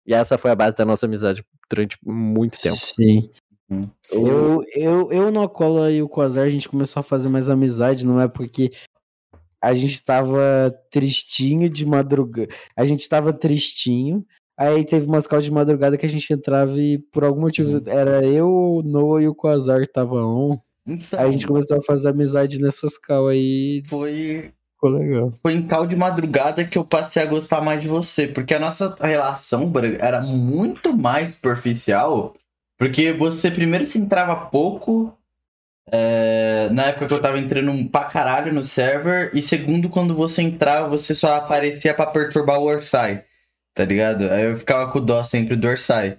E essa foi a base da nossa amizade durante muito tempo. Sim. Hum. Eu, eu, eu no Cola e o Quasar, a gente começou a fazer mais amizade, não é porque a gente tava tristinho de madrugada. A gente tava tristinho. Aí teve umas calls de madrugada que a gente entrava e por algum motivo Uhum. era eu, o Noah e o Quasar que tava on. Então, Aí a gente começou a fazer amizade nessas cal aí. foi Ficou legal. foi em cal de madrugada que eu passei a gostar mais de você, porque a nossa relação era muito mais superficial, porque você primeiro se entrava pouco, é, na época que eu tava entrando pra caralho no server, e segundo, quando você entrava, você só aparecia pra perturbar o Orsai, tá ligado? Aí eu ficava com dó sempre do Orsai.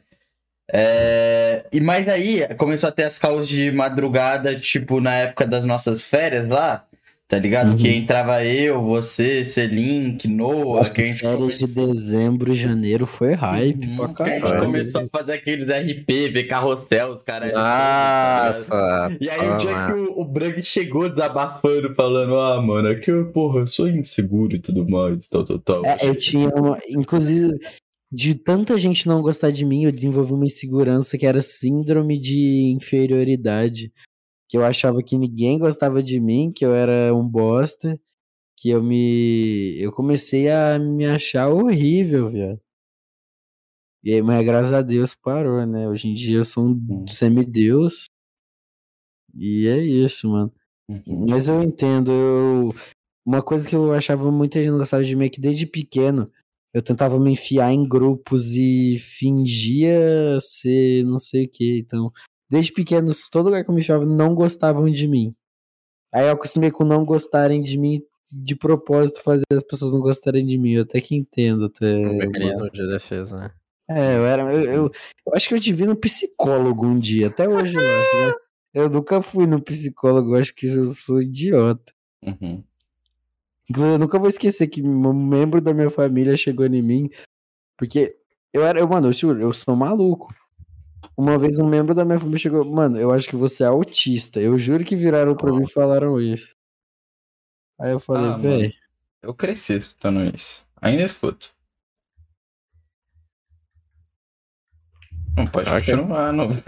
É, e mais aí, começou a ter as calls de madrugada, tipo, na época das nossas férias lá, Tá ligado? Uhum. Que entrava eu, você, Selink, Noah, Nossa, que férias de dezembro e janeiro foi hype Uhum, pra que a gente caralho. começou a fazer aqueles RP, ver carrossel, os caras. Nossa! E aí o dia ah, que o, o chegou desabafando, falando, ah, mano, é que eu, porra, eu sou inseguro e tudo mais, tal, tal, tal. É, eu tinha uma. Inclusive, de tanta gente não gostar de mim, eu desenvolvi uma insegurança que era síndrome de inferioridade. Que eu achava que ninguém gostava de mim, que eu era um bosta. Que eu me. Eu comecei a me achar horrível, viado. E aí, mas graças a Deus parou, né? Hoje em dia eu sou um semideus. E é isso, mano. Uhum. Mas eu entendo, eu... Uma coisa que eu achava muita gente gostava de mim é que desde pequeno eu tentava me enfiar em grupos e fingia ser não sei o que. Então, desde pequeno, todo lugar que eu me enfiava não gostavam de mim. Aí eu acostumei com não gostarem de mim de propósito fazer as pessoas não gostarem de mim. Eu até que entendo. Até, um mecanismo de defesa, né? é, eu era. Eu, eu, eu acho que eu ir no psicólogo um dia, até hoje eu acho, né? Eu nunca fui no psicólogo, eu acho que eu sou idiota. Uhum. Eu nunca vou esquecer que um membro da minha família chegou em mim, porque eu era, eu, mano, eu, eu sou maluco. Uma vez um membro da minha família chegou, mano, eu acho que você é autista. Eu juro que viraram pra mim e falaram isso. Aí eu falei, Ah, velho. mano. Eu cresci escutando isso. Ainda escuto. Não pode Ok. continuar, não.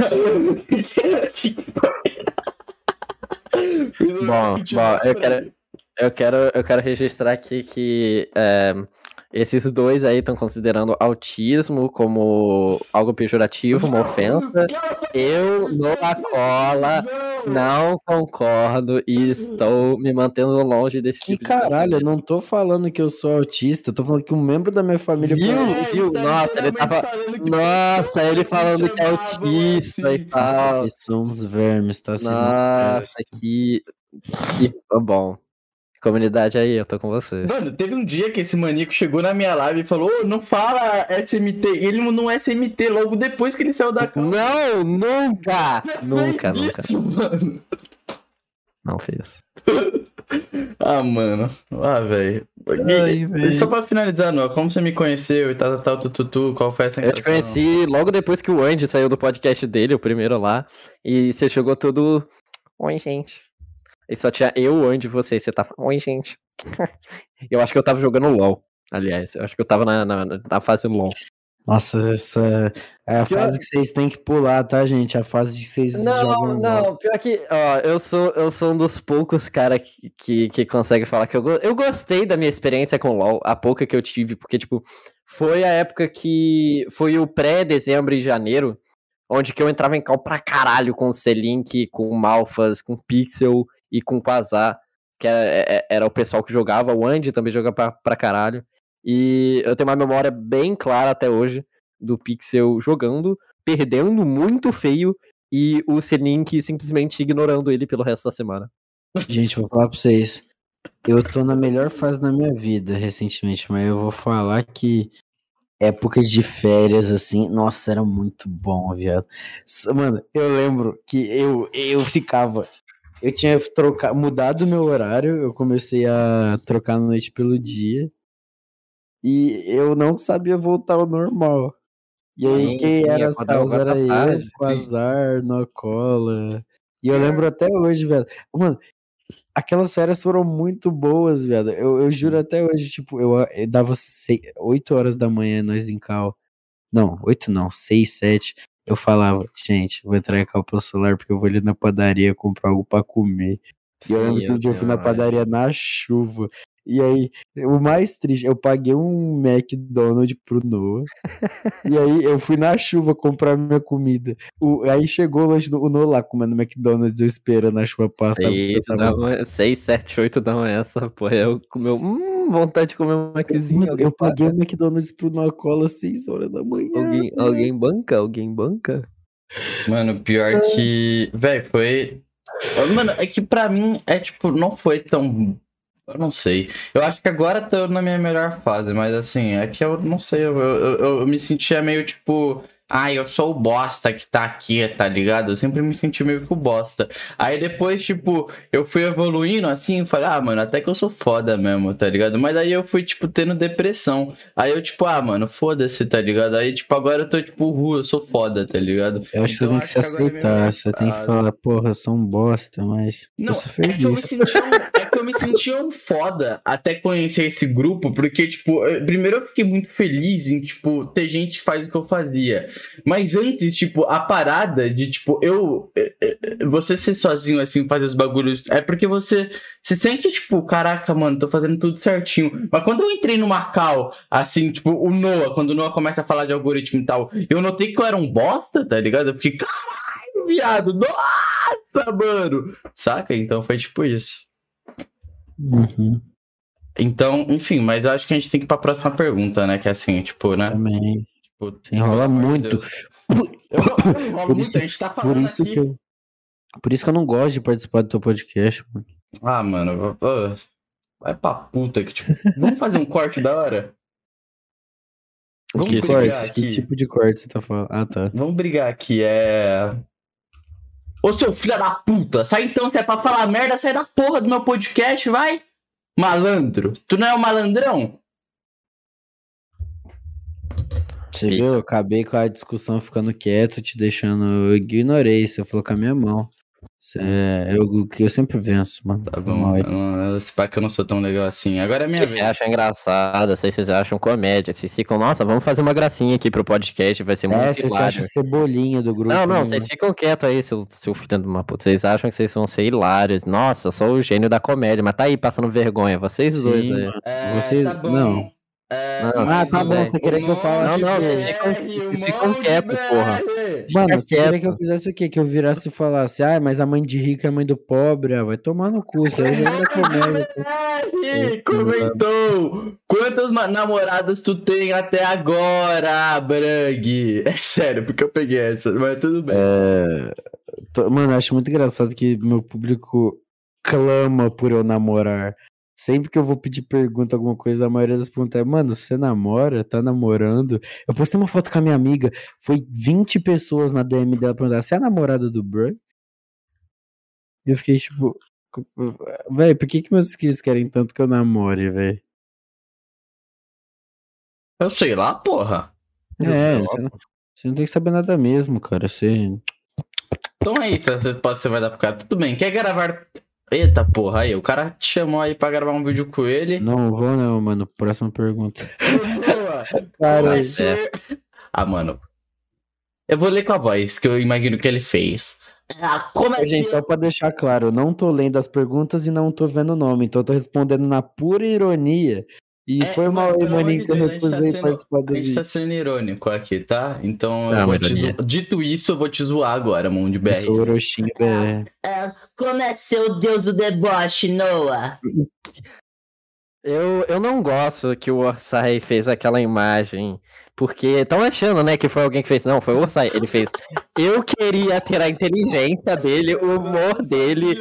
Bom, bom, eu quero, eu quero, eu quero registrar aqui que é, esses dois aí estão considerando autismo como algo pejorativo, uma ofensa. Eu, Noah Cola, não concordo e estou me mantendo longe desse Que tipo de caralho, eu não tô falando que eu sou autista, eu tô falando que um membro da minha família. Viu? É, viu? Nossa, ele tava- Nossa, ele falando que é autista e tal. São uns vermes, tá? Nossa, que. que bom. Comunidade aí, eu tô com você. Mano, teve um dia que esse maníaco chegou na minha live e falou: "Ô, não fala SMT. E ele mandou um SMT logo depois que ele saiu da calça. Não, nunca! Nunca, Fez nunca. isso, mano. Não fez. Ah, mano. Ah, velho. Só pra finalizar, Noah, como você me conheceu e tal, tal, tal, tu, tu, tu, qual foi a Eu sensação? te conheci logo depois que o Andy saiu do podcast dele, o primeiro lá. E você chegou todo. Oi, gente. E só tinha eu, o Andy e você. Você tava. Oi, gente. eu acho que eu tava jogando LOL. Aliás, eu acho que eu tava na, na, na fase LOL. Nossa, essa é a Pior- fase que vocês têm que pular, tá, gente? A fase que vocês Não, jogam não, bola. pior que, ó, eu sou, eu sou um dos poucos cara que, que, que consegue falar que eu, go- eu gostei da minha experiência com LoL, a pouca que eu tive, porque, tipo, foi a época que, foi o pré-dezembro e janeiro, onde que eu entrava em cal pra caralho com o Selink, com o Malfas, com o Pixel e com o Quasar, que era, é- era o pessoal que jogava, o Andy também jogava pra, pra caralho, e eu tenho uma memória bem clara até hoje do Pixel jogando, perdendo muito feio, e o Selink simplesmente ignorando ele pelo resto da semana. Gente, vou falar pra vocês. Eu tô na melhor fase da minha vida recentemente, mas eu vou falar que épocas de férias, assim, nossa, era muito bom, viado. Mano, eu lembro que eu, eu ficava. Eu tinha trocar, mudado o meu horário, eu comecei a trocar a noite pelo dia. E eu não sabia voltar ao normal. E aí, Sim, quem sim, era as causas era eu, azar, Nocola. E eu lembro até hoje, velho. Mano, aquelas férias foram muito boas, velho. Eu, eu juro até hoje, tipo, eu, eu dava sei- 8 horas da manhã nós em cal. Não, 8 não, 6, 7. Eu falava, gente, vou entrar em cal pelo celular porque eu vou ali na padaria comprar algo pra comer. E eu lembro que um dia eu fui na padaria na chuva. E aí, o mais triste, eu paguei um McDonald's pro Noah. e aí, eu fui na chuva comprar minha comida. O, aí chegou o lanche do o Noah lá comendo McDonald's, eu esperando a chuva passar. porque eu 6, tava- 6, 7, 8 da manhã, essa porra. Eu comeu. Hum, vontade de comer um Maczinho. Alguém, eu paguei o McDonald's pro Noah Cola às 6 horas da manhã. alguém, alguém banca? Alguém banca? Mano, pior que. Véi, foi. Mano, é que pra mim é tipo, não foi tão. Eu não sei. Eu acho que agora tô na minha melhor fase, mas assim, é que eu não sei. Eu, eu, eu- eu me sentia meio tipo. Ah, eu sou o bosta que tá aqui, tá ligado? Eu sempre me senti meio que o bosta. Aí depois, tipo, eu fui evoluindo assim, falei, ah, mano, até que eu sou foda mesmo, tá ligado? Mas aí eu fui, tipo, tendo depressão. Aí eu, tipo, ah, mano, foda-se, tá ligado? Aí, tipo, agora eu tô, tipo, ru, eu sou foda, tá ligado? Eu acho que você Então, tem que se acho que é meio aceitar. Você tem que falar, porra, eu sou um bosta, mas. Não, sou é que eu me senti um, é eu me senti um foda até conhecer esse grupo, porque, tipo, primeiro eu fiquei muito feliz em, tipo, ter gente que faz o que eu fazia. Mas antes, tipo, a parada de, tipo, eu. eh, eh, Você ser sozinho, assim, fazer os bagulhos. É porque você se sente, tipo, caraca, mano, tô fazendo tudo certinho. Mas quando eu entrei no Macau, assim, tipo, o Noah, quando o Noah começa a falar de algoritmo e tal, eu notei que eu era um bosta, tá ligado? Eu fiquei, caralho, viado, nossa, mano. Saca? Então foi tipo isso. Uhum, Então, enfim, mas eu acho que a gente tem que ir pra próxima pergunta, né? Que é assim, tipo, né? também. Tipo, Você enrola muito. Eu eu enrolo Por muito, isso- a gente tá Por falando isso aqui. que eu. Por isso que eu não gosto de participar do teu podcast, mano. Ah, mano, vai pra puta que tipo. Vamos fazer um corte da hora? Vamos Que Cortes, que tipo de corte você tá falando? Ah, tá. Vamos brigar aqui, é. Ô seu filho da puta, sai então, se é pra falar merda, sai da porra do meu podcast, vai! Malandro, tu não é o malandrão? Você Pizza. viu? Eu acabei com a discussão ficando quieto, te deixando. Eu ignorei, você falou com a minha mão. Você- eu, eu sempre venço, mano. Tá Foi bom, aí. esse pá que eu não sou tão legal assim. Agora é minha Vocês vez. acham engraçado, sei se vocês acham comédia. Vocês ficam, nossa, vamos fazer uma gracinha aqui pro podcast, vai ser muito É, você se hilário. acha cebolinha do grupo. Não, não, né, vocês ficam quietos aí, seu, seu filho de uma puta. Vocês acham que vocês vão ser hilários. Nossa, sou o gênio da comédia, mas tá aí passando vergonha. Vocês dois Sim, aí. mano. É, Você- tá bom. não. É, Ah, mas tá bom, você queria que eu falasse Não, não, vocês ficam- vocês ficam quietos, porra. Mano, você queria que eu fizesse o quê? Que eu virasse e falasse, ah, mas a mãe de rico é a mãe do pobre, ah, vai tomar no cu, isso aí já é comédia. comentou! Quantas namoradas tu tem até agora, Brang? É sério, porque eu peguei essa, mas tudo bem. É, Mano, eu acho muito engraçado que meu público clama por eu namorar. Sempre que eu vou pedir pergunta, alguma coisa, a maioria das perguntas é, mano, você namora? Tá namorando? Eu postei uma foto com a minha amiga, foi 20 pessoas na DM dela perguntar, você é a namorada do Brug? E eu fiquei tipo, velho, por que que meus inscritos querem tanto que eu namore, velho? Eu sei lá, porra. É, você não, você não tem que saber nada mesmo, cara. Você. Então é isso, você, pode, você vai dar pro cara. Tudo bem, quer gravar. Eita porra, aí, o cara te chamou aí pra gravar um vídeo com ele. Não vou, não, mano. Próxima pergunta. Cara, Vai ser- Ah, mano. Eu vou ler com a voz que eu imagino que ele fez. Ah, como é Gente, só pra deixar claro, eu não tô lendo as perguntas e não tô vendo o nome, então eu tô respondendo na pura ironia. E É, foi mal aí, maninho, que eu tá recusei sendo- participar do A gente vídeo. tá sendo irônico aqui, tá? Então É eu vou te zo... Dito isso, eu vou te zoar agora, mão de Eu BR. sou Orochinho BR. É, como é seu deus do deboche, Noah? Eu, eu não gosto que o Orsay fez aquela imagem, porque estão achando, né, que foi alguém que fez. Não, foi o Orsay. Ele fez. Eu queria ter a inteligência dele, o humor dele,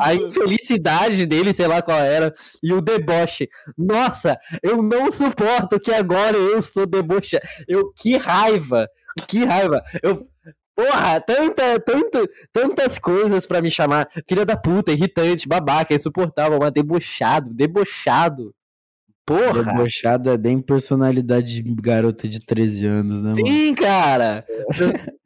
a infelicidade dele, sei lá qual era, e o deboche. Nossa, eu não suporto que agora eu sou deboche. Eu, que raiva, que raiva. Eu, porra, tanta, tanto, tantas coisas pra me chamar. Filha da puta, irritante, babaca, insuportável, mas debochado, debochado. Porra. Debochado é bem personalidade de garota de 13 anos, né, mano? Sim, cara.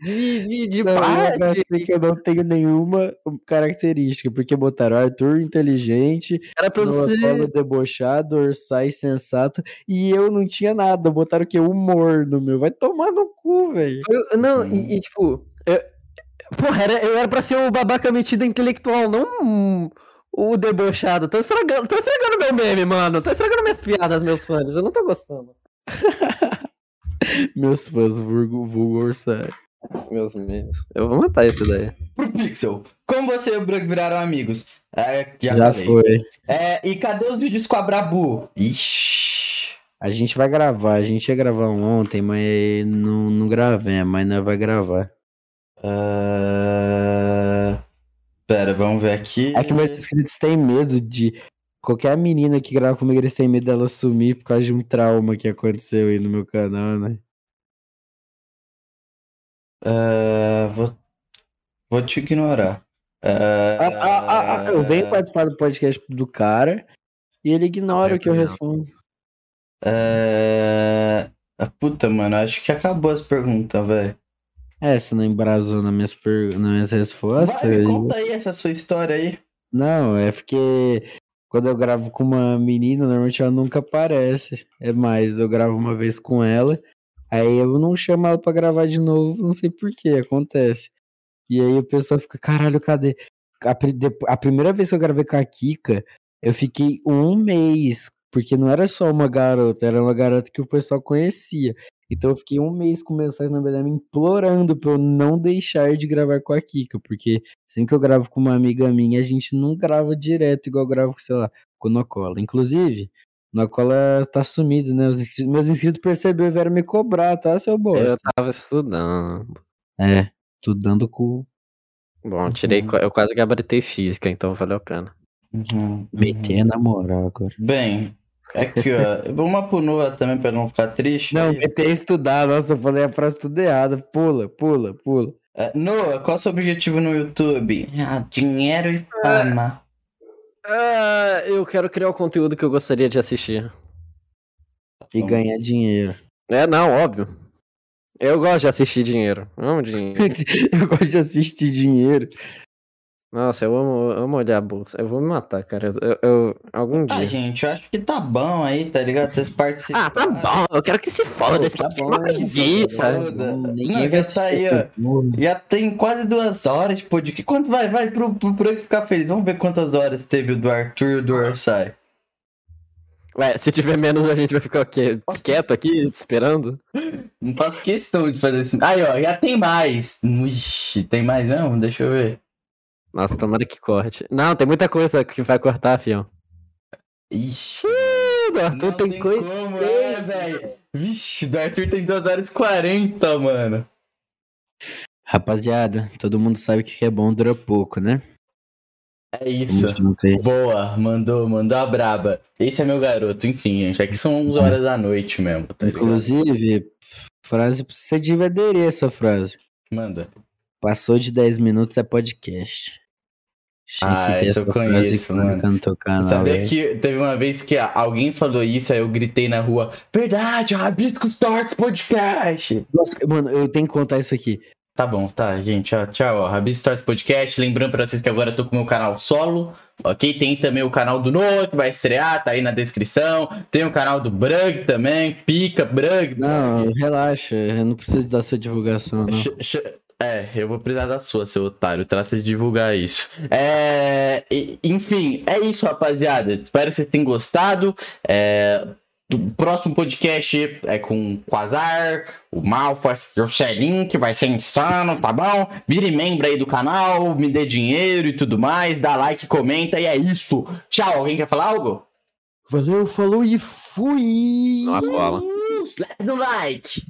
De, de, de Não, eu parte. gostei que eu não tenho nenhuma característica, porque botaram Arthur inteligente, Era pra você. Debochado, Orsai sensato, e eu não tinha nada, botaram o quê? Humor no meu, vai tomar no cu, velho. Eu- não, e, e, tipo. Eu, porra, era, eu era pra ser o babaca metido intelectual, não um- o debochado. Tô estragando, tô estragando meu meme, mano. Tô estragando minhas piadas, meus fãs. Eu não tô gostando. Meus fãs, vulgo, vulgo. Meus memes. Eu vou matar esse daí. Pro Pixel, como você e o Brug viraram amigos? É, já, Já foi. É, e cadê os vídeos com a Brabu? Ixi. A gente vai gravar, a gente ia gravar ontem, mas não, não gravei, mas nós vai gravar. Ah, Pera, vamos ver aqui. É que meus inscritos têm medo de. Qualquer menina que grava comigo, eles têm medo dela sumir por causa de um trauma que aconteceu aí no meu canal, né? Ah, vou, vou te ignorar. Ah, Ah, ah, ah, ah, eu venho participar do podcast do cara e ele ignora o que eu respondo. ah, ah, puta, mano, acho que acabou as perguntas, velho. É, você não embrasou nas minhas, per... nas minhas respostas. Vai, conta aí essa sua história aí. Não, é porque quando eu gravo com uma menina, normalmente ela nunca aparece. É mais, eu gravo uma vez com ela, aí eu não chamo ela pra gravar de novo, não sei por que, acontece. E aí o pessoal fica, caralho, cadê? A, a primeira vez que eu gravei com a Kika, eu fiquei um mês, porque não era só uma garota, era uma garota que o pessoal conhecia. Então eu fiquei um mês com mensagens na verdade me implorando pra eu não deixar de gravar com a Kika, porque Sempre que eu gravo com uma amiga minha, a gente não grava direto, igual eu gravo, sei lá, com o Nocola. Inclusive, o Nocola tá sumido, né? Os inscritos- meus inscritos perceberam e vieram me cobrar, tá, seu Eu bosta? tava estudando. É, estudando com. Bom, tirei, Uhum. eu quase gabaritei física, então valeu a pena. Uhum, Meter na moral agora. Bem, aqui, ó. Vamos pro Noah também pra não ficar triste. Não, aí. meter estudar, nossa, eu falei a frase tudo errada. Pula, pula, pula. É, Noah, qual é o seu objetivo no YouTube? Ah, dinheiro e fama. Ah, eu quero criar o conteúdo que eu gostaria de assistir. E ganhar dinheiro. É, não, óbvio. Eu gosto de assistir dinheiro. Amo dinheiro. eu gosto de assistir dinheiro. Nossa, eu amo, eu amo olhar a bolsa. Eu vou me matar, cara. Eu, eu- algum Ah, dia. gente, eu acho que tá bom aí, tá ligado? Vocês participam. Ah, tá bom. Eu quero que se foda. Esse tá tá bom, foda. Ninguém vai sair, ó. essa porra. Já tem quase duas horas de podcast. Quanto vai? Vai pro, pro Branco ficar feliz. Vamos ver quantas horas teve o do Arthur e o do Orsai. Ué, se tiver menos, a gente vai ficar o quê? Quieto aqui, esperando? Não faço questão de fazer assim. Aí, ó, já tem mais. Ixi, tem mais mesmo? Deixa eu ver. Nossa, tomara que corte. Não, tem muita coisa que vai cortar, fião. Ixi. Do Arthur não tem, coisa. como, é, velho. Vixe, do Arthur tem 2 horas e 40, mano. Rapaziada, todo mundo sabe que o que é bom dura pouco, né? É isso. Boa, mandou, mandou a braba. Esse é meu garoto, enfim, gente. Aqui são 11 horas da noite mesmo, tá? Inclusive, frase, você devia aderir essa frase. Manda. Passou de 10 minutos é podcast. Ah, essa eu conheço, mano. Sabia velho. que teve uma vez que alguém falou isso, aí eu gritei na rua, verdade, Rabiscos Tortos Podcast. Nossa, mano, eu tenho que contar isso aqui. Tá bom, tá, gente, ó, tchau, ó, Rabiscos Tortos Podcast, lembrando pra vocês que agora eu tô com o meu canal solo, ok? Tem também o canal do Noah, que vai estrear, tá aí na descrição, tem o canal do Brug também, pica, Brug. Não, relaxa, eu não preciso dar sua divulgação, não. Ch- É, eu vou precisar da sua, seu otário. Trata de divulgar isso. É, enfim, é isso, rapaziada. Espero que vocês tenham gostado. É, o próximo podcast é com o Quasar, o Malfas e o Celim, que vai ser insano, tá bom? Vire membro aí do canal, me dê dinheiro e tudo mais. Dá like, comenta e é isso. Tchau. Alguém quer falar algo? Valeu, falou e fui! Cola. Uh, slap no like.